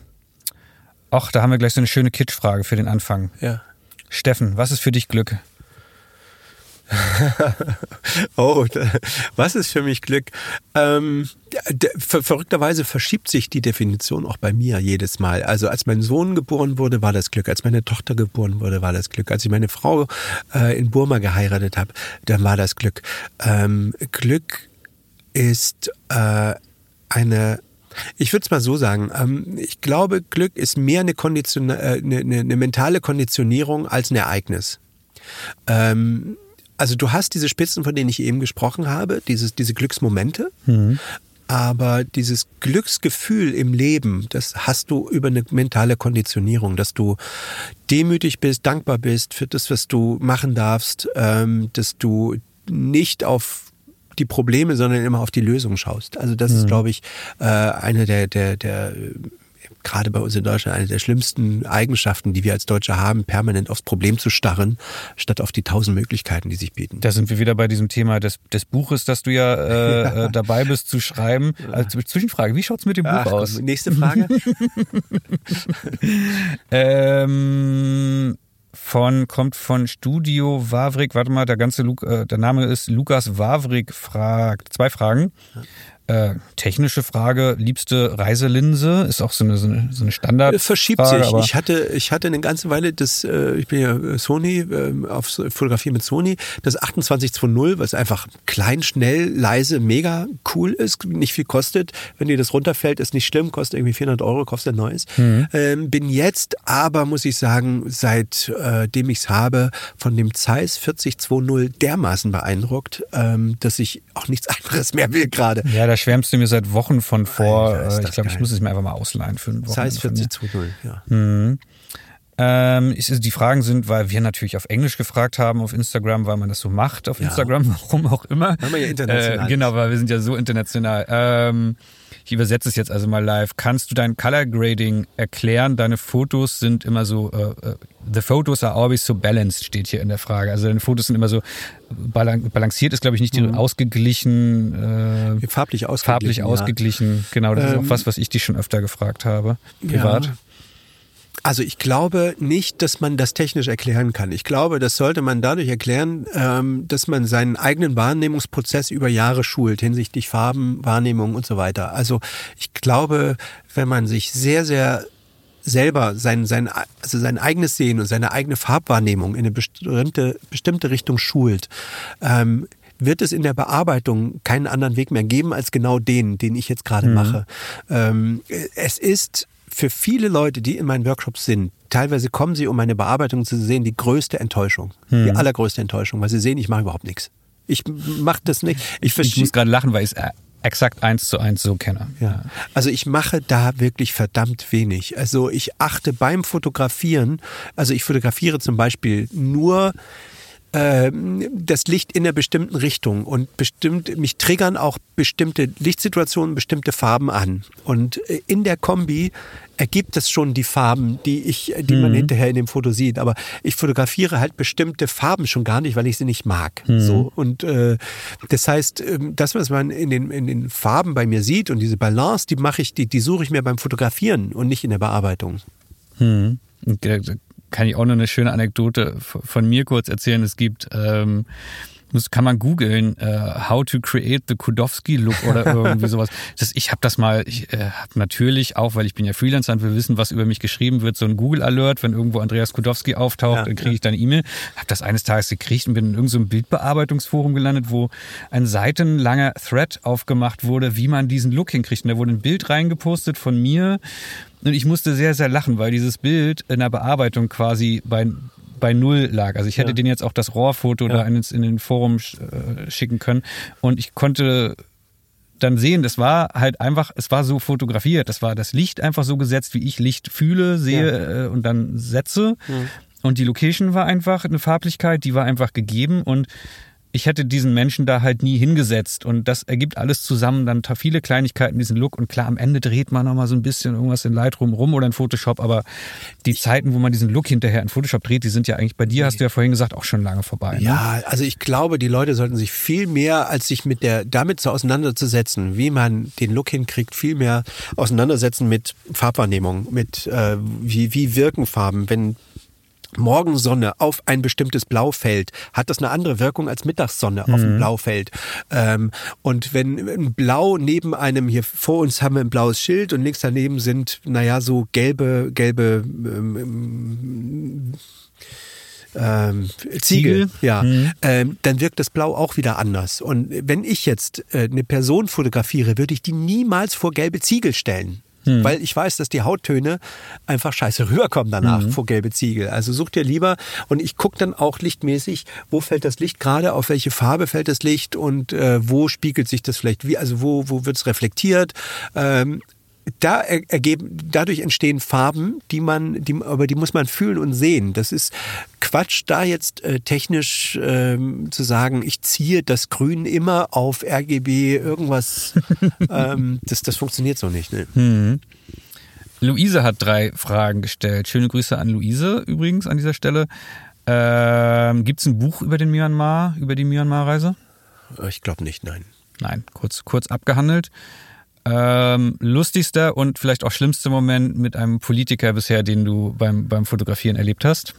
Ach, da haben wir gleich so eine schöne Kitschfrage für den Anfang. Ja. Steffen, was ist für dich Glück? [LAUGHS] oh, was ist für mich Glück? Ähm, ver verrückterweise verschiebt sich die Definition auch bei mir jedes Mal. Also als mein Sohn geboren wurde, war das Glück. Als meine Tochter geboren wurde, war das Glück. Als ich meine Frau äh, in Burma geheiratet habe, dann war das Glück. Ähm, Glück ist äh, eine ich würde es mal so sagen. Ähm, ich glaube, Glück ist mehr eine, Kondition, äh, eine, eine, eine mentale Konditionierung als ein Ereignis. Ähm, also du hast diese Spitzen, von denen ich eben gesprochen habe, dieses, diese Glücksmomente. Mhm. Aber dieses Glücksgefühl im Leben, das hast du über eine mentale Konditionierung, dass du demütig bist, dankbar bist für das, was du machen darfst, ähm, dass du nicht auf die Probleme, sondern immer auf die Lösung schaust. Also das mhm. ist, glaube ich, äh, eine der, der, der gerade bei uns in Deutschland eine der schlimmsten Eigenschaften, die wir als Deutsche haben, permanent aufs Problem zu starren, statt auf die tausend Möglichkeiten, die sich bieten. Da sind wir wieder bei diesem Thema des, des Buches, das du ja äh, [LAUGHS] äh dabei bist zu schreiben. Also Zwischenfrage, wie schaut's mit dem Buch Ach, aus? Nächste Frage. [LAUGHS] ähm, von, kommt von Studio Wawrik, warte mal, der ganze, Lu äh, der Name ist Lukas Wawrik fragt, zwei Fragen. Äh, technische Frage, liebste Reiselinse, ist auch so eine, so eine, so eine Standard. Äh, verschiebt Frage, sich. Ich hatte, ich hatte eine ganze Weile das, äh, ich bin ja Sony, äh, auf Fotografie mit Sony, das 2820, was einfach klein, schnell, leise, mega cool ist, nicht viel kostet. Wenn dir das runterfällt, ist nicht schlimm, kostet irgendwie 400 Euro, kostet ein neues. Mhm. Ähm, bin jetzt aber, muss ich sagen, seitdem äh, ich es habe, von dem Zeiss 4020 dermaßen beeindruckt, ähm, dass ich auch nichts [LAUGHS] anderes mehr will gerade. Ja, da schwärmst du mir seit Wochen von vor. Alter, ich glaube, ich muss es mir einfach mal ausleihen für ein Wochenende. Size 40 zu 0, ja. Mhm. Ähm, die Fragen sind, weil wir natürlich auf Englisch gefragt haben auf Instagram, weil man das so macht auf ja. Instagram, [LAUGHS] warum auch immer. Weil man ja international äh, Genau, weil wir sind ja so international. Ähm, ich übersetze es jetzt also mal live. Kannst du dein Color Grading erklären? Deine Fotos sind immer so, äh, äh, the photos are always so balanced, steht hier in der Frage. Also deine Fotos sind immer so balanciert, ist glaube ich nicht mhm. ausgeglichen, äh, farblich ausgeglichen. Farblich ausgeglichen, ja. genau. Das ähm, ist auch ähm, was, was ich dich schon öfter gefragt habe, privat. Ja. Also ich glaube nicht, dass man das technisch erklären kann. Ich glaube, das sollte man dadurch erklären, ähm, dass man seinen eigenen Wahrnehmungsprozess über Jahre schult hinsichtlich Farben, Wahrnehmung und so weiter. Also ich glaube, wenn man sich sehr, sehr selber sein, sein, also sein eigenes Sehen und seine eigene Farbwahrnehmung in eine bestimmte, bestimmte Richtung schult, ähm, wird es in der Bearbeitung keinen anderen Weg mehr geben als genau den, den ich jetzt gerade mhm. mache. Ähm, es ist für viele Leute, die in meinen Workshops sind, teilweise kommen sie, um meine Bearbeitung zu sehen, die größte Enttäuschung. Hm. Die allergrößte Enttäuschung, weil sie sehen, ich mache überhaupt nichts. Ich mache das nicht. Ich, ich muss gerade lachen, weil ich es äh, exakt eins zu eins so kenne. Ja. Also ich mache da wirklich verdammt wenig. Also ich achte beim Fotografieren, also ich fotografiere zum Beispiel nur das Licht in einer bestimmten Richtung und bestimmt, mich triggern auch bestimmte Lichtsituationen, bestimmte Farben an. Und äh, in der Kombi ergibt es schon die Farben, die ich, die mhm. man hinterher in dem Foto sieht. Aber ich fotografiere halt bestimmte Farben schon gar nicht, weil ich sie nicht mag. Mhm. So und äh, das heißt, ähm, das was man in den in den Farben bei mir sieht und diese Balance, die mache ich, die die suche ich mir beim Fotografieren und nicht in der Bearbeitung. Mhm kann ich auch noch eine schöne Anekdote von mir kurz erzählen. Es gibt, ähm, muss, kann man googeln, uh, how to create the Kudowski Look oder [LAUGHS] irgendwie sowas. Das, ich habe das mal, ich äh, habe natürlich auch, weil ich bin ja Freelancer und wir wissen, was über mich geschrieben wird, so ein Google Alert, wenn irgendwo Andreas Kudowski auftaucht, ja, dann kriege ich dann E-Mail. Habe das eines Tages gekriegt und bin in irgendeinem so Bildbearbeitungsforum gelandet, wo ein seitenlanger Thread aufgemacht wurde, wie man diesen Look hinkriegt. Und da wurde ein Bild reingepostet von mir und ich musste sehr, sehr lachen, weil dieses Bild in der Bearbeitung quasi bei, bei Null lag. Also ich hätte ja. den jetzt auch das Rohrfoto ja. da in, in den Forum äh, schicken können. Und ich konnte dann sehen, das war halt einfach, es war so fotografiert. Das war das Licht einfach so gesetzt, wie ich Licht fühle, sehe ja. äh, und dann setze. Mhm. Und die Location war einfach eine Farblichkeit, die war einfach gegeben und ich hätte diesen Menschen da halt nie hingesetzt und das ergibt alles zusammen dann viele Kleinigkeiten, diesen Look und klar, am Ende dreht man nochmal so ein bisschen irgendwas in Lightroom rum oder in Photoshop, aber die Zeiten, wo man diesen Look hinterher in Photoshop dreht, die sind ja eigentlich bei dir, hast du ja vorhin gesagt, auch schon lange vorbei. Ne? Ja, also ich glaube, die Leute sollten sich viel mehr, als sich mit der, damit so auseinanderzusetzen, wie man den Look hinkriegt, viel mehr auseinandersetzen mit Farbwahrnehmung, mit äh, wie, wie wirken Farben, wenn Morgensonne auf ein bestimmtes Blau fällt, hat das eine andere Wirkung als Mittagssonne mhm. auf ein mhm. Blaufeld. Ähm, und wenn ein Blau neben einem, hier vor uns haben wir ein blaues Schild und links daneben sind, naja, so gelbe, gelbe ähm, ähm, Ziegel, Ziegel, ja, mhm. ähm, dann wirkt das Blau auch wieder anders. Und wenn ich jetzt äh, eine Person fotografiere, würde ich die niemals vor gelbe Ziegel stellen. Hm. Weil ich weiß, dass die Hauttöne einfach scheiße rüberkommen danach mhm. vor gelbe Ziegel. Also such dir lieber und ich gucke dann auch lichtmäßig, wo fällt das Licht gerade, auf welche Farbe fällt das Licht und äh, wo spiegelt sich das vielleicht wie, also wo, wo wird es reflektiert. Ähm, da ergeben, dadurch entstehen Farben, die man, die, aber die muss man fühlen und sehen. Das ist Quatsch, da jetzt äh, technisch ähm, zu sagen, ich ziehe das Grün immer auf RGB irgendwas. [LAUGHS] ähm, das, das funktioniert so nicht. Ne? Mhm. Luise hat drei Fragen gestellt. Schöne Grüße an Luise übrigens an dieser Stelle. Ähm, Gibt es ein Buch über den Myanmar, über die Myanmar-Reise? Ich glaube nicht, nein. Nein, kurz, kurz abgehandelt. Ähm, lustigster und vielleicht auch schlimmster Moment mit einem Politiker bisher, den du beim, beim Fotografieren erlebt hast?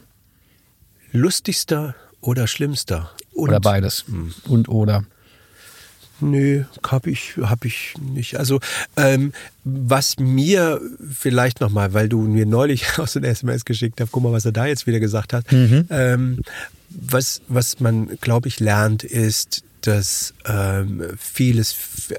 Lustigster oder schlimmster? Und, oder beides. Hm. Und oder. Nö, habe ich, hab ich nicht. Also ähm, was mir vielleicht nochmal, weil du mir neulich [LAUGHS] aus den SMS geschickt hast, guck mal, was er da jetzt wieder gesagt hat. Mhm. Ähm, was, was man, glaube ich, lernt, ist, dass ähm, vieles,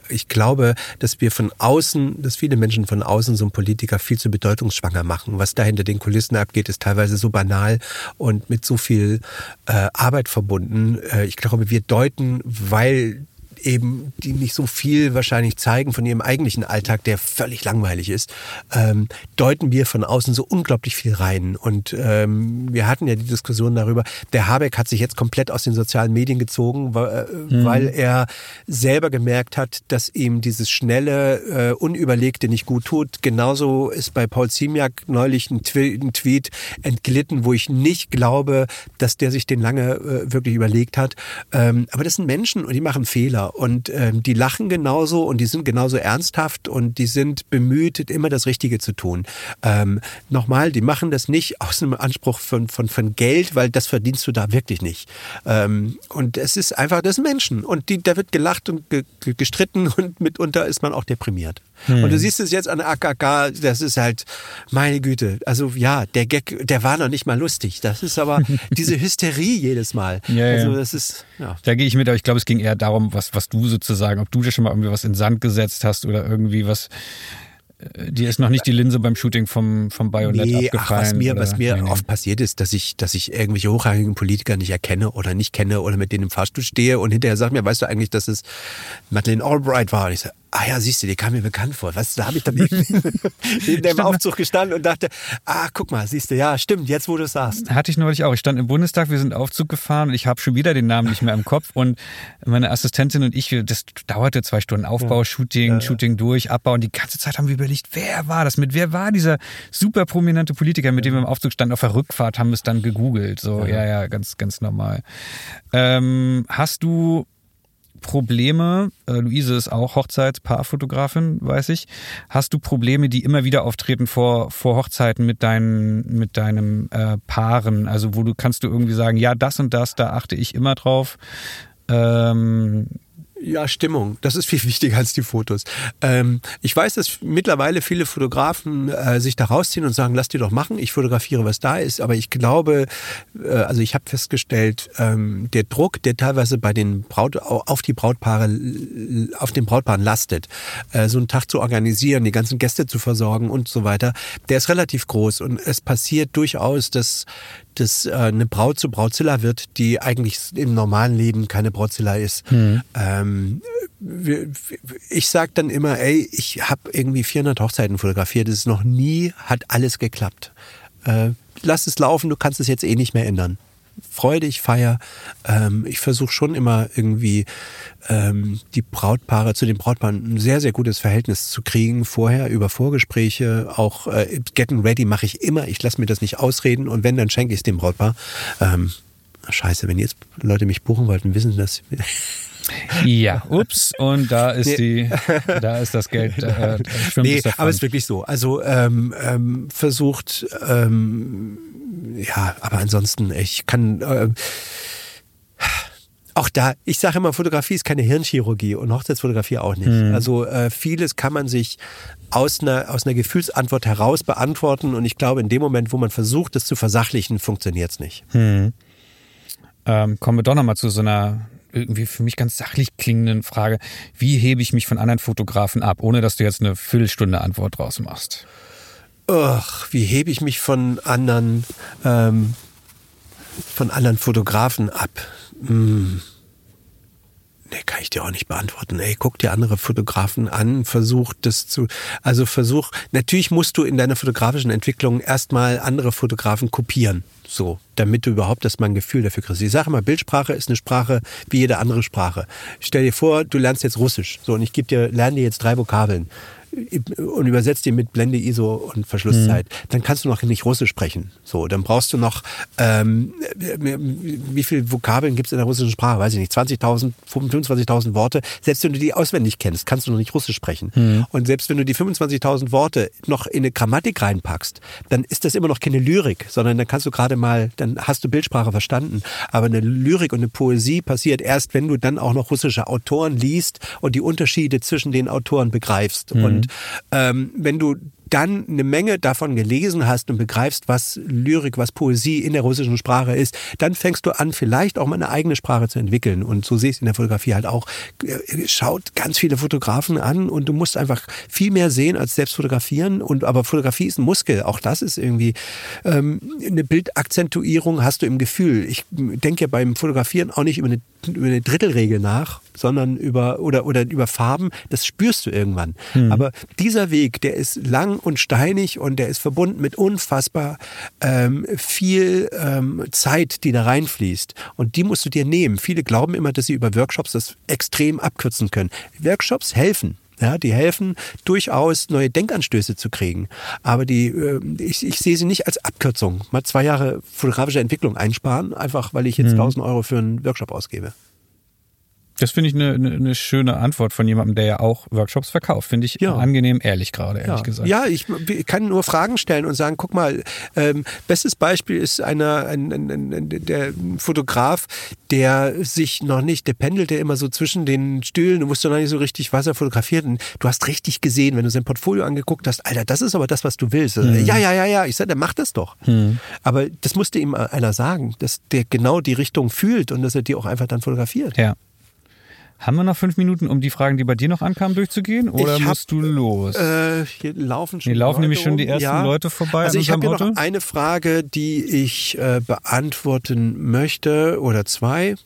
ich glaube, dass wir von außen, dass viele Menschen von außen so einen Politiker viel zu bedeutungsschwanger machen. Was da hinter den Kulissen abgeht, ist teilweise so banal und mit so viel äh, Arbeit verbunden. Äh, ich glaube, wir deuten, weil eben, die nicht so viel wahrscheinlich zeigen von ihrem eigentlichen Alltag, der völlig langweilig ist, ähm, deuten wir von außen so unglaublich viel rein. Und ähm, wir hatten ja die Diskussion darüber, der Habeck hat sich jetzt komplett aus den sozialen Medien gezogen, weil, mhm. weil er selber gemerkt hat, dass ihm dieses schnelle, äh, unüberlegte nicht gut tut. Genauso ist bei Paul Ziemiak neulich ein, Twi ein Tweet entglitten, wo ich nicht glaube, dass der sich den lange äh, wirklich überlegt hat. Ähm, aber das sind Menschen und die machen Fehler und ähm, die lachen genauso und die sind genauso ernsthaft und die sind bemüht, immer das Richtige zu tun. Ähm, Nochmal, die machen das nicht [LAUGHS] aus einem Anspruch von, von, von Geld, weil das verdienst du da wirklich nicht. Ähm, und es ist einfach das Menschen und die, da wird gelacht und ge, gestritten [LAUGHS] und mitunter ist man auch deprimiert. Hm. Und du siehst es jetzt an AKK, das ist halt, meine Güte, also ja, der Gag, der war noch nicht mal lustig. Das ist aber [LAUGHS] diese Hysterie jedes Mal. Ja, also das ist, ja. Da gehe ich mit, aber ich glaube, es ging eher darum, was, was du sozusagen, ob du dir schon mal irgendwie was in Sand gesetzt hast oder irgendwie was, äh, die ist noch nicht die Linse beim Shooting vom, vom Bayonet nee, abgefallen. Ach, was mir, was mir nee, oft passiert ist, dass ich, dass ich irgendwelche hochrangigen Politiker nicht erkenne oder nicht kenne oder mit denen im Fahrstuhl stehe und hinterher sagt mir, weißt du eigentlich, dass es Madeleine Albright war? Und ich sage, ah ja, siehst du, die kam mir bekannt vor. Was, da habe ich dann [LAUGHS] in dem Aufzug gestanden und dachte, ah, guck mal, siehst du, ja, stimmt, jetzt wo du es sagst. Hatte ich neulich auch. Ich stand im Bundestag, wir sind Aufzug gefahren und ich habe schon wieder den Namen nicht mehr im Kopf und meine Assistentin und ich, das dauerte zwei Stunden Aufbau, ja. Shooting, ja. Shooting durch, Abbau und die ganze Zeit haben wir überlegt, wer war das mit, wer war dieser super prominente Politiker, mit dem wir im Aufzug standen, auf der Rückfahrt haben wir es dann gegoogelt. So, ja, ja, ja ganz, ganz normal. Ähm, hast du Probleme, äh, Luise ist auch Hochzeitspaarfotografin, weiß ich. Hast du Probleme, die immer wieder auftreten vor, vor Hochzeiten mit deinen, mit deinem äh, Paaren? Also wo du kannst du irgendwie sagen, ja, das und das, da achte ich immer drauf. Ähm, ja, Stimmung. Das ist viel wichtiger als die Fotos. Ähm, ich weiß, dass mittlerweile viele Fotografen äh, sich da rausziehen und sagen, lass die doch machen. Ich fotografiere, was da ist. Aber ich glaube, äh, also ich habe festgestellt, ähm, der Druck, der teilweise bei den Braut auf die Brautpaare, auf den Brautpaaren lastet, äh, so einen Tag zu organisieren, die ganzen Gäste zu versorgen und so weiter, der ist relativ groß. Und es passiert durchaus, dass dass äh, eine Braut zu Brautzilla wird, die eigentlich im normalen Leben keine Brautzilla ist. Mhm. Ähm, ich sage dann immer, ey, ich habe irgendwie 400 Hochzeiten fotografiert, es ist noch nie, hat alles geklappt. Äh, lass es laufen, du kannst es jetzt eh nicht mehr ändern freudig feier. Ähm, ich versuche schon immer irgendwie ähm, die Brautpaare zu den Brautpaaren ein sehr, sehr gutes Verhältnis zu kriegen. Vorher über Vorgespräche, auch äh, Getting Ready mache ich immer. Ich lasse mir das nicht ausreden und wenn, dann schenke ich es dem Brautpaar. Ähm, scheiße, wenn jetzt Leute mich buchen wollten, wissen sie das. Ja, ups, und da ist nee. die, da ist das Geld. Äh, [LAUGHS] nee, aber es ist wirklich so. Also ähm, ähm, versucht ähm, ja, aber ansonsten, ich kann. Äh, auch da, ich sage immer, Fotografie ist keine Hirnchirurgie und Hochzeitsfotografie auch nicht. Mhm. Also äh, vieles kann man sich aus einer, aus einer Gefühlsantwort heraus beantworten und ich glaube, in dem Moment, wo man versucht, es zu versachlichen, funktioniert es nicht. Mhm. Ähm, kommen wir doch nochmal zu so einer irgendwie für mich ganz sachlich klingenden Frage. Wie hebe ich mich von anderen Fotografen ab, ohne dass du jetzt eine Viertelstunde Antwort draus machst? Ach, wie hebe ich mich von anderen, ähm, von anderen Fotografen ab? Hm. Nee, kann ich dir auch nicht beantworten. Ey, guck dir andere Fotografen an, versuch das zu, also versuch, natürlich musst du in deiner fotografischen Entwicklung erstmal andere Fotografen kopieren. So, damit du überhaupt erstmal ein Gefühl dafür kriegst. Ich sage mal, Bildsprache ist eine Sprache wie jede andere Sprache. Stell dir vor, du lernst jetzt Russisch. So, und ich gebe dir, lerne dir jetzt drei Vokabeln und übersetzt die mit Blende, ISO und Verschlusszeit, mhm. dann kannst du noch nicht Russisch sprechen. So, dann brauchst du noch, ähm, wie viele Vokabeln gibt es in der russischen Sprache? Weiß ich nicht, 20.000, 25.000 Worte. Selbst wenn du die auswendig kennst, kannst du noch nicht Russisch sprechen. Mhm. Und selbst wenn du die 25.000 Worte noch in eine Grammatik reinpackst, dann ist das immer noch keine Lyrik, sondern dann kannst du gerade mal, dann hast du Bildsprache verstanden. Aber eine Lyrik und eine Poesie passiert erst, wenn du dann auch noch russische Autoren liest und die Unterschiede zwischen den Autoren begreifst. Mhm. Und und ähm, wenn du dann eine Menge davon gelesen hast und begreifst, was Lyrik, was Poesie in der russischen Sprache ist, dann fängst du an, vielleicht auch mal eine eigene Sprache zu entwickeln. Und so siehst du in der Fotografie halt auch, äh, schaut ganz viele Fotografen an und du musst einfach viel mehr sehen als selbst fotografieren. Und aber Fotografie ist ein Muskel. Auch das ist irgendwie ähm, eine Bildakzentuierung hast du im Gefühl. Ich denke beim Fotografieren auch nicht über eine über eine Drittelregel nach, sondern über oder oder über Farben, das spürst du irgendwann. Mhm. Aber dieser Weg, der ist lang und steinig und der ist verbunden mit unfassbar ähm, viel ähm, Zeit, die da reinfließt. Und die musst du dir nehmen. Viele glauben immer, dass sie über Workshops das extrem abkürzen können. Workshops helfen. Ja, die helfen durchaus, neue Denkanstöße zu kriegen. Aber die, äh, ich, ich sehe sie nicht als Abkürzung. Mal zwei Jahre fotografische Entwicklung einsparen, einfach weil ich jetzt mhm. 1000 Euro für einen Workshop ausgebe. Das finde ich eine, eine, eine, schöne Antwort von jemandem, der ja auch Workshops verkauft. Finde ich ja. angenehm ehrlich gerade, ehrlich ja. gesagt. Ja, ich, kann nur Fragen stellen und sagen, guck mal, ähm, bestes Beispiel ist einer, ein, ein, ein, der Fotograf, der sich noch nicht, der pendelte immer so zwischen den Stühlen, du wusstest noch nicht so richtig, was er fotografiert. Und du hast richtig gesehen, wenn du sein Portfolio angeguckt hast, Alter, das ist aber das, was du willst. Mhm. Ja, ja, ja, ja. Ich sage, der macht das doch. Mhm. Aber das musste ihm einer sagen, dass der genau die Richtung fühlt und dass er die auch einfach dann fotografiert. Ja. Haben wir noch fünf Minuten, um die Fragen, die bei dir noch ankamen, durchzugehen? Oder hab, musst du los? Äh, hier laufen schon. Hier laufen Leute nämlich schon die ersten ja. Leute vorbei. Also ich habe noch eine Frage, die ich äh, beantworten möchte oder zwei.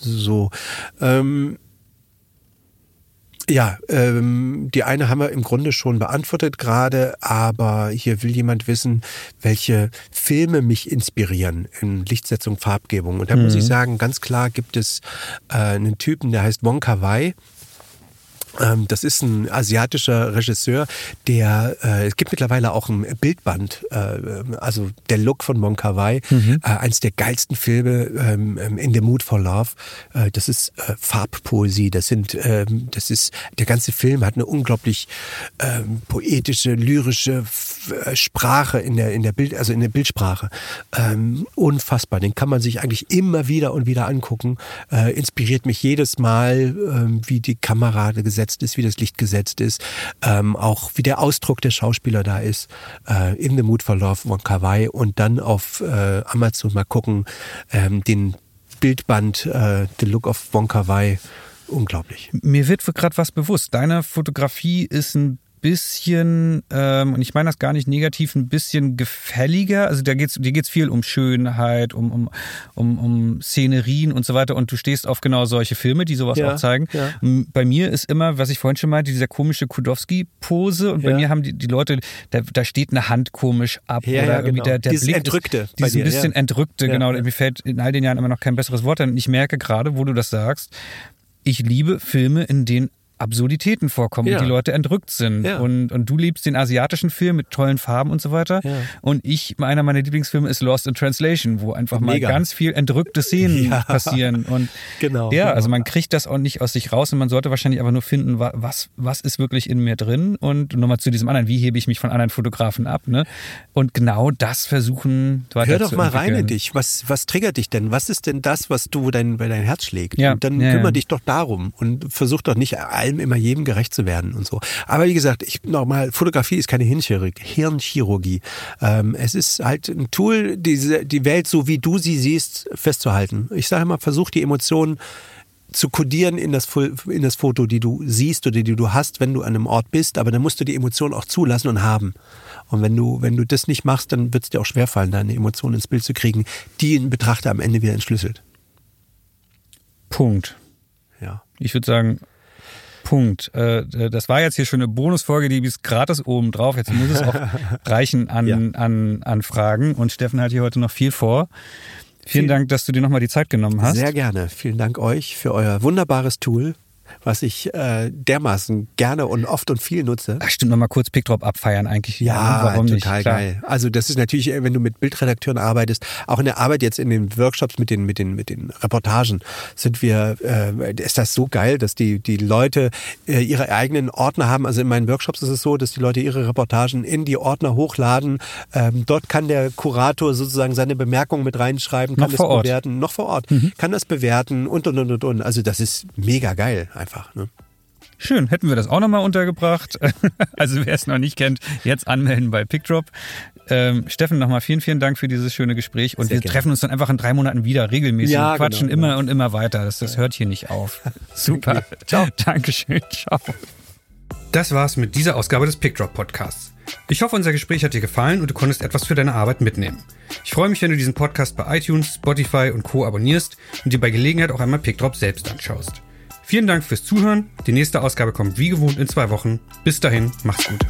So. Ähm, ja, ähm, die eine haben wir im Grunde schon beantwortet gerade, aber hier will jemand wissen, welche Filme mich inspirieren in Lichtsetzung, Farbgebung. Und da mhm. muss ich mhm. sagen, ganz klar gibt es äh, einen Typen, der heißt Wonka Wai. Ähm, das ist ein asiatischer Regisseur, der, äh, es gibt mittlerweile auch ein Bildband, äh, also der Look von Mon Kar-wai, mhm. äh, eins der geilsten Filme ähm, ähm, in The Mood for Love. Äh, das ist äh, Farbpoesie, das sind, ähm, das ist, der ganze Film hat eine unglaublich ähm, poetische, lyrische äh, Sprache in der, in der Bild, also in der Bildsprache. Ähm, unfassbar, den kann man sich eigentlich immer wieder und wieder angucken. Äh, inspiriert mich jedes Mal, äh, wie die Kamera gesetzt gesetzt ist, wie das Licht gesetzt ist, ähm, auch wie der Ausdruck der Schauspieler da ist, äh, in The Mood for Love von Kawaii und dann auf äh, Amazon mal gucken, ähm, den Bildband äh, The Look of Wonka Wai unglaublich. Mir wird gerade was bewusst. Deine Fotografie ist ein bisschen, ähm, und ich meine das gar nicht negativ, ein bisschen gefälliger. Also da geht's, dir geht's viel um Schönheit, um, um, um, um Szenerien und so weiter. Und du stehst auf genau solche Filme, die sowas ja, auch zeigen. Ja. Bei mir ist immer, was ich vorhin schon meinte, dieser komische Kudowski-Pose. Und bei ja. mir haben die, die Leute, da, da steht eine Hand komisch ab. Ja, oder irgendwie genau. der, der dieses Blick Entrückte. Ist, dieses ein bisschen Entrückte, genau. Mir fällt in all den Jahren immer noch kein besseres Wort ein. Und ich merke gerade, wo du das sagst, ich liebe Filme, in denen Absurditäten vorkommen ja. und die Leute entrückt sind. Ja. Und, und du liebst den asiatischen Film mit tollen Farben und so weiter. Ja. Und ich, einer meiner Lieblingsfilme ist Lost in Translation, wo einfach Mega. mal ganz viel entrückte Szenen [LAUGHS] passieren. Und genau, ja, genau. also man kriegt das auch nicht aus sich raus und man sollte wahrscheinlich einfach nur finden, was, was ist wirklich in mir drin. Und nochmal zu diesem anderen, wie hebe ich mich von anderen Fotografen ab. Ne? Und genau das versuchen weiter Hör doch mal rein in dich. Was, was triggert dich denn? Was ist denn das, was du, dein, dein Herz schlägt? Ja. Und dann kümmere dich doch darum und versuch doch nicht allem immer jedem gerecht zu werden und so. Aber wie gesagt, ich nochmal, Fotografie ist keine Hirnchirurgie. Hirnchirurgie. Ähm, es ist halt ein Tool, diese, die Welt so wie du sie siehst, festzuhalten. Ich sage immer, versuch die Emotionen zu kodieren in das, in das Foto, die du siehst oder die du hast, wenn du an einem Ort bist, aber dann musst du die Emotionen auch zulassen und haben. Und wenn du, wenn du das nicht machst, dann wird es dir auch schwerfallen, deine Emotionen ins Bild zu kriegen, die ein Betrachter am Ende wieder entschlüsselt. Punkt. Ja. Ich würde sagen, Punkt. Äh, äh, das war jetzt hier schon eine Bonusfolge, die ist gratis oben drauf. Jetzt muss es auch [LAUGHS] reichen an, ja. an, an Fragen. Und Steffen hat hier heute noch viel vor. Vielen Dank, dass du dir nochmal die Zeit genommen hast. Sehr gerne. Vielen Dank euch für euer wunderbares Tool was ich äh, dermaßen gerne und oft und viel nutze. Ach, stimmt, nochmal kurz Pickdrop abfeiern eigentlich. Ja, warum total nicht? geil. Also das ist natürlich, wenn du mit Bildredakteuren arbeitest, auch in der Arbeit jetzt in den Workshops mit den, mit den, mit den Reportagen, sind wir, äh, ist das so geil, dass die, die Leute äh, ihre eigenen Ordner haben. Also in meinen Workshops ist es so, dass die Leute ihre Reportagen in die Ordner hochladen. Ähm, dort kann der Kurator sozusagen seine Bemerkungen mit reinschreiben, kann noch das bewerten, noch vor Ort, mhm. kann das bewerten und und und und und. Also das ist mega geil einfach. Ne? Schön, hätten wir das auch nochmal untergebracht. [LAUGHS] also wer es noch nicht kennt, jetzt anmelden bei PickDrop. Ähm, Steffen, nochmal vielen, vielen Dank für dieses schöne Gespräch. Und Sehr wir gerne. treffen uns dann einfach in drei Monaten wieder regelmäßig ja, und genau, quatschen genau, immer genau. und immer weiter. Das, das hört hier nicht auf. [LAUGHS] Super. [LAUGHS] Ciao. Dankeschön. Ciao. Das war's mit dieser Ausgabe des PickDrop Podcasts. Ich hoffe, unser Gespräch hat dir gefallen und du konntest etwas für deine Arbeit mitnehmen. Ich freue mich, wenn du diesen Podcast bei iTunes, Spotify und Co. abonnierst und dir bei Gelegenheit auch einmal PickDrop selbst anschaust. Vielen Dank fürs Zuhören. Die nächste Ausgabe kommt wie gewohnt in zwei Wochen. Bis dahin, macht's gut.